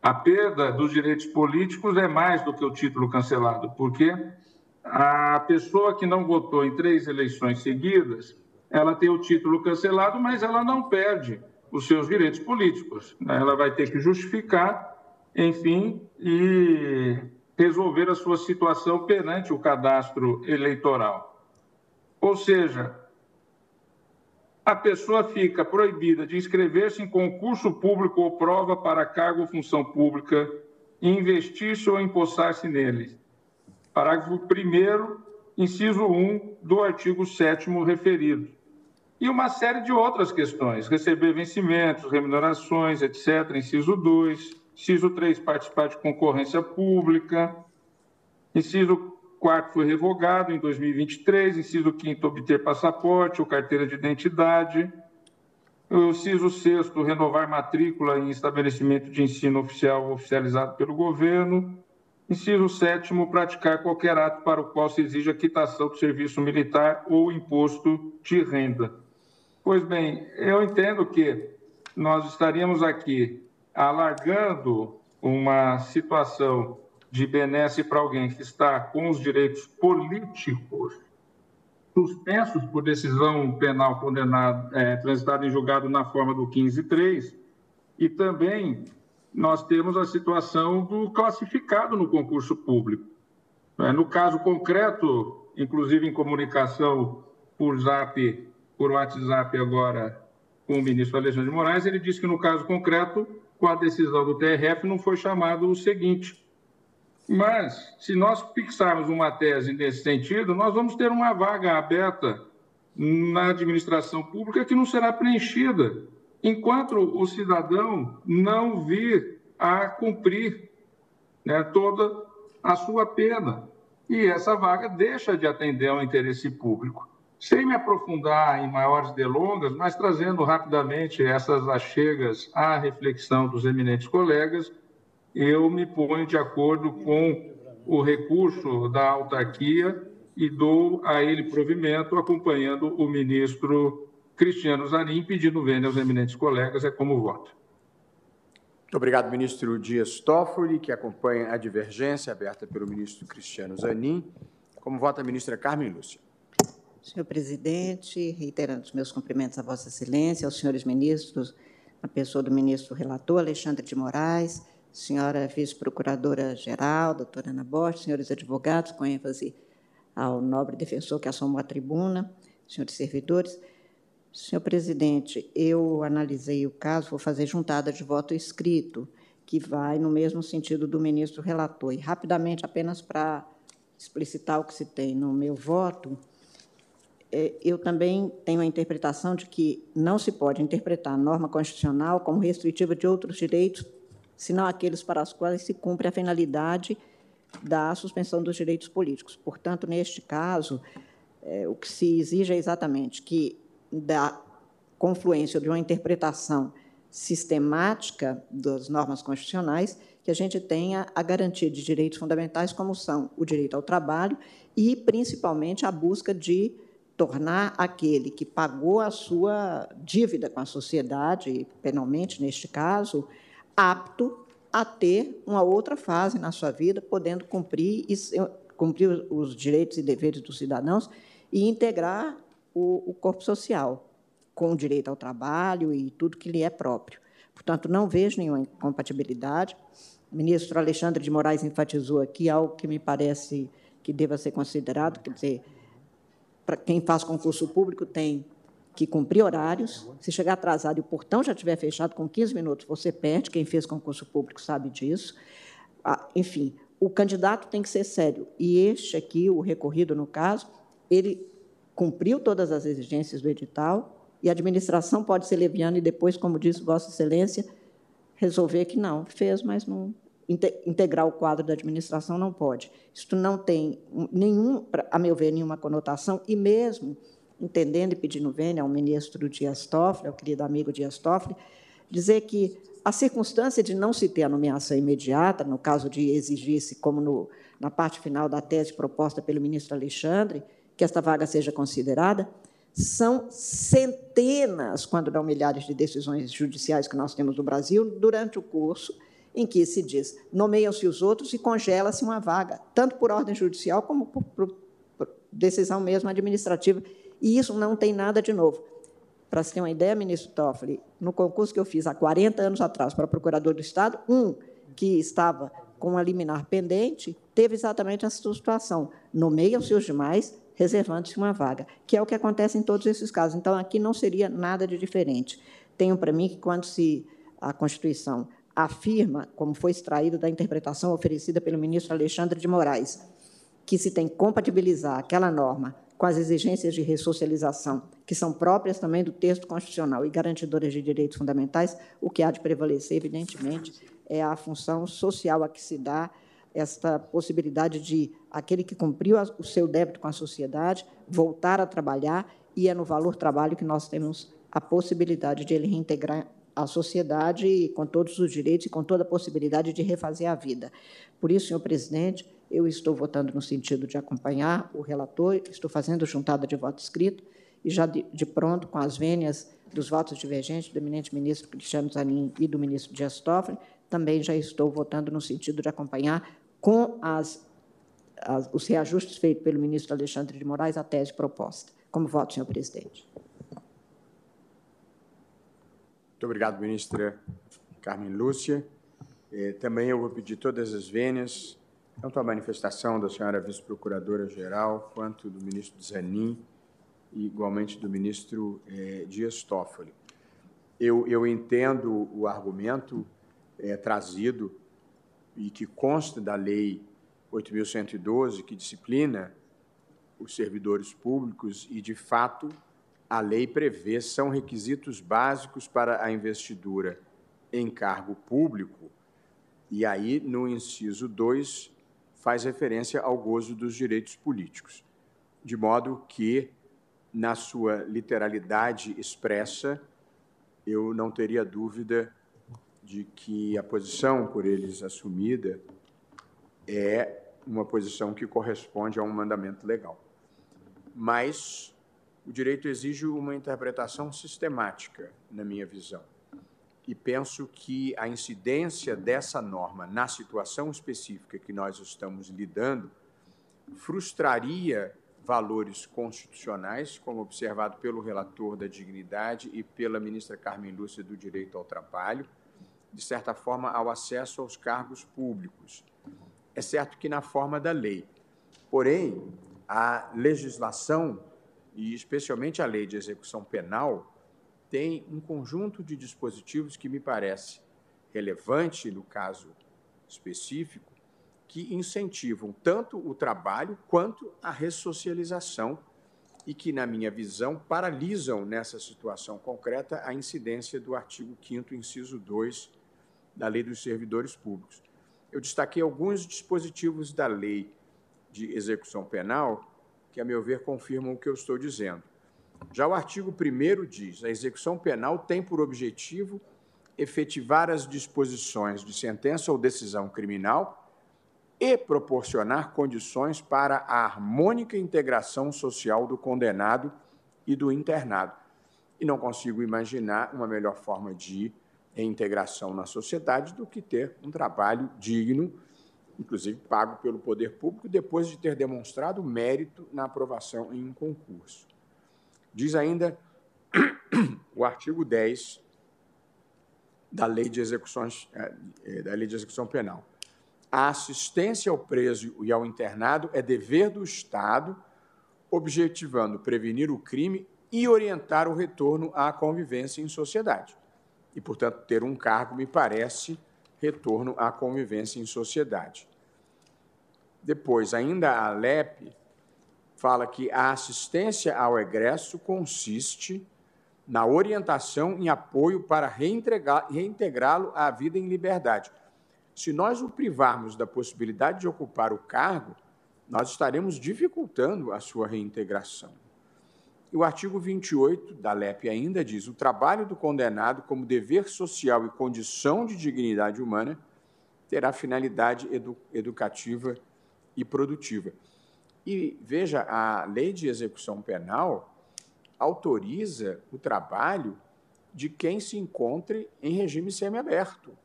N: a perda dos direitos políticos é mais do que o título cancelado, porque a pessoa que não votou em três eleições seguidas, ela tem o título cancelado, mas ela não perde os seus direitos políticos. né? Ela vai ter que justificar, enfim, e resolver a sua situação perante o cadastro eleitoral. Ou seja, a pessoa fica proibida de inscrever-se em concurso público ou prova para cargo ou função pública, investir-se ou empossar-se nele. Parágrafo 1 inciso 1 do artigo 7 referido. E uma série de outras questões, receber vencimentos, remunerações, etc., inciso 2, inciso 3, participar de concorrência pública, inciso 4 foi revogado em 2023, inciso 5 obter passaporte ou carteira de identidade, o inciso 6 renovar matrícula em estabelecimento de ensino oficial oficializado pelo governo, inciso 7 praticar qualquer ato para o qual se exija quitação do serviço militar ou imposto de renda. Pois bem, eu entendo que nós estaríamos aqui alargando uma situação de benesse para alguém que está com os direitos políticos suspensos por decisão penal condenada, é, transitada em julgado na forma do 15.3, e também nós temos a situação do classificado no concurso público. É, No caso concreto, inclusive em comunicação por Zap, por WhatsApp agora com o ministro Alexandre de Moraes, ele disse que no caso concreto, com a decisão do TRF, não foi chamado o seguinte. Mas, se nós fixarmos uma tese nesse sentido, nós vamos ter uma vaga aberta na administração pública que não será preenchida enquanto o cidadão não vir a cumprir né, toda a sua pena. E essa vaga deixa de atender ao interesse público. Sem me aprofundar em maiores delongas, mas trazendo rapidamente essas achegas à reflexão dos eminentes colegas, eu me ponho de acordo com o recurso da autarquia e dou a ele provimento, acompanhando o ministro Cristiano Zanin, pedindo vênia aos eminentes colegas, é como voto.
A: Muito obrigado, ministro Dias Toffoli, que acompanha a divergência aberta pelo ministro Cristiano Zanin. Como vota a ministra Carmen Lúcia?
D: Senhor presidente, reiterando os meus cumprimentos a Vossa Excelência, aos senhores ministros, na pessoa do ministro relator Alexandre de Moraes, senhora vice-procuradora-geral, doutora Ana Borges, senhores advogados, com ênfase ao nobre defensor que assomou a tribuna, senhores servidores. Senhor presidente, eu analisei o caso, vou fazer juntada de voto escrito, que vai no mesmo sentido do ministro relator. E, rapidamente, apenas para explicitar o que se tem no meu voto, é, eu também tenho a interpretação de que não se pode interpretar a norma constitucional como restritiva de outros direitos, senão aqueles para os quais se cumpre a finalidade da suspensão dos direitos políticos. Portanto, neste caso, é, o que se exige é exatamente que, da confluência de uma interpretação sistemática das normas constitucionais, que a gente tenha a garantia de direitos fundamentais, como são o direito ao trabalho e, principalmente, a busca de tornar aquele que pagou a sua dívida com a sociedade, penalmente neste caso, apto a ter uma outra fase na sua vida, podendo cumprir, cumprir os direitos e deveres dos cidadãos e integrar o, o corpo social, com o direito ao trabalho e tudo que lhe é próprio. Portanto, não vejo nenhuma incompatibilidade. O ministro Alexandre de Moraes enfatizou aqui algo que me parece que deva ser considerado, quer dizer, para quem faz concurso público tem que cumprir horários. Se chegar atrasado e o portão já estiver fechado com 15 minutos, você perde. Quem fez concurso público sabe disso. Ah, enfim, o candidato tem que ser sério. E este aqui, o recorrido no caso, ele cumpriu todas as exigências do edital e a administração pode ser leviana e depois, como disse Vossa Excelência, resolver que não, fez, mas não, integrar o quadro da administração não pode. Isto não tem nenhum, a meu ver, nenhuma conotação, e mesmo entendendo e pedindo vênia ao ministro Dias Toffoli, ao querido amigo Dias Toffoli, dizer que a circunstância de não se ter a nomeação imediata, no caso de exigir-se, como no, na parte final da tese proposta pelo ministro Alexandre, que esta vaga seja considerada, são centenas, quando não milhares, de decisões judiciais que nós temos no Brasil durante o curso em que se diz nomeiam-se os outros e congela-se uma vaga, tanto por ordem judicial como por, por, por, decisão mesmo administrativa. E isso não tem nada de novo. Para se ter uma ideia, ministro Toffoli, no concurso que eu fiz há 40 anos atrás para procurador do Estado, um que estava com uma liminar pendente teve exatamente essa situação. Nomeiam-se os demais, reservando-se uma vaga, que é o que acontece em todos esses casos. Então, aqui não seria nada de diferente. Tenho para mim que, quando se a Constituição afirma, como foi extraído da interpretação oferecida pelo ministro Alexandre de Moraes, que se tem que compatibilizar aquela norma com as exigências de ressocialização, que são próprias também do texto constitucional e garantidoras de direitos fundamentais, o que há de prevalecer, evidentemente, é a função social a que se dá esta possibilidade de aquele que cumpriu o seu débito com a sociedade voltar a trabalhar, e é no valor trabalho que nós temos a possibilidade de ele reintegrar a sociedade com todos os direitos e com toda a possibilidade de refazer a vida. Por isso, senhor presidente, eu estou votando no sentido de acompanhar o relator, estou fazendo juntada de voto escrito e já de, de pronto, com as vênias dos votos divergentes do eminente ministro Cristiano Zanin e do ministro Dias Toffoli, também já estou votando no sentido de acompanhar com as, as, os reajustes feitos pelo ministro Alexandre de Moraes a tese proposta. Como voto, senhor presidente.
A: Muito obrigado, ministra Carmen Lúcia. Eh, também eu vou pedir todas as vênias tanto a manifestação da senhora vice-procuradora-geral quanto do ministro Zanin e igualmente do ministro eh, Dias Toffoli. Eu, eu entendo o argumento eh, trazido e que consta da Lei 8.112, que disciplina os servidores públicos, e, de fato, a lei prevê, são requisitos básicos para a investidura em cargo público, e aí, no inciso 2, faz referência ao gozo dos direitos políticos, de modo que, na sua literalidade expressa, eu não teria dúvida de que a posição por eles assumida é uma posição que corresponde a um mandamento legal. Mas o direito exige uma interpretação sistemática, na minha visão. E penso que a incidência dessa norma na situação específica que nós estamos lidando frustraria valores constitucionais, como observado pelo relator da dignidade e pela ministra Carmen Lúcia do Direito ao Trabalho, de certa forma, ao acesso aos cargos públicos. É certo que na forma da lei. Porém, a legislação e especialmente a lei de execução penal, tem um conjunto de dispositivos que me parece relevante no caso específico, que incentivam tanto o trabalho quanto a ressocialização e que, na minha visão, paralisam nessa situação concreta a incidência do artigo 5 inciso 2 da Lei dos Servidores Públicos. Eu destaquei alguns dispositivos da Lei de Execução Penal que, a meu ver, confirmam o que eu estou dizendo. Já o artigo 1 diz: a execução penal tem por objetivo efetivar as disposições de sentença ou decisão criminal e proporcionar condições para a harmônica integração social do condenado e do internado. E não consigo imaginar uma melhor forma de integração na sociedade do que ter um trabalho digno inclusive pago pelo poder público, depois de ter demonstrado mérito na aprovação em um concurso. Diz ainda o artigo 10 da Lei de Execuções é, é, da Lei de Execução Penal. A assistência ao preso e ao internado é dever do Estado, objetivando prevenir o crime e orientar o retorno à convivência em sociedade. E, portanto, ter um cargo me parece retorno à convivência em sociedade. Depois, ainda a LEP fala que a assistência ao egresso consiste na orientação e apoio para reintegrá-lo à vida em liberdade. Se nós o privarmos da possibilidade de ocupar o cargo, nós estaremos dificultando a sua reintegração. O artigo 28 da LEP ainda diz: o trabalho do condenado, como dever social e condição de dignidade humana, terá finalidade edu educativa e produtiva. E veja, a lei de execução penal autoriza o trabalho de quem se encontre em regime semiaberto.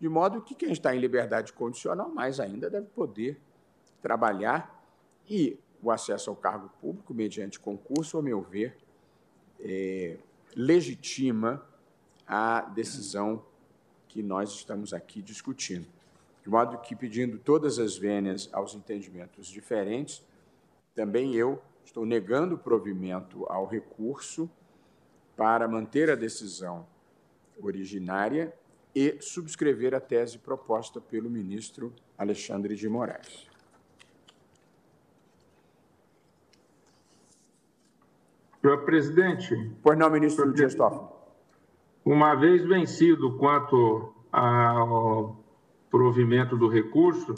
A: De modo que quem está em liberdade condicional, mais ainda, deve poder trabalhar e o acesso ao cargo público mediante concurso, ao meu ver, é, legitima a decisão que nós estamos aqui discutindo. De modo que, pedindo todas as vênias aos entendimentos diferentes, também eu estou negando o provimento ao recurso para manter a decisão originária e subscrever a tese proposta pelo ministro Alexandre de Moraes.
N: Senhor presidente.
A: Pois não, ministro Dias Toffoli.
N: Uma vez vencido quanto ao provimento do recurso,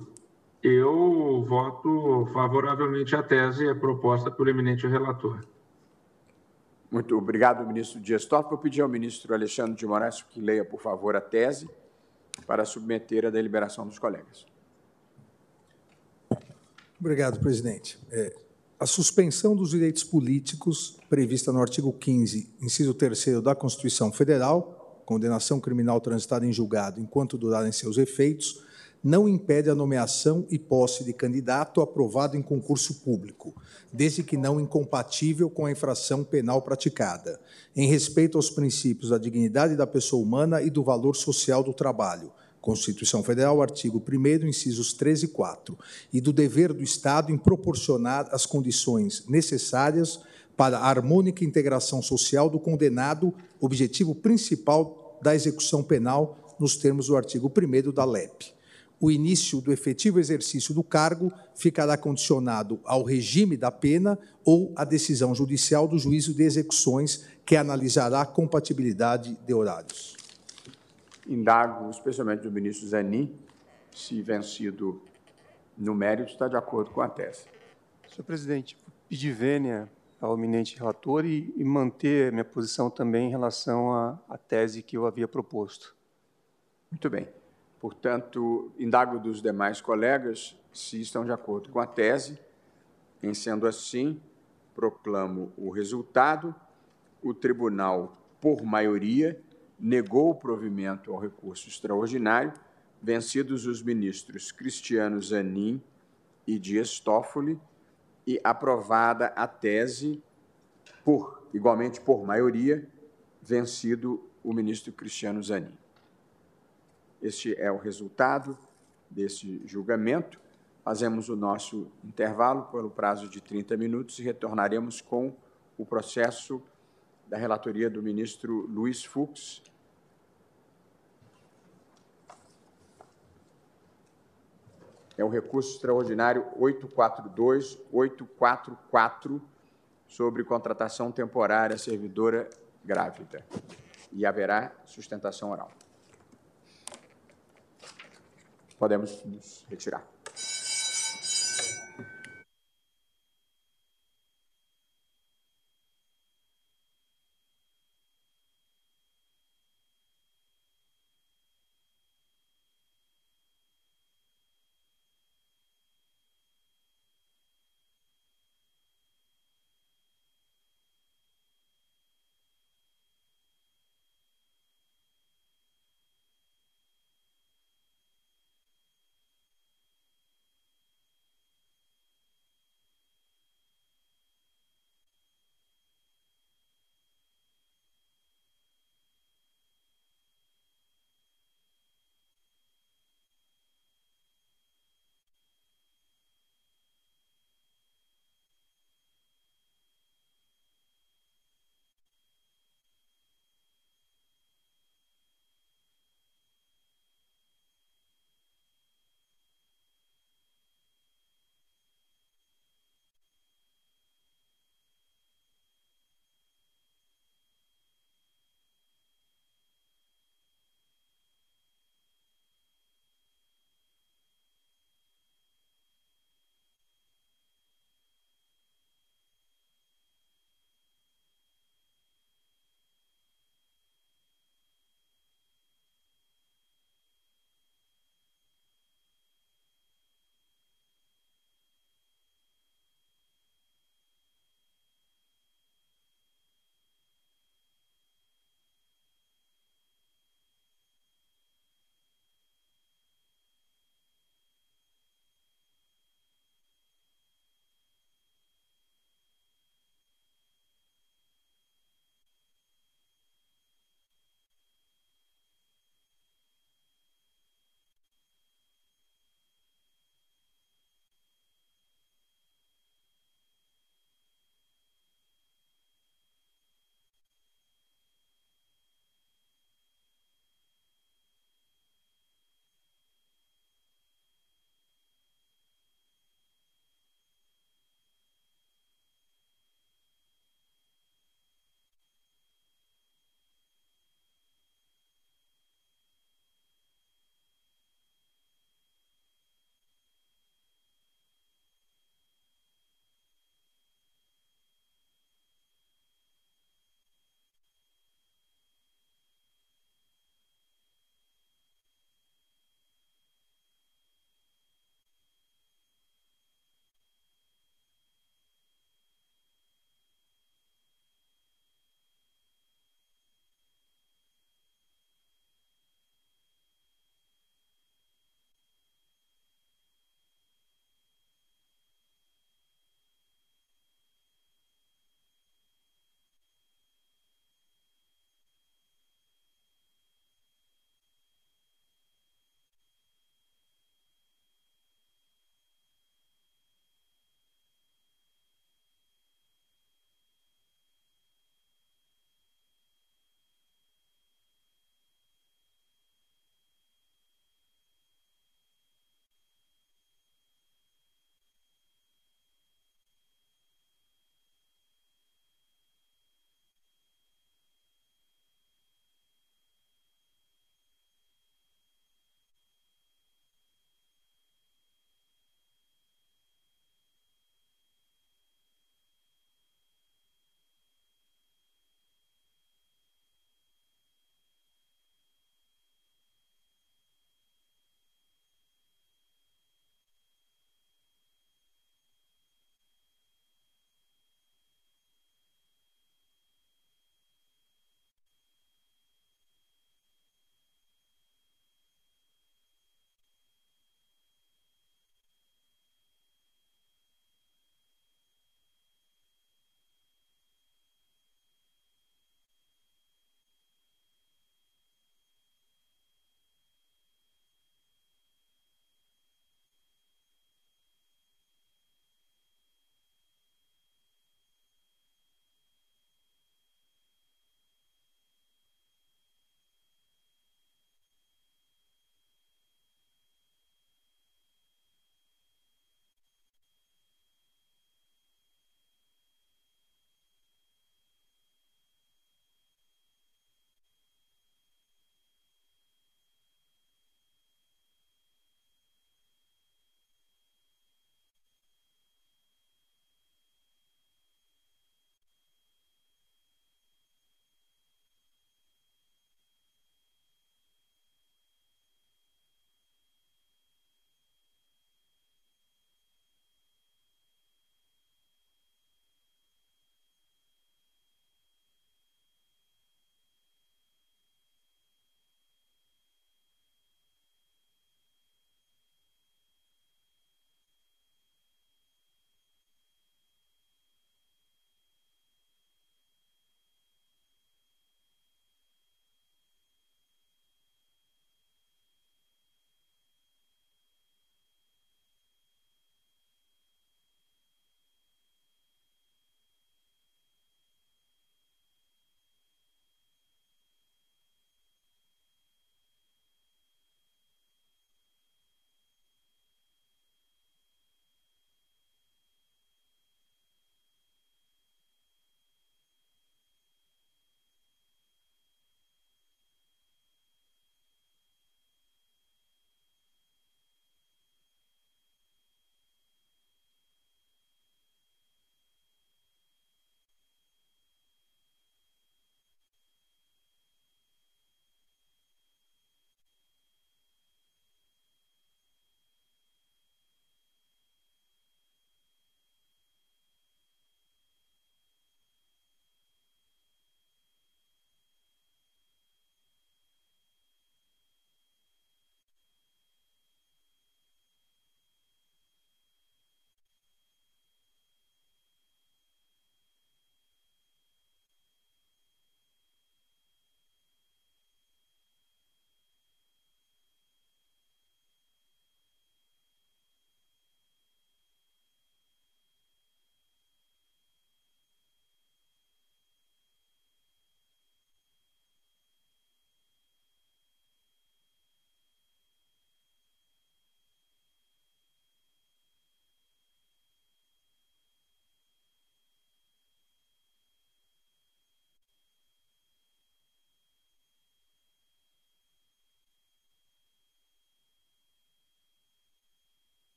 N: eu voto favoravelmente à tese proposta pelo eminente relator.
A: Muito obrigado, ministro Dias Toffoli. Vou pedir ao ministro Alexandre de Moraes que leia, por favor, a tese para submeter à deliberação dos colegas.
F: Obrigado, presidente. É, a suspensão dos direitos políticos prevista no artigo 15, inciso 3 da Constituição Federal, condenação criminal transitada em julgado enquanto durarem seus efeitos, não impede a nomeação e posse de candidato aprovado em concurso público, desde que não incompatível com a infração penal praticada, em respeito aos princípios da dignidade da pessoa humana e do valor social do trabalho, Constituição Federal, artigo 1 incisos 13 e 4, e do dever do Estado em proporcionar as condições necessárias para a harmônica integração social do condenado, objetivo principal da execução penal nos termos do artigo 1 da LEP. O início do efetivo exercício do cargo ficará condicionado ao regime da pena ou à decisão judicial do juízo de execuções, que analisará a compatibilidade de horários.
A: Indago, especialmente do ministro Zanin, se vencido no mérito está de acordo com a tese.
I: Senhor presidente, pedir vênia ao eminente relator e, e manter minha posição também em relação à, à tese que eu havia proposto.
A: Muito bem. Portanto, indago dos demais colegas se estão de acordo com a tese. Em sendo assim, proclamo o resultado. O tribunal, por maioria, negou o provimento ao recurso extraordinário, vencidos os ministros Cristiano Zanin e Dias Toffoli, e aprovada a tese por, igualmente por maioria, vencido o ministro Cristiano Zanin. Este é o resultado desse julgamento. Fazemos o nosso intervalo pelo prazo de 30 minutos e retornaremos com o processo da relatoria do ministro Luiz Fux, é o recurso extraordinário 842-844 sobre contratação temporária servidora grávida. E haverá sustentação oral. Podemos nos retirar.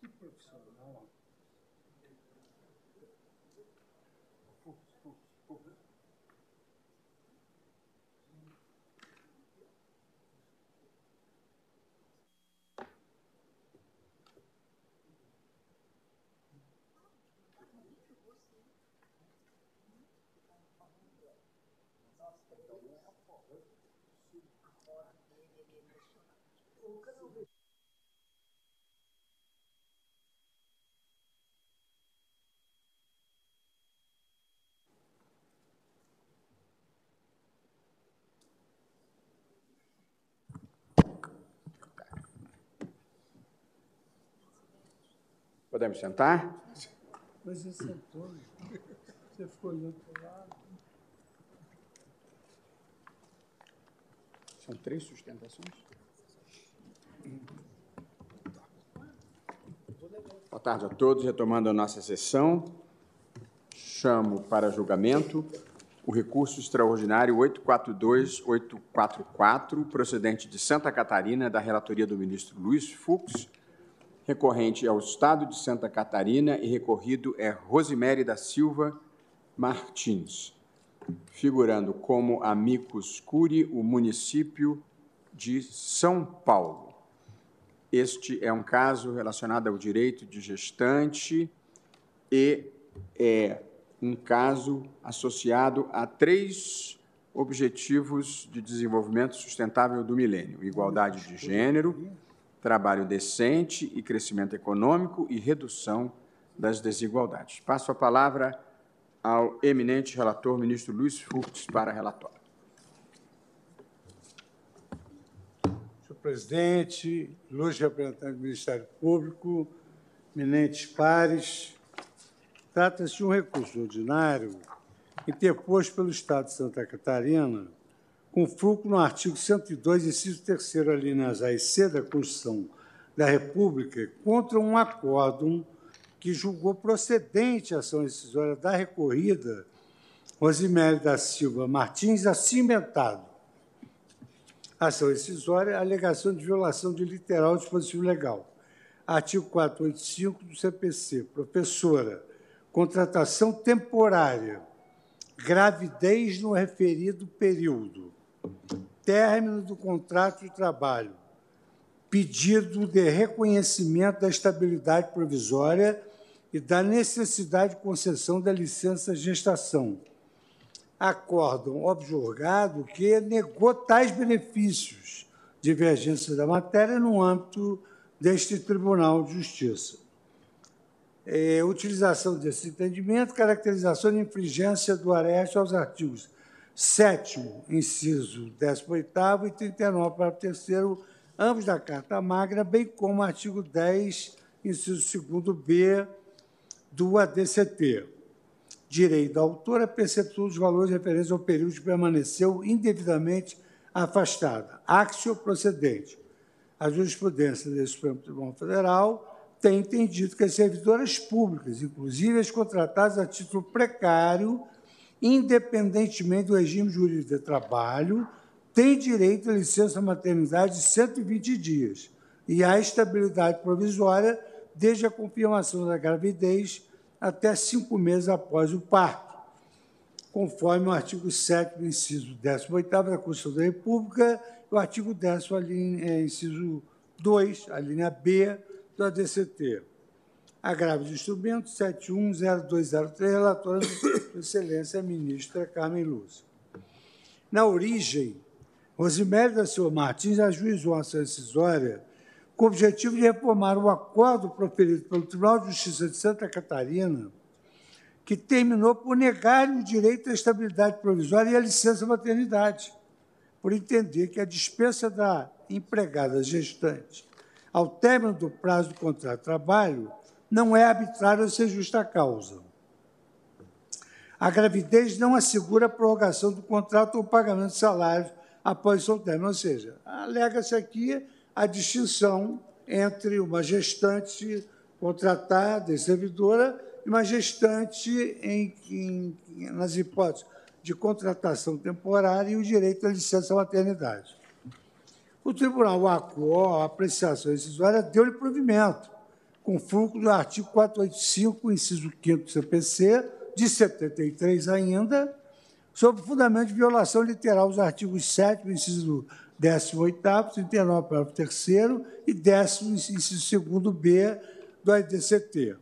A: Que profissional. Podemos sentar?
L: Mas você sentou, você ficou olhando para o lado.
A: São três sustentações? Boa tarde a todos. Retomando a nossa sessão, chamo para julgamento o recurso extraordinário 842-844, procedente de Santa Catarina, da relatoria do ministro Luiz Fux, recorrente ao Estado de Santa Catarina e recorrido é Rosemary da Silva Martins, figurando como amicus curi o município de São Paulo. Este é um caso relacionado ao direito de gestante e é um caso associado a três objetivos de desenvolvimento sustentável do milênio: igualdade de gênero, trabalho decente e crescimento econômico e redução das desigualdades. Passo a palavra ao eminente relator, ministro Luiz Fux, para relatório.
L: Senhor presidente, luz representante do Ministério Público, eminentes pares, trata-se de um recurso ordinário interposto pelo Estado de Santa Catarina com fruto no artigo 102, inciso 3 alíneas A e C da Constituição da República, contra um acórdão que julgou procedente a ação decisória da recorrida Rosimere da Silva Martins acimentado. Ação decisória, alegação de violação de literal dispositivo legal. Artigo 485 do CPC. Professora, contratação temporária, gravidez no referido período término do contrato de trabalho, pedido de reconhecimento da estabilidade provisória e da necessidade de concessão da licença gestação. Acórdão objurgado que negou tais benefícios, divergência da matéria, no âmbito deste Tribunal de Justiça. É, utilização desse entendimento, caracterização de infringência do areste aos artigos sétimo, inciso 18 e 39, para o terceiro, ambos da Carta Magna, bem como artigo 10, inciso 2b do ADCT. Direito da autora, percepção dos valores referentes ao período que permaneceu indevidamente afastada. Axio procedente. A jurisprudência do Supremo Tribunal Federal tem entendido que as servidoras públicas, inclusive as contratadas a título precário, independentemente do regime jurídico de trabalho, tem direito à licença maternidade de 120 dias e à estabilidade provisória desde a confirmação da gravidez até cinco meses após o parto, conforme o artigo 7 inciso 18 da Constituição da República e o artigo 10 é, inciso 2, a linha B do ADCT. Agravo de instrumento 710203, relatora de excelência ministra Carmen Lúcia. Na origem, Rosimério da Silva Martins ajuizou a ação decisória com o objetivo de reformar o acordo proferido pelo Tribunal de Justiça de Santa Catarina, que terminou por negar o direito à estabilidade provisória e à licença maternidade, por entender que a dispensa da empregada gestante ao término do prazo do contrato de trabalho não é arbitrária sem justa causa. A gravidez não assegura a prorrogação do contrato ou pagamento de salário após o término, ou seja, alega-se aqui a distinção entre uma gestante contratada e servidora e uma gestante em, em, nas hipóteses de contratação temporária e o direito à licença maternidade. O tribunal acuou a apreciação decisória deu-lhe provimento, com fulcro do artigo 485, inciso 5 do CPC, de 73 ainda, sob fundamento de violação literal dos artigos 7 inciso 18 39, parágrafo 3 e 10 inciso 2 B do ADCT.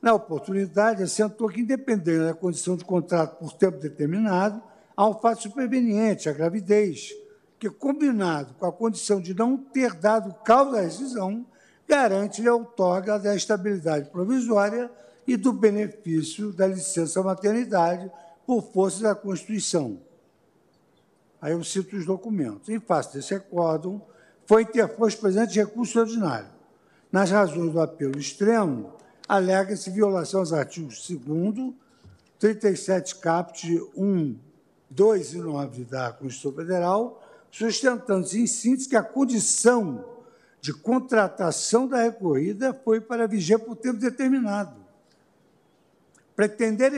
L: Na oportunidade, assentou que, independente da condição de contrato por tempo determinado, há um fato superveniente, a gravidez, que, combinado com a condição de não ter dado causa à rescisão, garante-lhe a outorga da estabilidade provisória e do benefício da licença maternidade por força da Constituição. Aí eu cito os documentos. Em face desse acórdão, foi interposto presente recurso ordinário. Nas razões do apelo extremo, alega-se violação aos artigos 2 37 caput 1, 2 e 9 da Constituição Federal, sustentando-se em síntese que a condição de contratação da recorrida foi para vigiar por tempo determinado. Pretender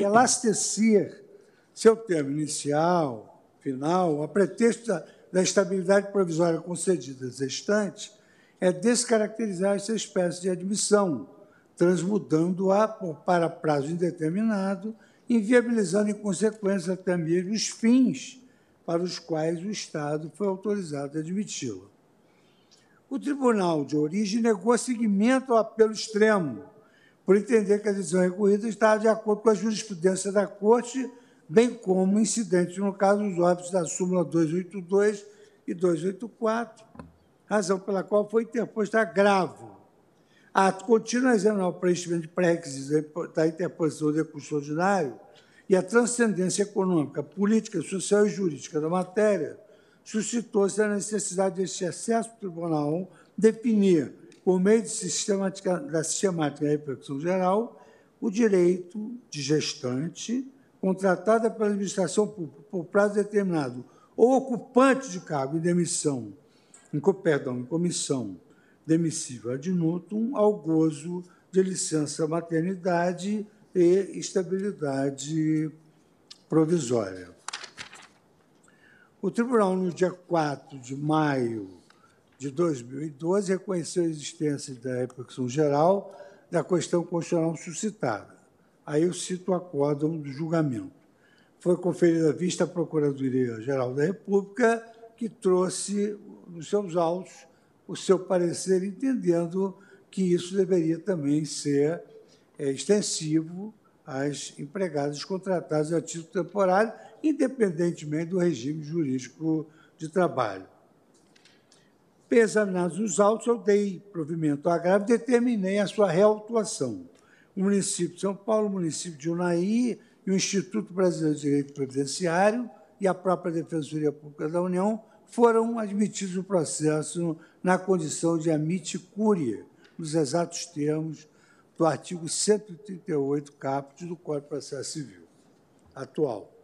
L: elastecer seu termo inicial, final, a pretexto da, da estabilidade provisória concedida às restantes, é descaracterizar essa espécie de admissão, transmudando-a para prazo indeterminado, inviabilizando, em consequência, até mesmo os fins para os quais o Estado foi autorizado a admiti-la. O tribunal de origem negou seguimento ao apelo extremo, por entender que a decisão recorrida estava de acordo com a jurisprudência da Corte, bem como incidentes no caso dos óbitos da súmula 282 e 284, razão pela qual foi interposto agravo. Ato contínuo a examinar o preenchimento de pré-requisitos da interposição do recurso ordinário, e a transcendência econômica, política, social e jurídica da matéria, suscitou-se a necessidade deste excesso tribunal definir, por meio de sistemática, da sistemática repercussão geral, o direito de gestante contratada pela administração pública por prazo determinado ou ocupante de cargo em demissão, em, perdão, em comissão demissível ad nutum, ao gozo de licença maternidade e estabilidade provisória. O tribunal, no dia 4 de maio de 2012, reconheceu a existência da repercussão geral da questão constitucional suscitada. Aí eu cito o acórdão do julgamento. Foi conferida vista à Procuradoria-Geral da República, que trouxe nos seus autos o seu parecer, entendendo que isso deveria também ser é extensivo às empregadas contratadas a título temporário, independentemente do regime jurídico de trabalho. Examinados os autos, eu dei provimento ao agravo e determinei a sua reautuação. O município de São Paulo, o município de Unai e o Instituto Brasileiro de Direito Previdenciário e a própria Defensoria Pública da União foram admitidos no processo na condição de amite curia, nos exatos termos do artigo 138, caput do Código de Processo Civil atual.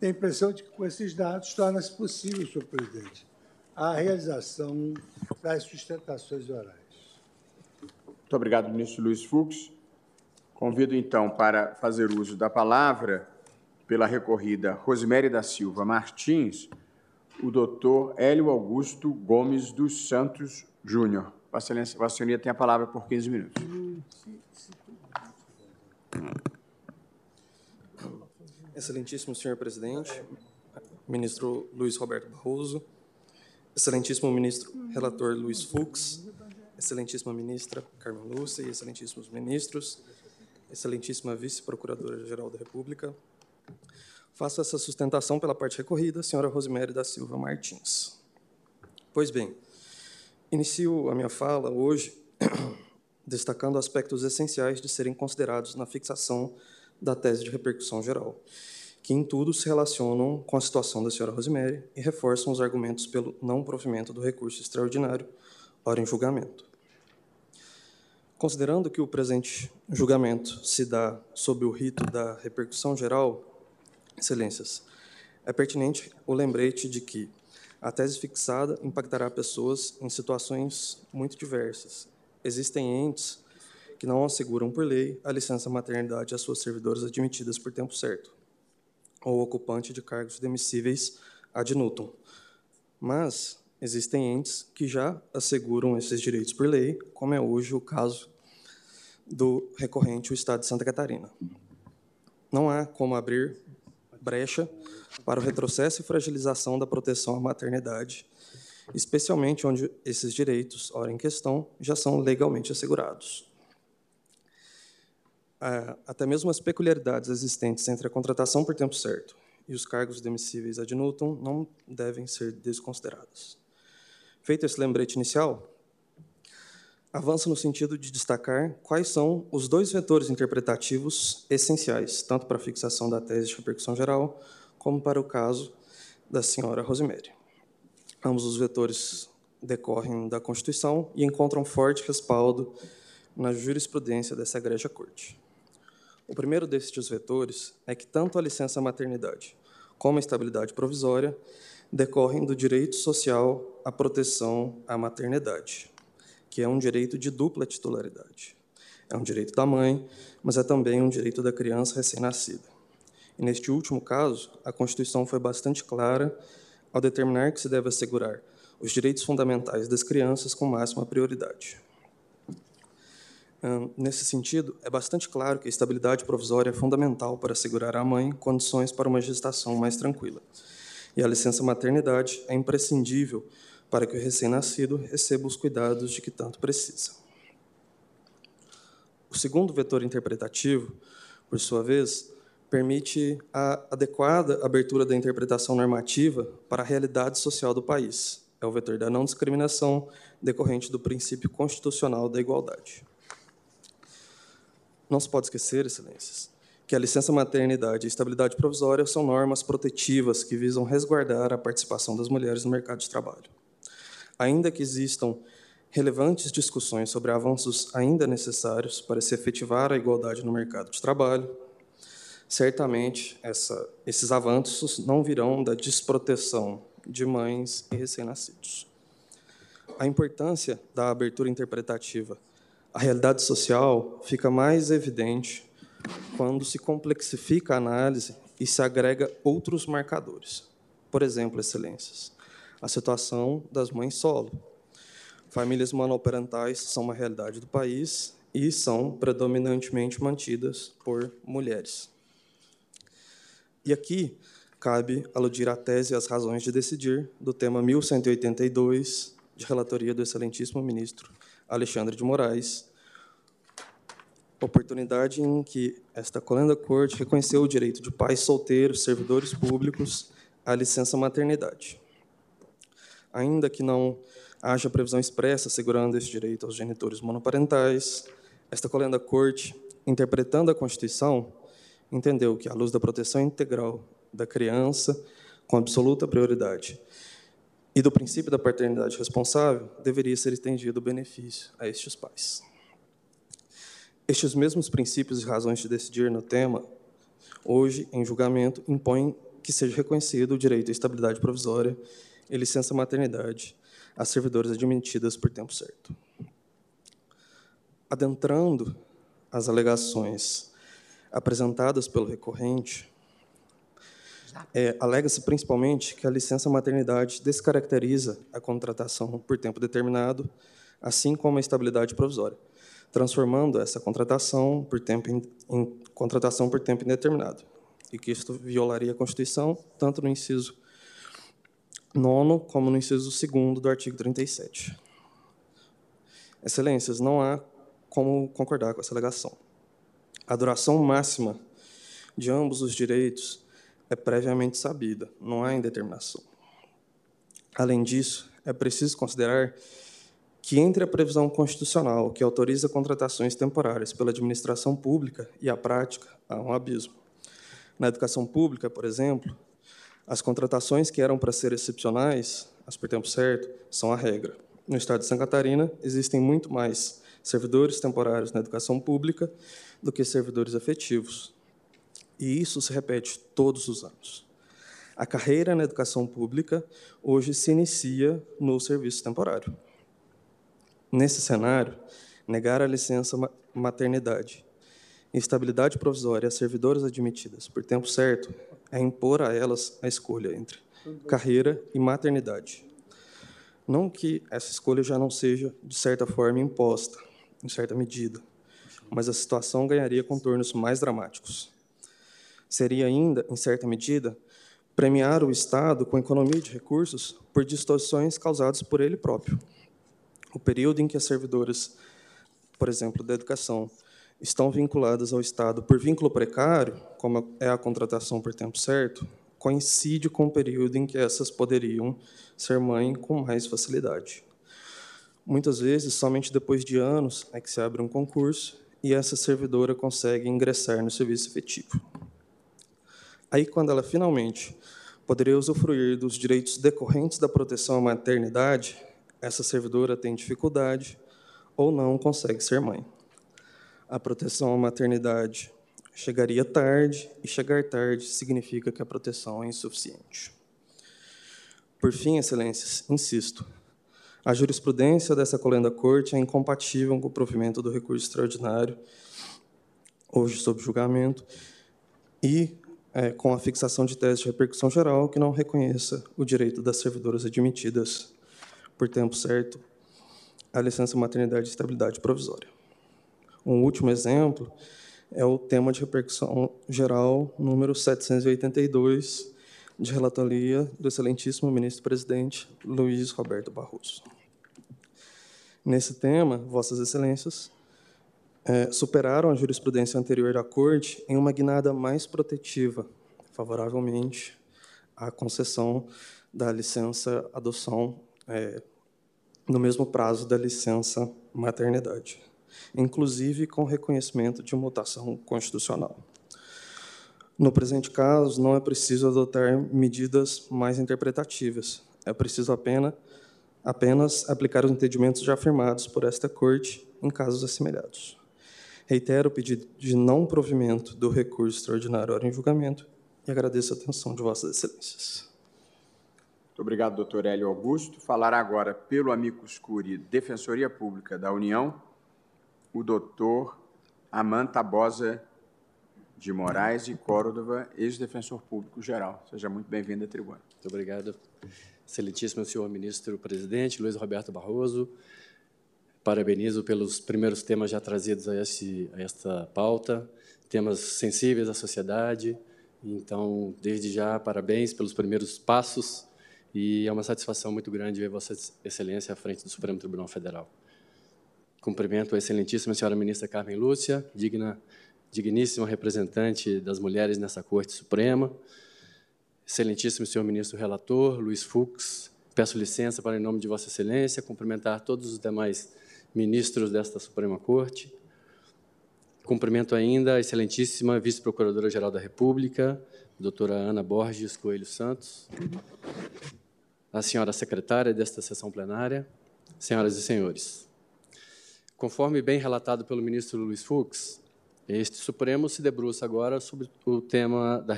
L: Tenho a impressão de que, com esses dados, torna-se possível, senhor presidente, a realização das sustentações orais.
A: Muito obrigado, ministro Luiz Fux. Convido, então, para fazer uso da palavra, pela recorrida Rosemary da Silva Martins, o doutor Hélio Augusto Gomes dos Santos Júnior. Vossa Excelência, Vossa Senhoria tem a palavra por 15 minutos.
O: Excelentíssimo senhor presidente, ministro Luiz Roberto Barroso, excelentíssimo ministro relator Luiz Fux, excelentíssima ministra Carmen Lúcia e excelentíssimos ministros, excelentíssima vice-procuradora-geral da República, faço essa sustentação pela parte recorrida, senhora Rosemary da Silva Martins. Pois bem, inicio a minha fala hoje destacando aspectos essenciais de serem considerados na fixação da tese de repercussão geral, que em tudo se relacionam com a situação da senhora Rosemary e reforçam os argumentos pelo não provimento do recurso extraordinário, ora em julgamento. Considerando que o presente julgamento se dá sob o rito da repercussão geral, excelências, é pertinente o lembrete de que a tese fixada impactará pessoas em situações muito diversas. Existem entes que não asseguram por lei a licença maternidade às suas servidoras admitidas por tempo certo. ou ocupante de cargos demissíveis ad nutum. Mas existem entes que já asseguram esses direitos por lei, como é hoje o caso do recorrente, o Estado de Santa Catarina. Não há como abrir brecha para o retrocesso e fragilização da proteção à maternidade, especialmente onde esses direitos, ora em questão, já são legalmente assegurados. Até mesmo as peculiaridades existentes entre a contratação por tempo certo e os cargos demissíveis ad nutum não devem ser desconsideradas. Feito esse lembrete inicial, avança no sentido de destacar quais são os dois vetores interpretativos essenciais, tanto para a fixação da tese de repercussão geral, como para o caso da senhora Rosemary. Ambos os vetores decorrem da Constituição e encontram forte respaldo na jurisprudência dessa egrégia corte. O primeiro destes vetores é que tanto a licença maternidade como a estabilidade provisória decorrem do direito social à proteção à maternidade, que é um direito de dupla titularidade. É um direito da mãe, mas é também um direito da criança recém-nascida. E neste último caso, a Constituição foi bastante clara ao determinar que se deve assegurar os direitos fundamentais das crianças com máxima prioridade. Nesse sentido, é bastante claro que a estabilidade provisória é fundamental para assegurar à mãe condições para uma gestação mais tranquila. E a licença maternidade é imprescindível para que o recém-nascido receba os cuidados de que tanto precisa. O segundo vetor interpretativo, por sua vez, permite a adequada abertura da interpretação normativa para a realidade social do país. É o vetor da não discriminação decorrente do princípio constitucional da igualdade. Não se pode esquecer, excelências, que a licença maternidade e estabilidade provisória são normas protetivas que visam resguardar a participação das mulheres no mercado de trabalho. Ainda que existam relevantes discussões sobre avanços ainda necessários para se efetivar a igualdade no mercado de trabalho, certamente essa, esses avanços não virão da desproteção de mães e recém-nascidos. A importância da abertura interpretativa a realidade social fica mais evidente quando se complexifica a análise e se agrega outros marcadores. Por exemplo, excelências, a situação das mães solo. Famílias monoparentais são uma realidade do país e são predominantemente mantidas por mulheres. E aqui cabe aludir à tese e às razões de decidir do tema 1182, de relatoria do excelentíssimo ministro Alexandre de Moraes, oportunidade em que esta colenda corte reconheceu o direito de pais solteiros, servidores públicos, à licença maternidade. Ainda que não haja previsão expressa assegurando esse direito aos genitores monoparentais, esta colenda corte, interpretando a Constituição, entendeu que, à luz da proteção integral da criança, com absoluta prioridade, e do princípio da paternidade responsável, deveria ser estendido o benefício a estes pais. Estes mesmos princípios e razões de decidir no tema, hoje, em julgamento, impõem que seja reconhecido o direito à estabilidade provisória e licença maternidade a servidores admitidas por tempo certo. Adentrando as alegações apresentadas pelo recorrente, é, alega-se principalmente que a licença maternidade descaracteriza a contratação por tempo determinado, assim como a estabilidade provisória transformando essa contratação por tempo em, contratação por tempo indeterminado, e que isto violaria a Constituição, tanto no inciso 9 como no inciso 2 do artigo 37. Excelências, não há como concordar com essa alegação. A duração máxima de ambos os direitos é previamente sabida, não há indeterminação. Além disso, é preciso considerar que entre a previsão constitucional que autoriza contratações temporárias pela administração pública e a prática, há um abismo. Na educação pública, por exemplo, as contratações que eram para ser excepcionais, as por tempo certo, são a regra. No estado de Santa Catarina, existem muito mais servidores temporários na educação pública do que servidores efetivos. E isso se repete todos os anos. A carreira na educação pública hoje se inicia no serviço temporário. Nesse cenário, negar a licença maternidade Estabilidade provisória às servidoras admitidas por tempo certo é impor a elas a escolha entre carreira e maternidade. Não que essa escolha já não seja, de certa forma, imposta, em certa medida, mas a situação ganharia contornos mais dramáticos. Seria ainda, em certa medida, premiar o Estado com economia de recursos por distorções causadas por ele próprio. O período em que as servidoras, por exemplo, da educação, estão vinculadas ao Estado por vínculo precário, como é a contratação por tempo certo, coincide com o período em que essas poderiam ser mãe com mais facilidade. Muitas vezes, somente depois de anos é que se abre um concurso e essa servidora consegue ingressar no serviço efetivo. Aí, quando ela finalmente poderia usufruir dos direitos decorrentes da proteção à maternidade, essa servidora tem dificuldade ou não consegue ser mãe. A proteção à maternidade chegaria tarde, e chegar tarde significa que a proteção é insuficiente. Por fim, excelências, insisto, a jurisprudência dessa colenda corte é incompatível com o provimento do recurso extraordinário, hoje sob julgamento, e é, com a fixação de tese de repercussão geral que não reconheça o direito das servidoras admitidas por tempo certo à licença maternidade e estabilidade provisória. Um último exemplo é o tema de repercussão geral número 782, de relatoria do excelentíssimo ministro-presidente Luiz Roberto Barroso. Nesse tema, Vossas Excelências é, superaram a jurisprudência anterior da Corte em uma guinada mais protetiva, favoravelmente à concessão da licença adoção é, no mesmo prazo da licença maternidade inclusive com reconhecimento de mutação constitucional. No presente caso, não é preciso adotar medidas mais interpretativas. É preciso apenas, apenas aplicar os entendimentos já afirmados por esta Corte em casos assemelhados. Reitero o pedido de não provimento do recurso extraordinário hora em julgamento e agradeço a atenção de Vossas Excelências.
A: Muito obrigado, doutor Hélio Augusto. Falará agora pelo amicus curi Defensoria Pública da União, o doutor Amanta Bosa de Moraes e Córdova, ex-defensor público geral. Seja muito bem-vindo à tribuna.
P: Muito obrigado. Excelentíssimo senhor ministro-presidente Luiz Roberto Barroso, parabenizo pelos primeiros temas já trazidos a, a esta pauta, temas sensíveis à sociedade. Então, desde já, parabéns pelos primeiros passos e é uma satisfação muito grande ver Vossa Excelência à frente do Supremo Tribunal Federal. Cumprimento a excelentíssima senhora ministra Carmen Lúcia, digna, digníssima representante das mulheres nessa Corte Suprema. Excelentíssimo senhor ministro relator, Luiz Fux, peço licença para, em nome de Vossa Excelência, cumprimentar todos os demais ministros desta Suprema Corte. Cumprimento ainda a excelentíssima vice-procuradora-geral da República, doutora Ana Borges Coelho Santos, a senhora secretária desta sessão plenária, senhoras e senhores. Conforme bem relatado pelo ministro Luiz Fux, este Supremo se debruça agora sobre o tema da,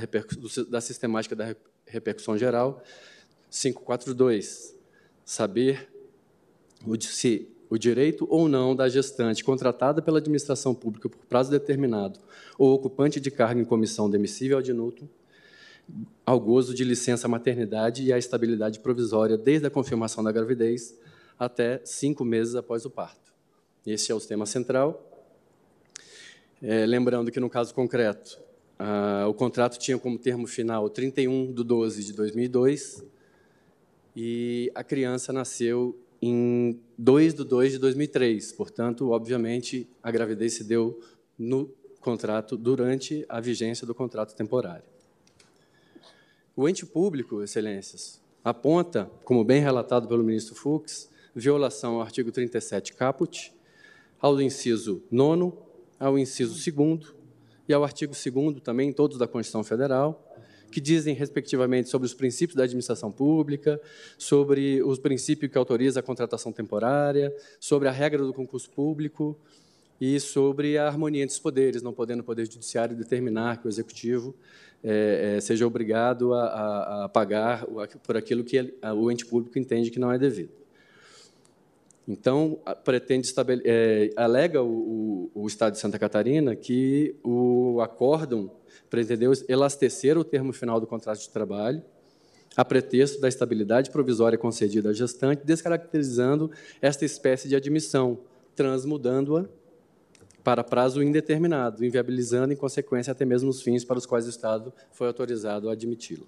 P: da sistemática da repercussão geral 542, saber se o direito ou não da gestante contratada pela administração pública por prazo determinado ou ocupante de cargo em comissão demissível ad nutum ao gozo de licença maternidade e à estabilidade provisória desde a confirmação da gravidez até cinco meses após o parto. Esse é o tema central. É, lembrando que, no caso concreto, ah, o contrato tinha como termo final 31 de 12 de 2002 e a criança nasceu em 2 de 2 de 2003. Portanto, obviamente, a gravidez se deu no contrato durante a vigência do contrato temporário. O ente público, excelências, aponta, como bem relatado pelo ministro Fux, violação ao artigo 37 caput ao inciso 9, ao inciso 2 e ao artigo 2 também, todos da Constituição Federal, que dizem, respectivamente, sobre os princípios da administração pública, sobre os princípios que autoriza a contratação temporária, sobre a regra do concurso público e sobre a harmonia entre os poderes, não podendo o Poder Judiciário determinar que o Executivo é, é, seja obrigado a, a, a pagar por aquilo que o ente público entende que não é devido. Então, pretende é, alega o, o, o, Estado de Santa Catarina que o acórdão pretendeu elastecer o termo final do contrato de trabalho a pretexto da estabilidade provisória concedida à gestante, descaracterizando esta espécie de admissão, transmudando-a para prazo indeterminado, inviabilizando, em consequência, até mesmo os fins para os quais o Estado foi autorizado a admiti-lo.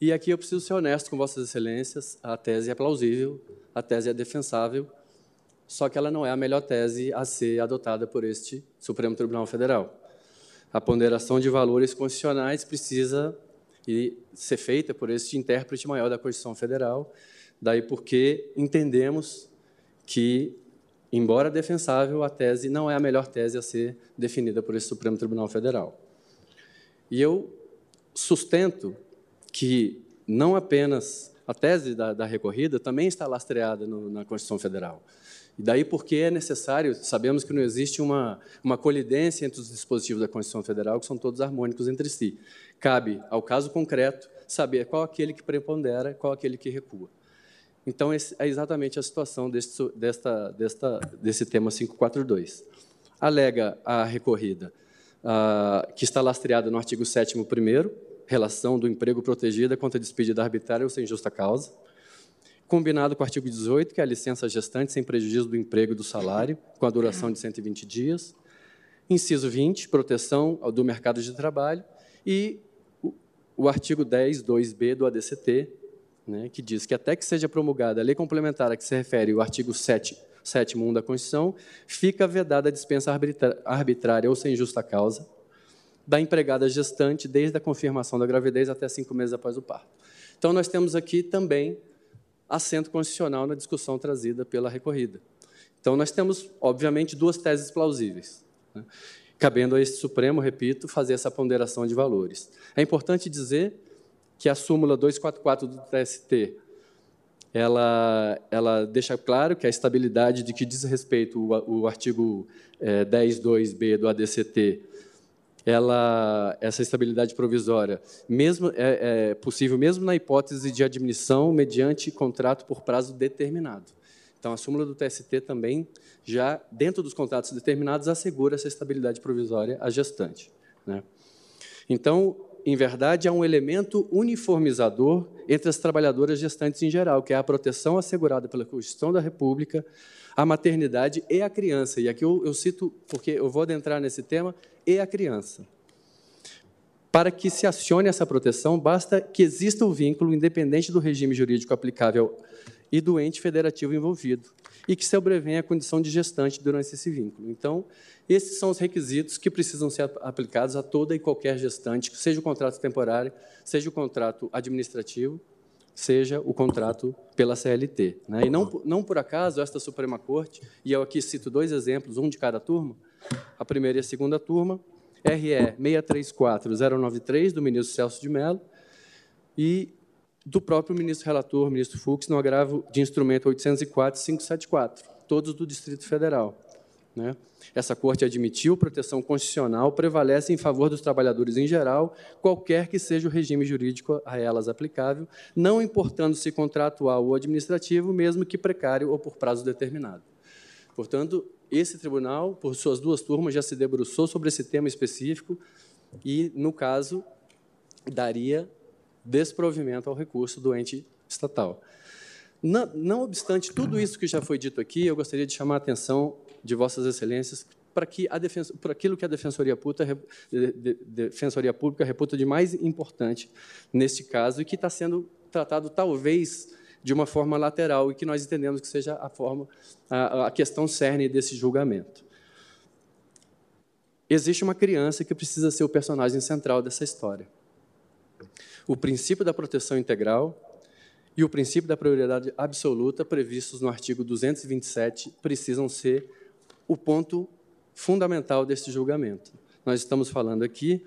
P: E aqui eu preciso ser honesto com Vossas Excelências, a tese é plausível, a tese é defensável, só que ela não é a melhor tese a ser adotada por este Supremo Tribunal Federal. A ponderação de valores constitucionais precisa ser feita por este intérprete maior da Constituição Federal, daí porque entendemos que embora defensável, a tese não é a melhor tese a ser definida por esse Supremo Tribunal Federal. E eu sustento que não apenas a tese da, da recorrida também está lastreada no, na Constituição Federal. E daí porque é necessário, sabemos que não existe uma, uma colidência entre os dispositivos da Constituição Federal, que são todos harmônicos entre si. Cabe ao caso concreto saber qual aquele que prepondera, qual aquele que recua. Então, esse é exatamente a situação deste, desta, desta, desse tema 542. Alega a recorrida, ah, que está lastreada no artigo 7 1 relação do emprego protegida contra despedida arbitrária ou sem justa causa, combinado com o artigo 18, que é a licença gestante sem prejuízo do emprego e do salário, com a duração de 120 dias, inciso 20, proteção do mercado de trabalho, e o artigo 10, 2b do ADCT, né, que diz que até que seja promulgada a lei complementar a que se refere o artigo 7, 7 1 da Constituição, fica vedada a dispensa arbitrária ou sem justa causa da empregada gestante desde a confirmação da gravidez até cinco meses após o parto. Então, nós temos aqui também assento constitucional na discussão trazida pela recorrida. Então, nós temos, obviamente, duas teses plausíveis. Né? Cabendo a este Supremo, repito, fazer essa ponderação de valores. É importante dizer que a súmula 244 do TST ela, ela deixa claro que a estabilidade de que diz respeito o, o artigo é, 10.2b do ADCT, ela, essa estabilidade provisória mesmo, é, é possível mesmo na hipótese de admissão mediante contrato por prazo determinado. Então, a súmula do TST também, já dentro dos contratos determinados, assegura essa estabilidade provisória à gestante. Né? Então, em verdade, há um elemento uniformizador entre as trabalhadoras gestantes em geral, que é a proteção assegurada pela Constituição da República à maternidade e à criança. E aqui eu, eu cito, porque eu vou adentrar nesse tema, e a criança. Para que se acione essa proteção, basta que exista o um vínculo, independente do regime jurídico aplicável e do ente federativo envolvido, e que se sobrevenha a condição de gestante durante esse vínculo. Então, esses são os requisitos que precisam ser aplicados a toda e qualquer gestante, seja o contrato temporário, seja o contrato administrativo, seja o contrato pela CLT. Né? E não, não por acaso, esta Suprema Corte, e eu aqui cito dois exemplos, um de cada turma, a primeira e a segunda turma, RE 634093, do ministro Celso de Mello, e do próprio ministro relator, ministro Fux, no agravo de instrumento 804-574, todos do Distrito Federal. Né? Essa Corte admitiu proteção constitucional, prevalece em favor dos trabalhadores em geral, qualquer que seja o regime jurídico a elas aplicável, não importando se contratual ou administrativo, mesmo que precário ou por prazo determinado. Portanto, esse tribunal, por suas duas turmas, já se debruçou sobre esse tema específico e, no caso, daria desprovimento ao recurso do ente estatal. Não, não obstante tudo isso que já foi dito aqui, eu gostaria de chamar a atenção de Vossas Excelências para, que defenso, para aquilo que a Defensoria Defensoria Pública reputa de mais importante neste caso e que está sendo tratado, talvez, de uma forma lateral e que nós entendemos que seja a forma, a, a questão cerne desse julgamento. Existe uma criança que precisa ser o personagem central dessa história. O princípio da proteção integral e o princípio da prioridade absoluta previstos no artigo 227 precisam ser o ponto fundamental deste julgamento. Nós estamos falando aqui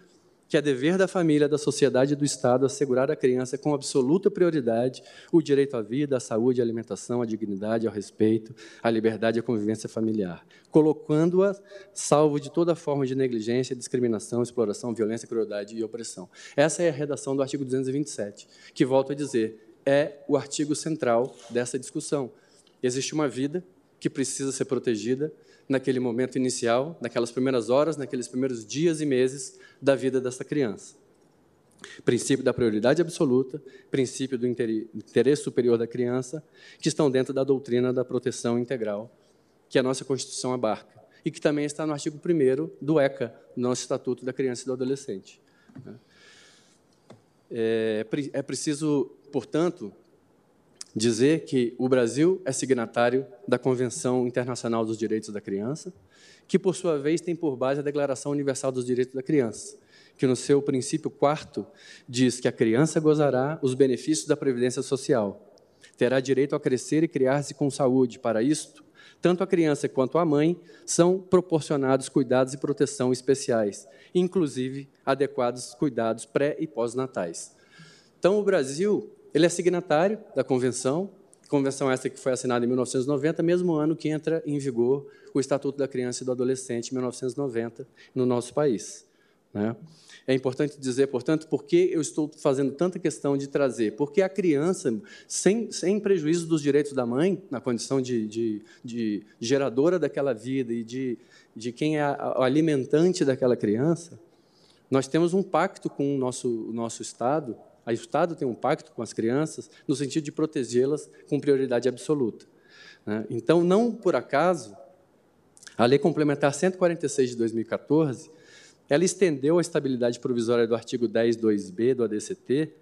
P: que é dever da família, da sociedade e do Estado assegurar à criança com absoluta prioridade o direito à vida, à saúde, à alimentação, à dignidade, ao respeito, à liberdade e à convivência familiar, colocando-a salvo de toda forma de negligência, discriminação, exploração, violência, crueldade e opressão. Essa é a redação do artigo 227, que, volto a dizer, é o artigo central dessa discussão Existe uma vida que precisa ser protegida naquele momento inicial, naquelas primeiras horas, naqueles primeiros dias e meses da vida dessa criança. Princípio da prioridade absoluta, princípio do interesse superior da criança, que estão dentro da doutrina da proteção integral, que a nossa Constituição abarca, e que também está no artigo 1 do ECA, nosso Estatuto da Criança e do Adolescente. É, é preciso, portanto, dizer que o Brasil é signatário da Convenção Internacional dos Direitos da Criança, que, por sua vez, tem por base a Declaração Universal dos Direitos da Criança, que, no seu princípio quarto, diz que a criança gozará os benefícios da Previdência Social, terá direito a crescer e criar-se com saúde. Para isto, tanto a criança quanto a mãe são proporcionados cuidados e proteção especiais, inclusive adequados cuidados pré e pós-natais. Então, o Brasil ele é signatário da convenção, convenção essa que foi assinada em 1990, mesmo ano que entra em vigor o Estatuto da Criança e do Adolescente, em 1990, no nosso país. Né? É importante dizer, portanto, por que eu estou fazendo tanta questão de trazer? Porque a criança, sem, sem prejuízo dos direitos da mãe, na condição de, de, de geradora daquela vida e de, de quem é o alimentante daquela criança, nós temos um pacto com o nosso, o nosso Estado o Estado tem um pacto com as crianças no sentido de protegê-las com prioridade absoluta. Né? Então, não por acaso, a Lei Complementar 146 de 2014, ela estendeu a estabilidade provisória do artigo 10.2b do ADCT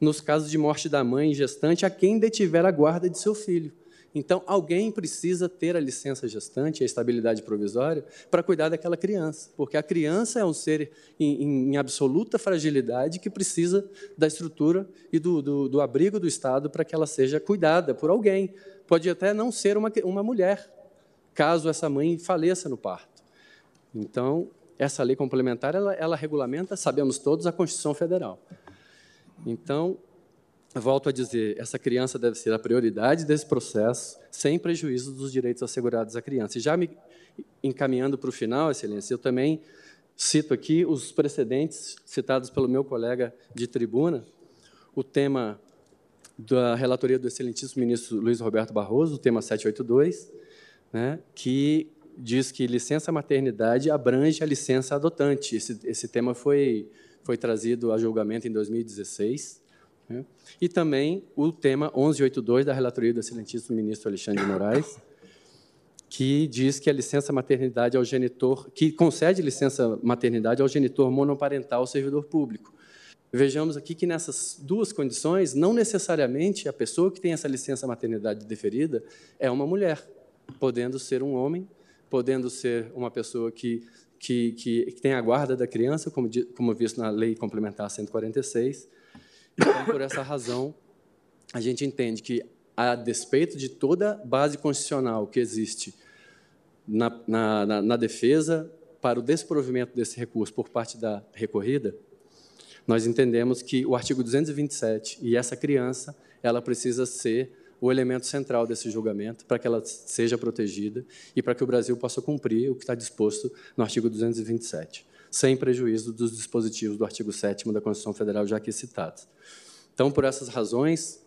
P: nos casos de morte da mãe gestante a quem detiver a guarda de seu filho. Então, alguém precisa ter a licença gestante, a estabilidade provisória, para cuidar daquela criança, porque a criança é um ser em, em absoluta fragilidade que precisa da estrutura e do, do, do abrigo do Estado para que ela seja cuidada por alguém. Pode até não ser uma, uma mulher, caso essa mãe faleça no parto. Então, essa lei complementar, ela, ela regulamenta, sabemos todos, a Constituição Federal. Então, volto a dizer, essa criança deve ser a prioridade desse processo, sem prejuízo dos direitos assegurados à criança. E já me encaminhando para o final, Excelência, eu também cito aqui os precedentes citados pelo meu colega de tribuna, o tema da relatoria do excelentíssimo ministro Luiz Roberto Barroso, o tema 782, né, que diz que licença maternidade abrange a licença adotante. Esse, esse tema foi, foi trazido a julgamento em 2016. Né? E também o tema 1182 da relatoria do excelentíssimo ministro Alexandre de Moraes, que diz que a licença maternidade ao genitor, que concede licença maternidade ao genitor monoparental servidor público. Vejamos aqui que nessas duas condições, não necessariamente a pessoa que tem essa licença maternidade deferida é uma mulher, podendo ser um homem, podendo ser uma pessoa que que, que, que tem a guarda da criança, como, como visto na Lei Complementar 146, então, por essa razão, a gente entende que, a despeito de toda base constitucional que existe na, na, na, na defesa para o desprovimento desse recurso por parte da recorrida, nós entendemos que o artigo 227 e essa criança, ela precisa ser o elemento central desse julgamento para que ela seja protegida e para que o Brasil possa cumprir o que está disposto no artigo 227 sem prejuízo dos dispositivos do artigo 7 da Constituição Federal já aqui citados. Então, por essas razões,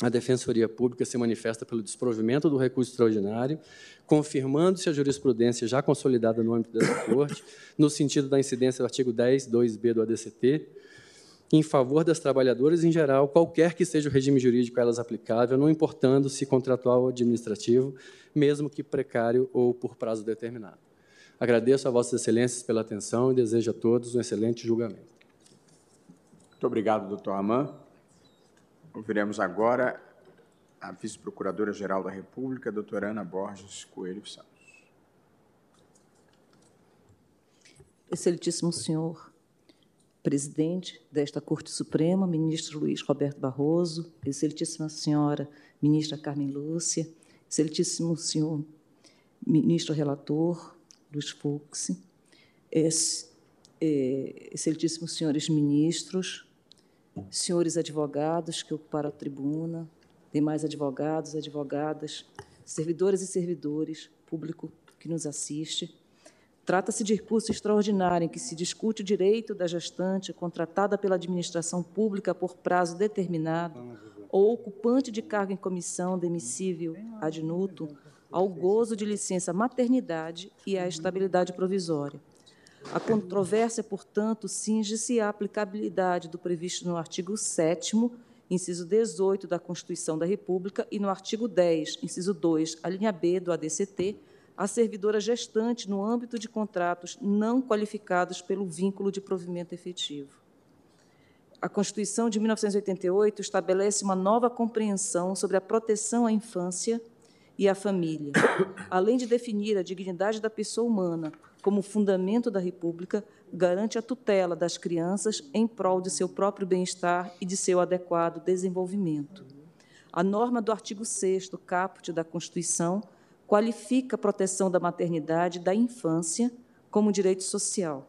P: a Defensoria Pública se manifesta pelo desprovimento do recurso extraordinário, confirmando-se a jurisprudência já consolidada no âmbito dessa Corte, no sentido da incidência do artigo 10, 2b do ADCT, em favor das trabalhadoras em geral, qualquer que seja o regime jurídico a elas aplicável, não importando se contratual ou administrativo, mesmo que precário ou por prazo determinado. Agradeço a Vossas Excelências pela atenção e desejo a todos um excelente julgamento.
A: Muito obrigado, doutor Aman. Ouviremos agora a vice-procuradora-geral da República, doutora Ana Borges Coelho Santos.
H: Excelentíssimo senhor presidente desta Corte Suprema, ministro Luiz Roberto Barroso, excelentíssima senhora ministra Carmen Lúcia, excelentíssimo senhor ministro relator, Luiz Fux, é, excelentíssimos senhores ministros, senhores advogados que ocuparam a tribuna, demais advogados, advogadas, servidores e servidores, público que nos assiste. Trata-se de recurso extraordinário em que se discute o direito da gestante contratada pela administração pública por prazo determinado ou ocupante de cargo em comissão demissível ad nutum ao gozo de licença maternidade e à estabilidade provisória. A controvérsia, portanto, cinge-se à aplicabilidade do previsto no artigo 7 inciso 18 da Constituição da República e no artigo 10, inciso 2, a linha B do ADCT, a servidora gestante no âmbito de contratos não qualificados pelo vínculo de provimento efetivo. A Constituição de 1988 estabelece uma nova compreensão sobre a proteção à infância e à família, além de definir a dignidade da pessoa humana como fundamento da República, garante a tutela das crianças em prol de seu próprio bem-estar e de seu adequado desenvolvimento. A norma do artigo 6 caput da Constituição qualifica a proteção da maternidade e da infância como direito social,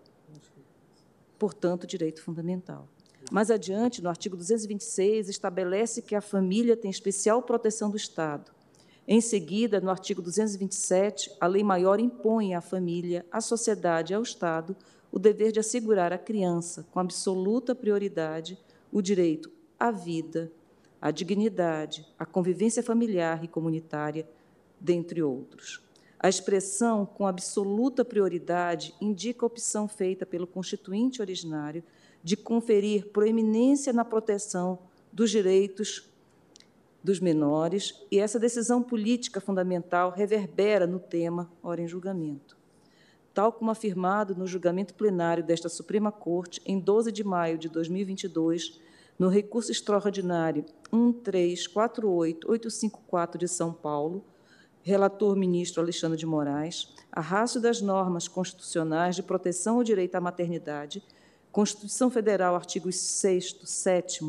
H: portanto, direito fundamental. Mais adiante, no artigo 226, estabelece que a família tem especial proteção do Estado. Em seguida, no artigo 227, a lei maior impõe à família, à sociedade e ao Estado o dever de assegurar à criança, com absoluta prioridade, o direito à vida, à dignidade, à convivência familiar e comunitária, dentre outros. A expressão com absoluta prioridade indica a opção feita pelo constituinte originário de conferir proeminência na proteção dos direitos dos menores, e essa decisão política fundamental reverbera no tema ora em julgamento. Tal como afirmado no julgamento plenário desta Suprema Corte em 12 de maio de 2022, no recurso extraordinário 1348854 de São Paulo, relator ministro Alexandre de Moraes, a rácio das normas constitucionais de proteção ao direito à maternidade, Constituição Federal, artigos 6 7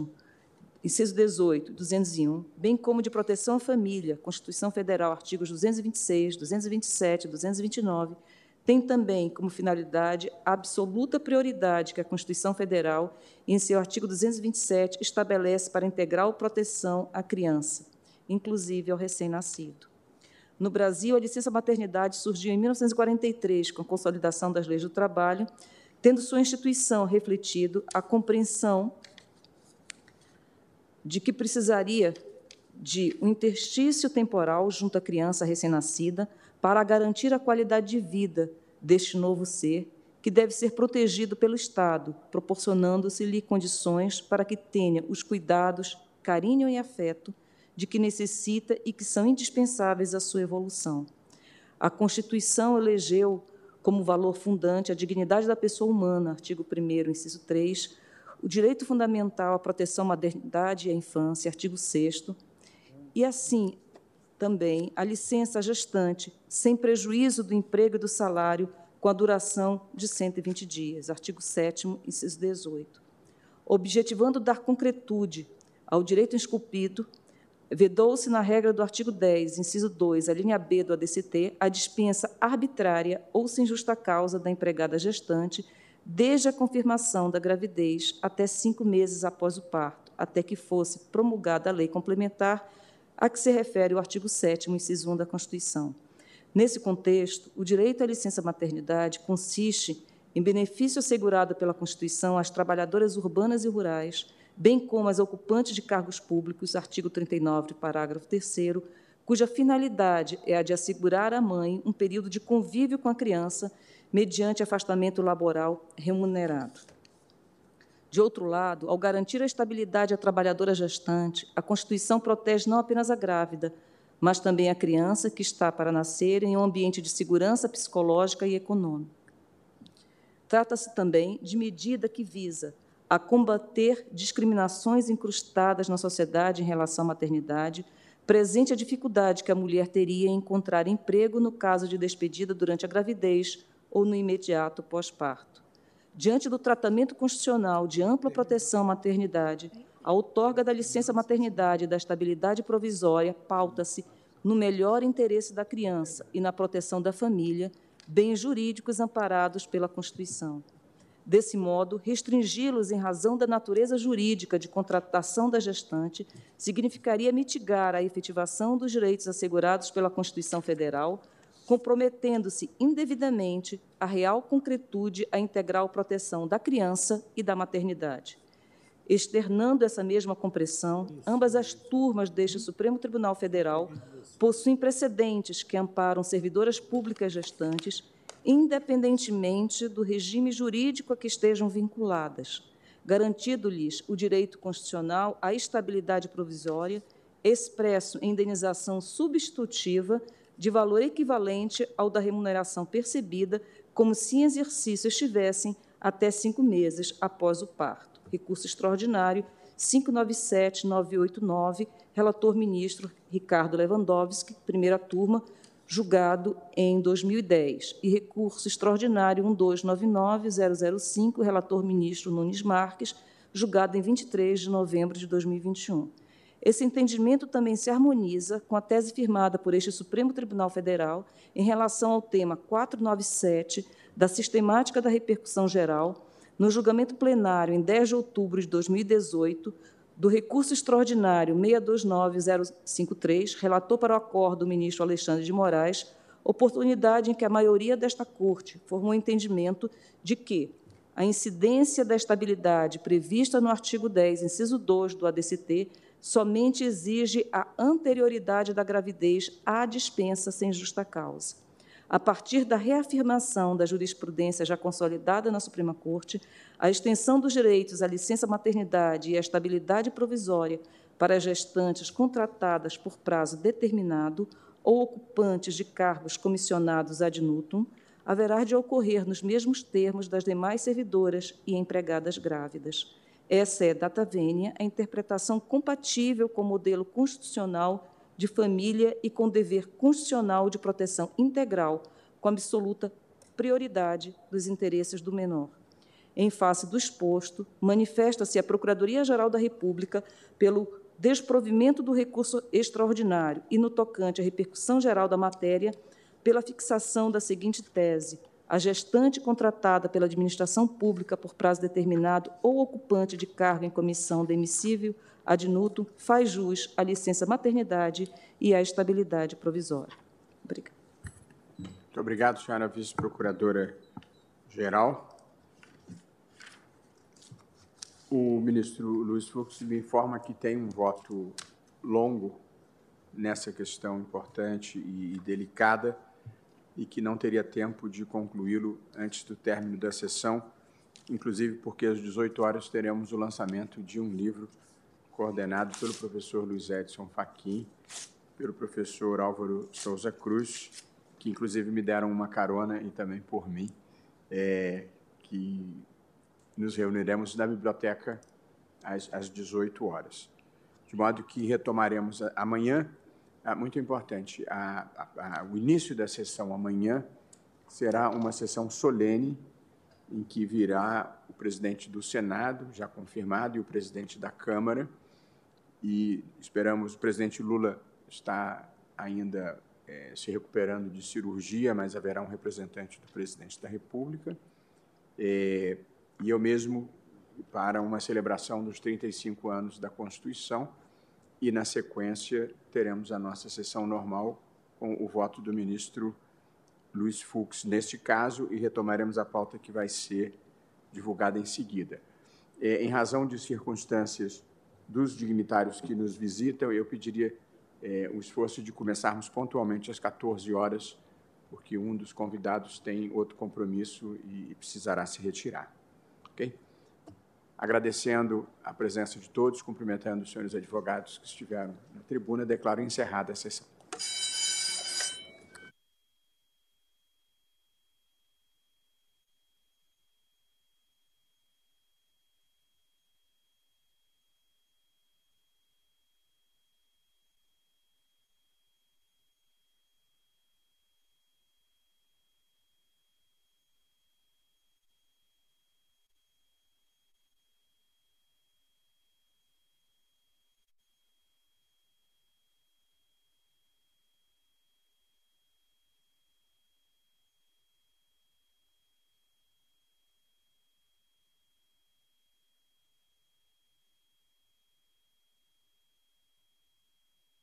H: inciso 18, 201, bem como de proteção à família, Constituição Federal, artigos 226, 227, 229, tem também como finalidade a absoluta prioridade que a Constituição Federal, em seu artigo 227, estabelece para integral proteção à criança, inclusive ao recém-nascido. No Brasil, a licença maternidade surgiu em 1943, com a consolidação das leis do trabalho, tendo sua instituição refletido a compreensão de que precisaria de um interstício temporal junto à criança recém-nascida para garantir a qualidade de vida deste novo ser, que deve ser protegido pelo Estado, proporcionando-se-lhe condições para que tenha os cuidados, carinho e afeto de que necessita e que são indispensáveis à sua evolução. A Constituição elegeu como valor fundante a dignidade da pessoa humana, artigo 1 inciso 3, o direito fundamental à proteção à maternidade e à infância, artigo 6 e assim também a licença gestante, sem prejuízo do emprego e do salário, com a duração de 120 dias, artigo 7 inciso 18. Objetivando dar concretude ao direito esculpido, vedou-se na regra do artigo 10, inciso 2, a linha B do ADCT, a dispensa arbitrária ou sem justa causa da empregada gestante desde a confirmação da gravidez até cinco meses após o parto, até que fosse promulgada a lei complementar a que se refere o artigo 7 inciso 1 da Constituição. Nesse contexto, o direito à licença maternidade consiste em benefício assegurado pela Constituição às trabalhadoras urbanas e rurais, bem como às ocupantes de cargos públicos, artigo 39, parágrafo 3 cuja finalidade é a de assegurar à mãe um período de convívio com a criança mediante afastamento laboral remunerado. De outro lado, ao garantir a estabilidade à trabalhadora gestante, a Constituição protege não apenas a grávida, mas também a criança que está para nascer em um ambiente de segurança psicológica e econômica. Trata-se também de medida que visa a combater discriminações incrustadas na sociedade em relação à maternidade, presente a dificuldade que a mulher teria em encontrar emprego no caso de despedida durante a gravidez ou no imediato pós-parto. Diante do tratamento constitucional de ampla proteção à maternidade, a outorga da licença maternidade e da estabilidade provisória pauta-se no melhor interesse da criança e na proteção da família, bens jurídicos amparados pela Constituição. Desse modo, restringi-los em razão da natureza jurídica de contratação da gestante significaria mitigar a efetivação dos direitos assegurados pela Constituição Federal comprometendo-se indevidamente a real concretude, a integral proteção da criança e da maternidade. Externando essa mesma compreensão, ambas as turmas deste Supremo Tribunal Federal possuem precedentes que amparam servidoras públicas gestantes, independentemente do regime jurídico a que estejam vinculadas, garantido-lhes o direito constitucional à estabilidade provisória, expresso em indenização substitutiva de valor equivalente ao da remuneração percebida, como se em exercício estivessem até cinco meses após o parto recurso extraordinário 597989, relator ministro Ricardo Lewandowski, primeira turma, julgado em 2010, e recurso extraordinário 1299005, relator ministro Nunes Marques, julgado em 23 de novembro de 2021. Esse entendimento também se harmoniza com a tese firmada por este Supremo Tribunal Federal em relação ao tema 497 da sistemática da repercussão geral no julgamento plenário em 10 de outubro de 2018 do recurso extraordinário 629053, relator para o acordo do ministro Alexandre de Moraes, oportunidade em que a maioria desta Corte formou entendimento de que a incidência da estabilidade prevista no artigo 10, inciso 2 do ADCT, somente exige a anterioridade da gravidez à dispensa sem justa causa a partir da reafirmação da jurisprudência já consolidada na Suprema Corte, a extensão dos direitos à licença maternidade e à estabilidade provisória para gestantes contratadas por prazo determinado ou ocupantes de cargos comissionados ad nutum, haverá de ocorrer nos mesmos termos das demais servidoras e empregadas grávidas. Essa é, data vênia, a interpretação compatível com o modelo constitucional de família e com dever constitucional de proteção integral, com absoluta prioridade dos interesses do menor. Em face do exposto, manifesta-se a Procuradoria-Geral da República pelo desprovimento do recurso extraordinário e, no tocante à repercussão geral da matéria, pela fixação da seguinte tese: a gestante contratada pela administração pública por prazo determinado ou ocupante de cargo em comissão demissível ad nutum, faz jus à licença maternidade e à estabilidade provisória. Obrigada.
A: Muito obrigado, senhora vice-procuradora-geral. O ministro Luiz Fux me informa que tem um voto longo nessa questão importante e delicada e que não teria tempo de concluí-lo antes do término da sessão, inclusive porque às 18 horas teremos o lançamento de um livro coordenado pelo professor Luiz Edson Faquim, pelo professor Álvaro Souza Cruz, que inclusive me deram uma carona e também por mim, é, que nos reuniremos na biblioteca às, às 18 horas. De modo que retomaremos amanhã, é muito importante, a, a, a, o início da sessão amanhã será uma sessão solene, em que virá o presidente do Senado, já confirmado, e o presidente da Câmara, e esperamos, o presidente Lula está ainda é, se recuperando de cirurgia, mas haverá um representante do presidente da República, é, e eu mesmo para uma celebração dos 35 anos da Constituição, e na sequência teremos a nossa sessão normal com o voto do ministro Luiz Fux, neste caso, e retomaremos a pauta que vai ser divulgada em seguida. É, em razão de circunstâncias dos dignitários que nos visitam, eu pediria é, o esforço de começarmos pontualmente às 14 horas, porque um dos convidados tem outro compromisso e precisará se retirar. Ok? Agradecendo a presença de todos, cumprimentando os senhores advogados que estiveram na tribuna, declaro encerrada a sessão.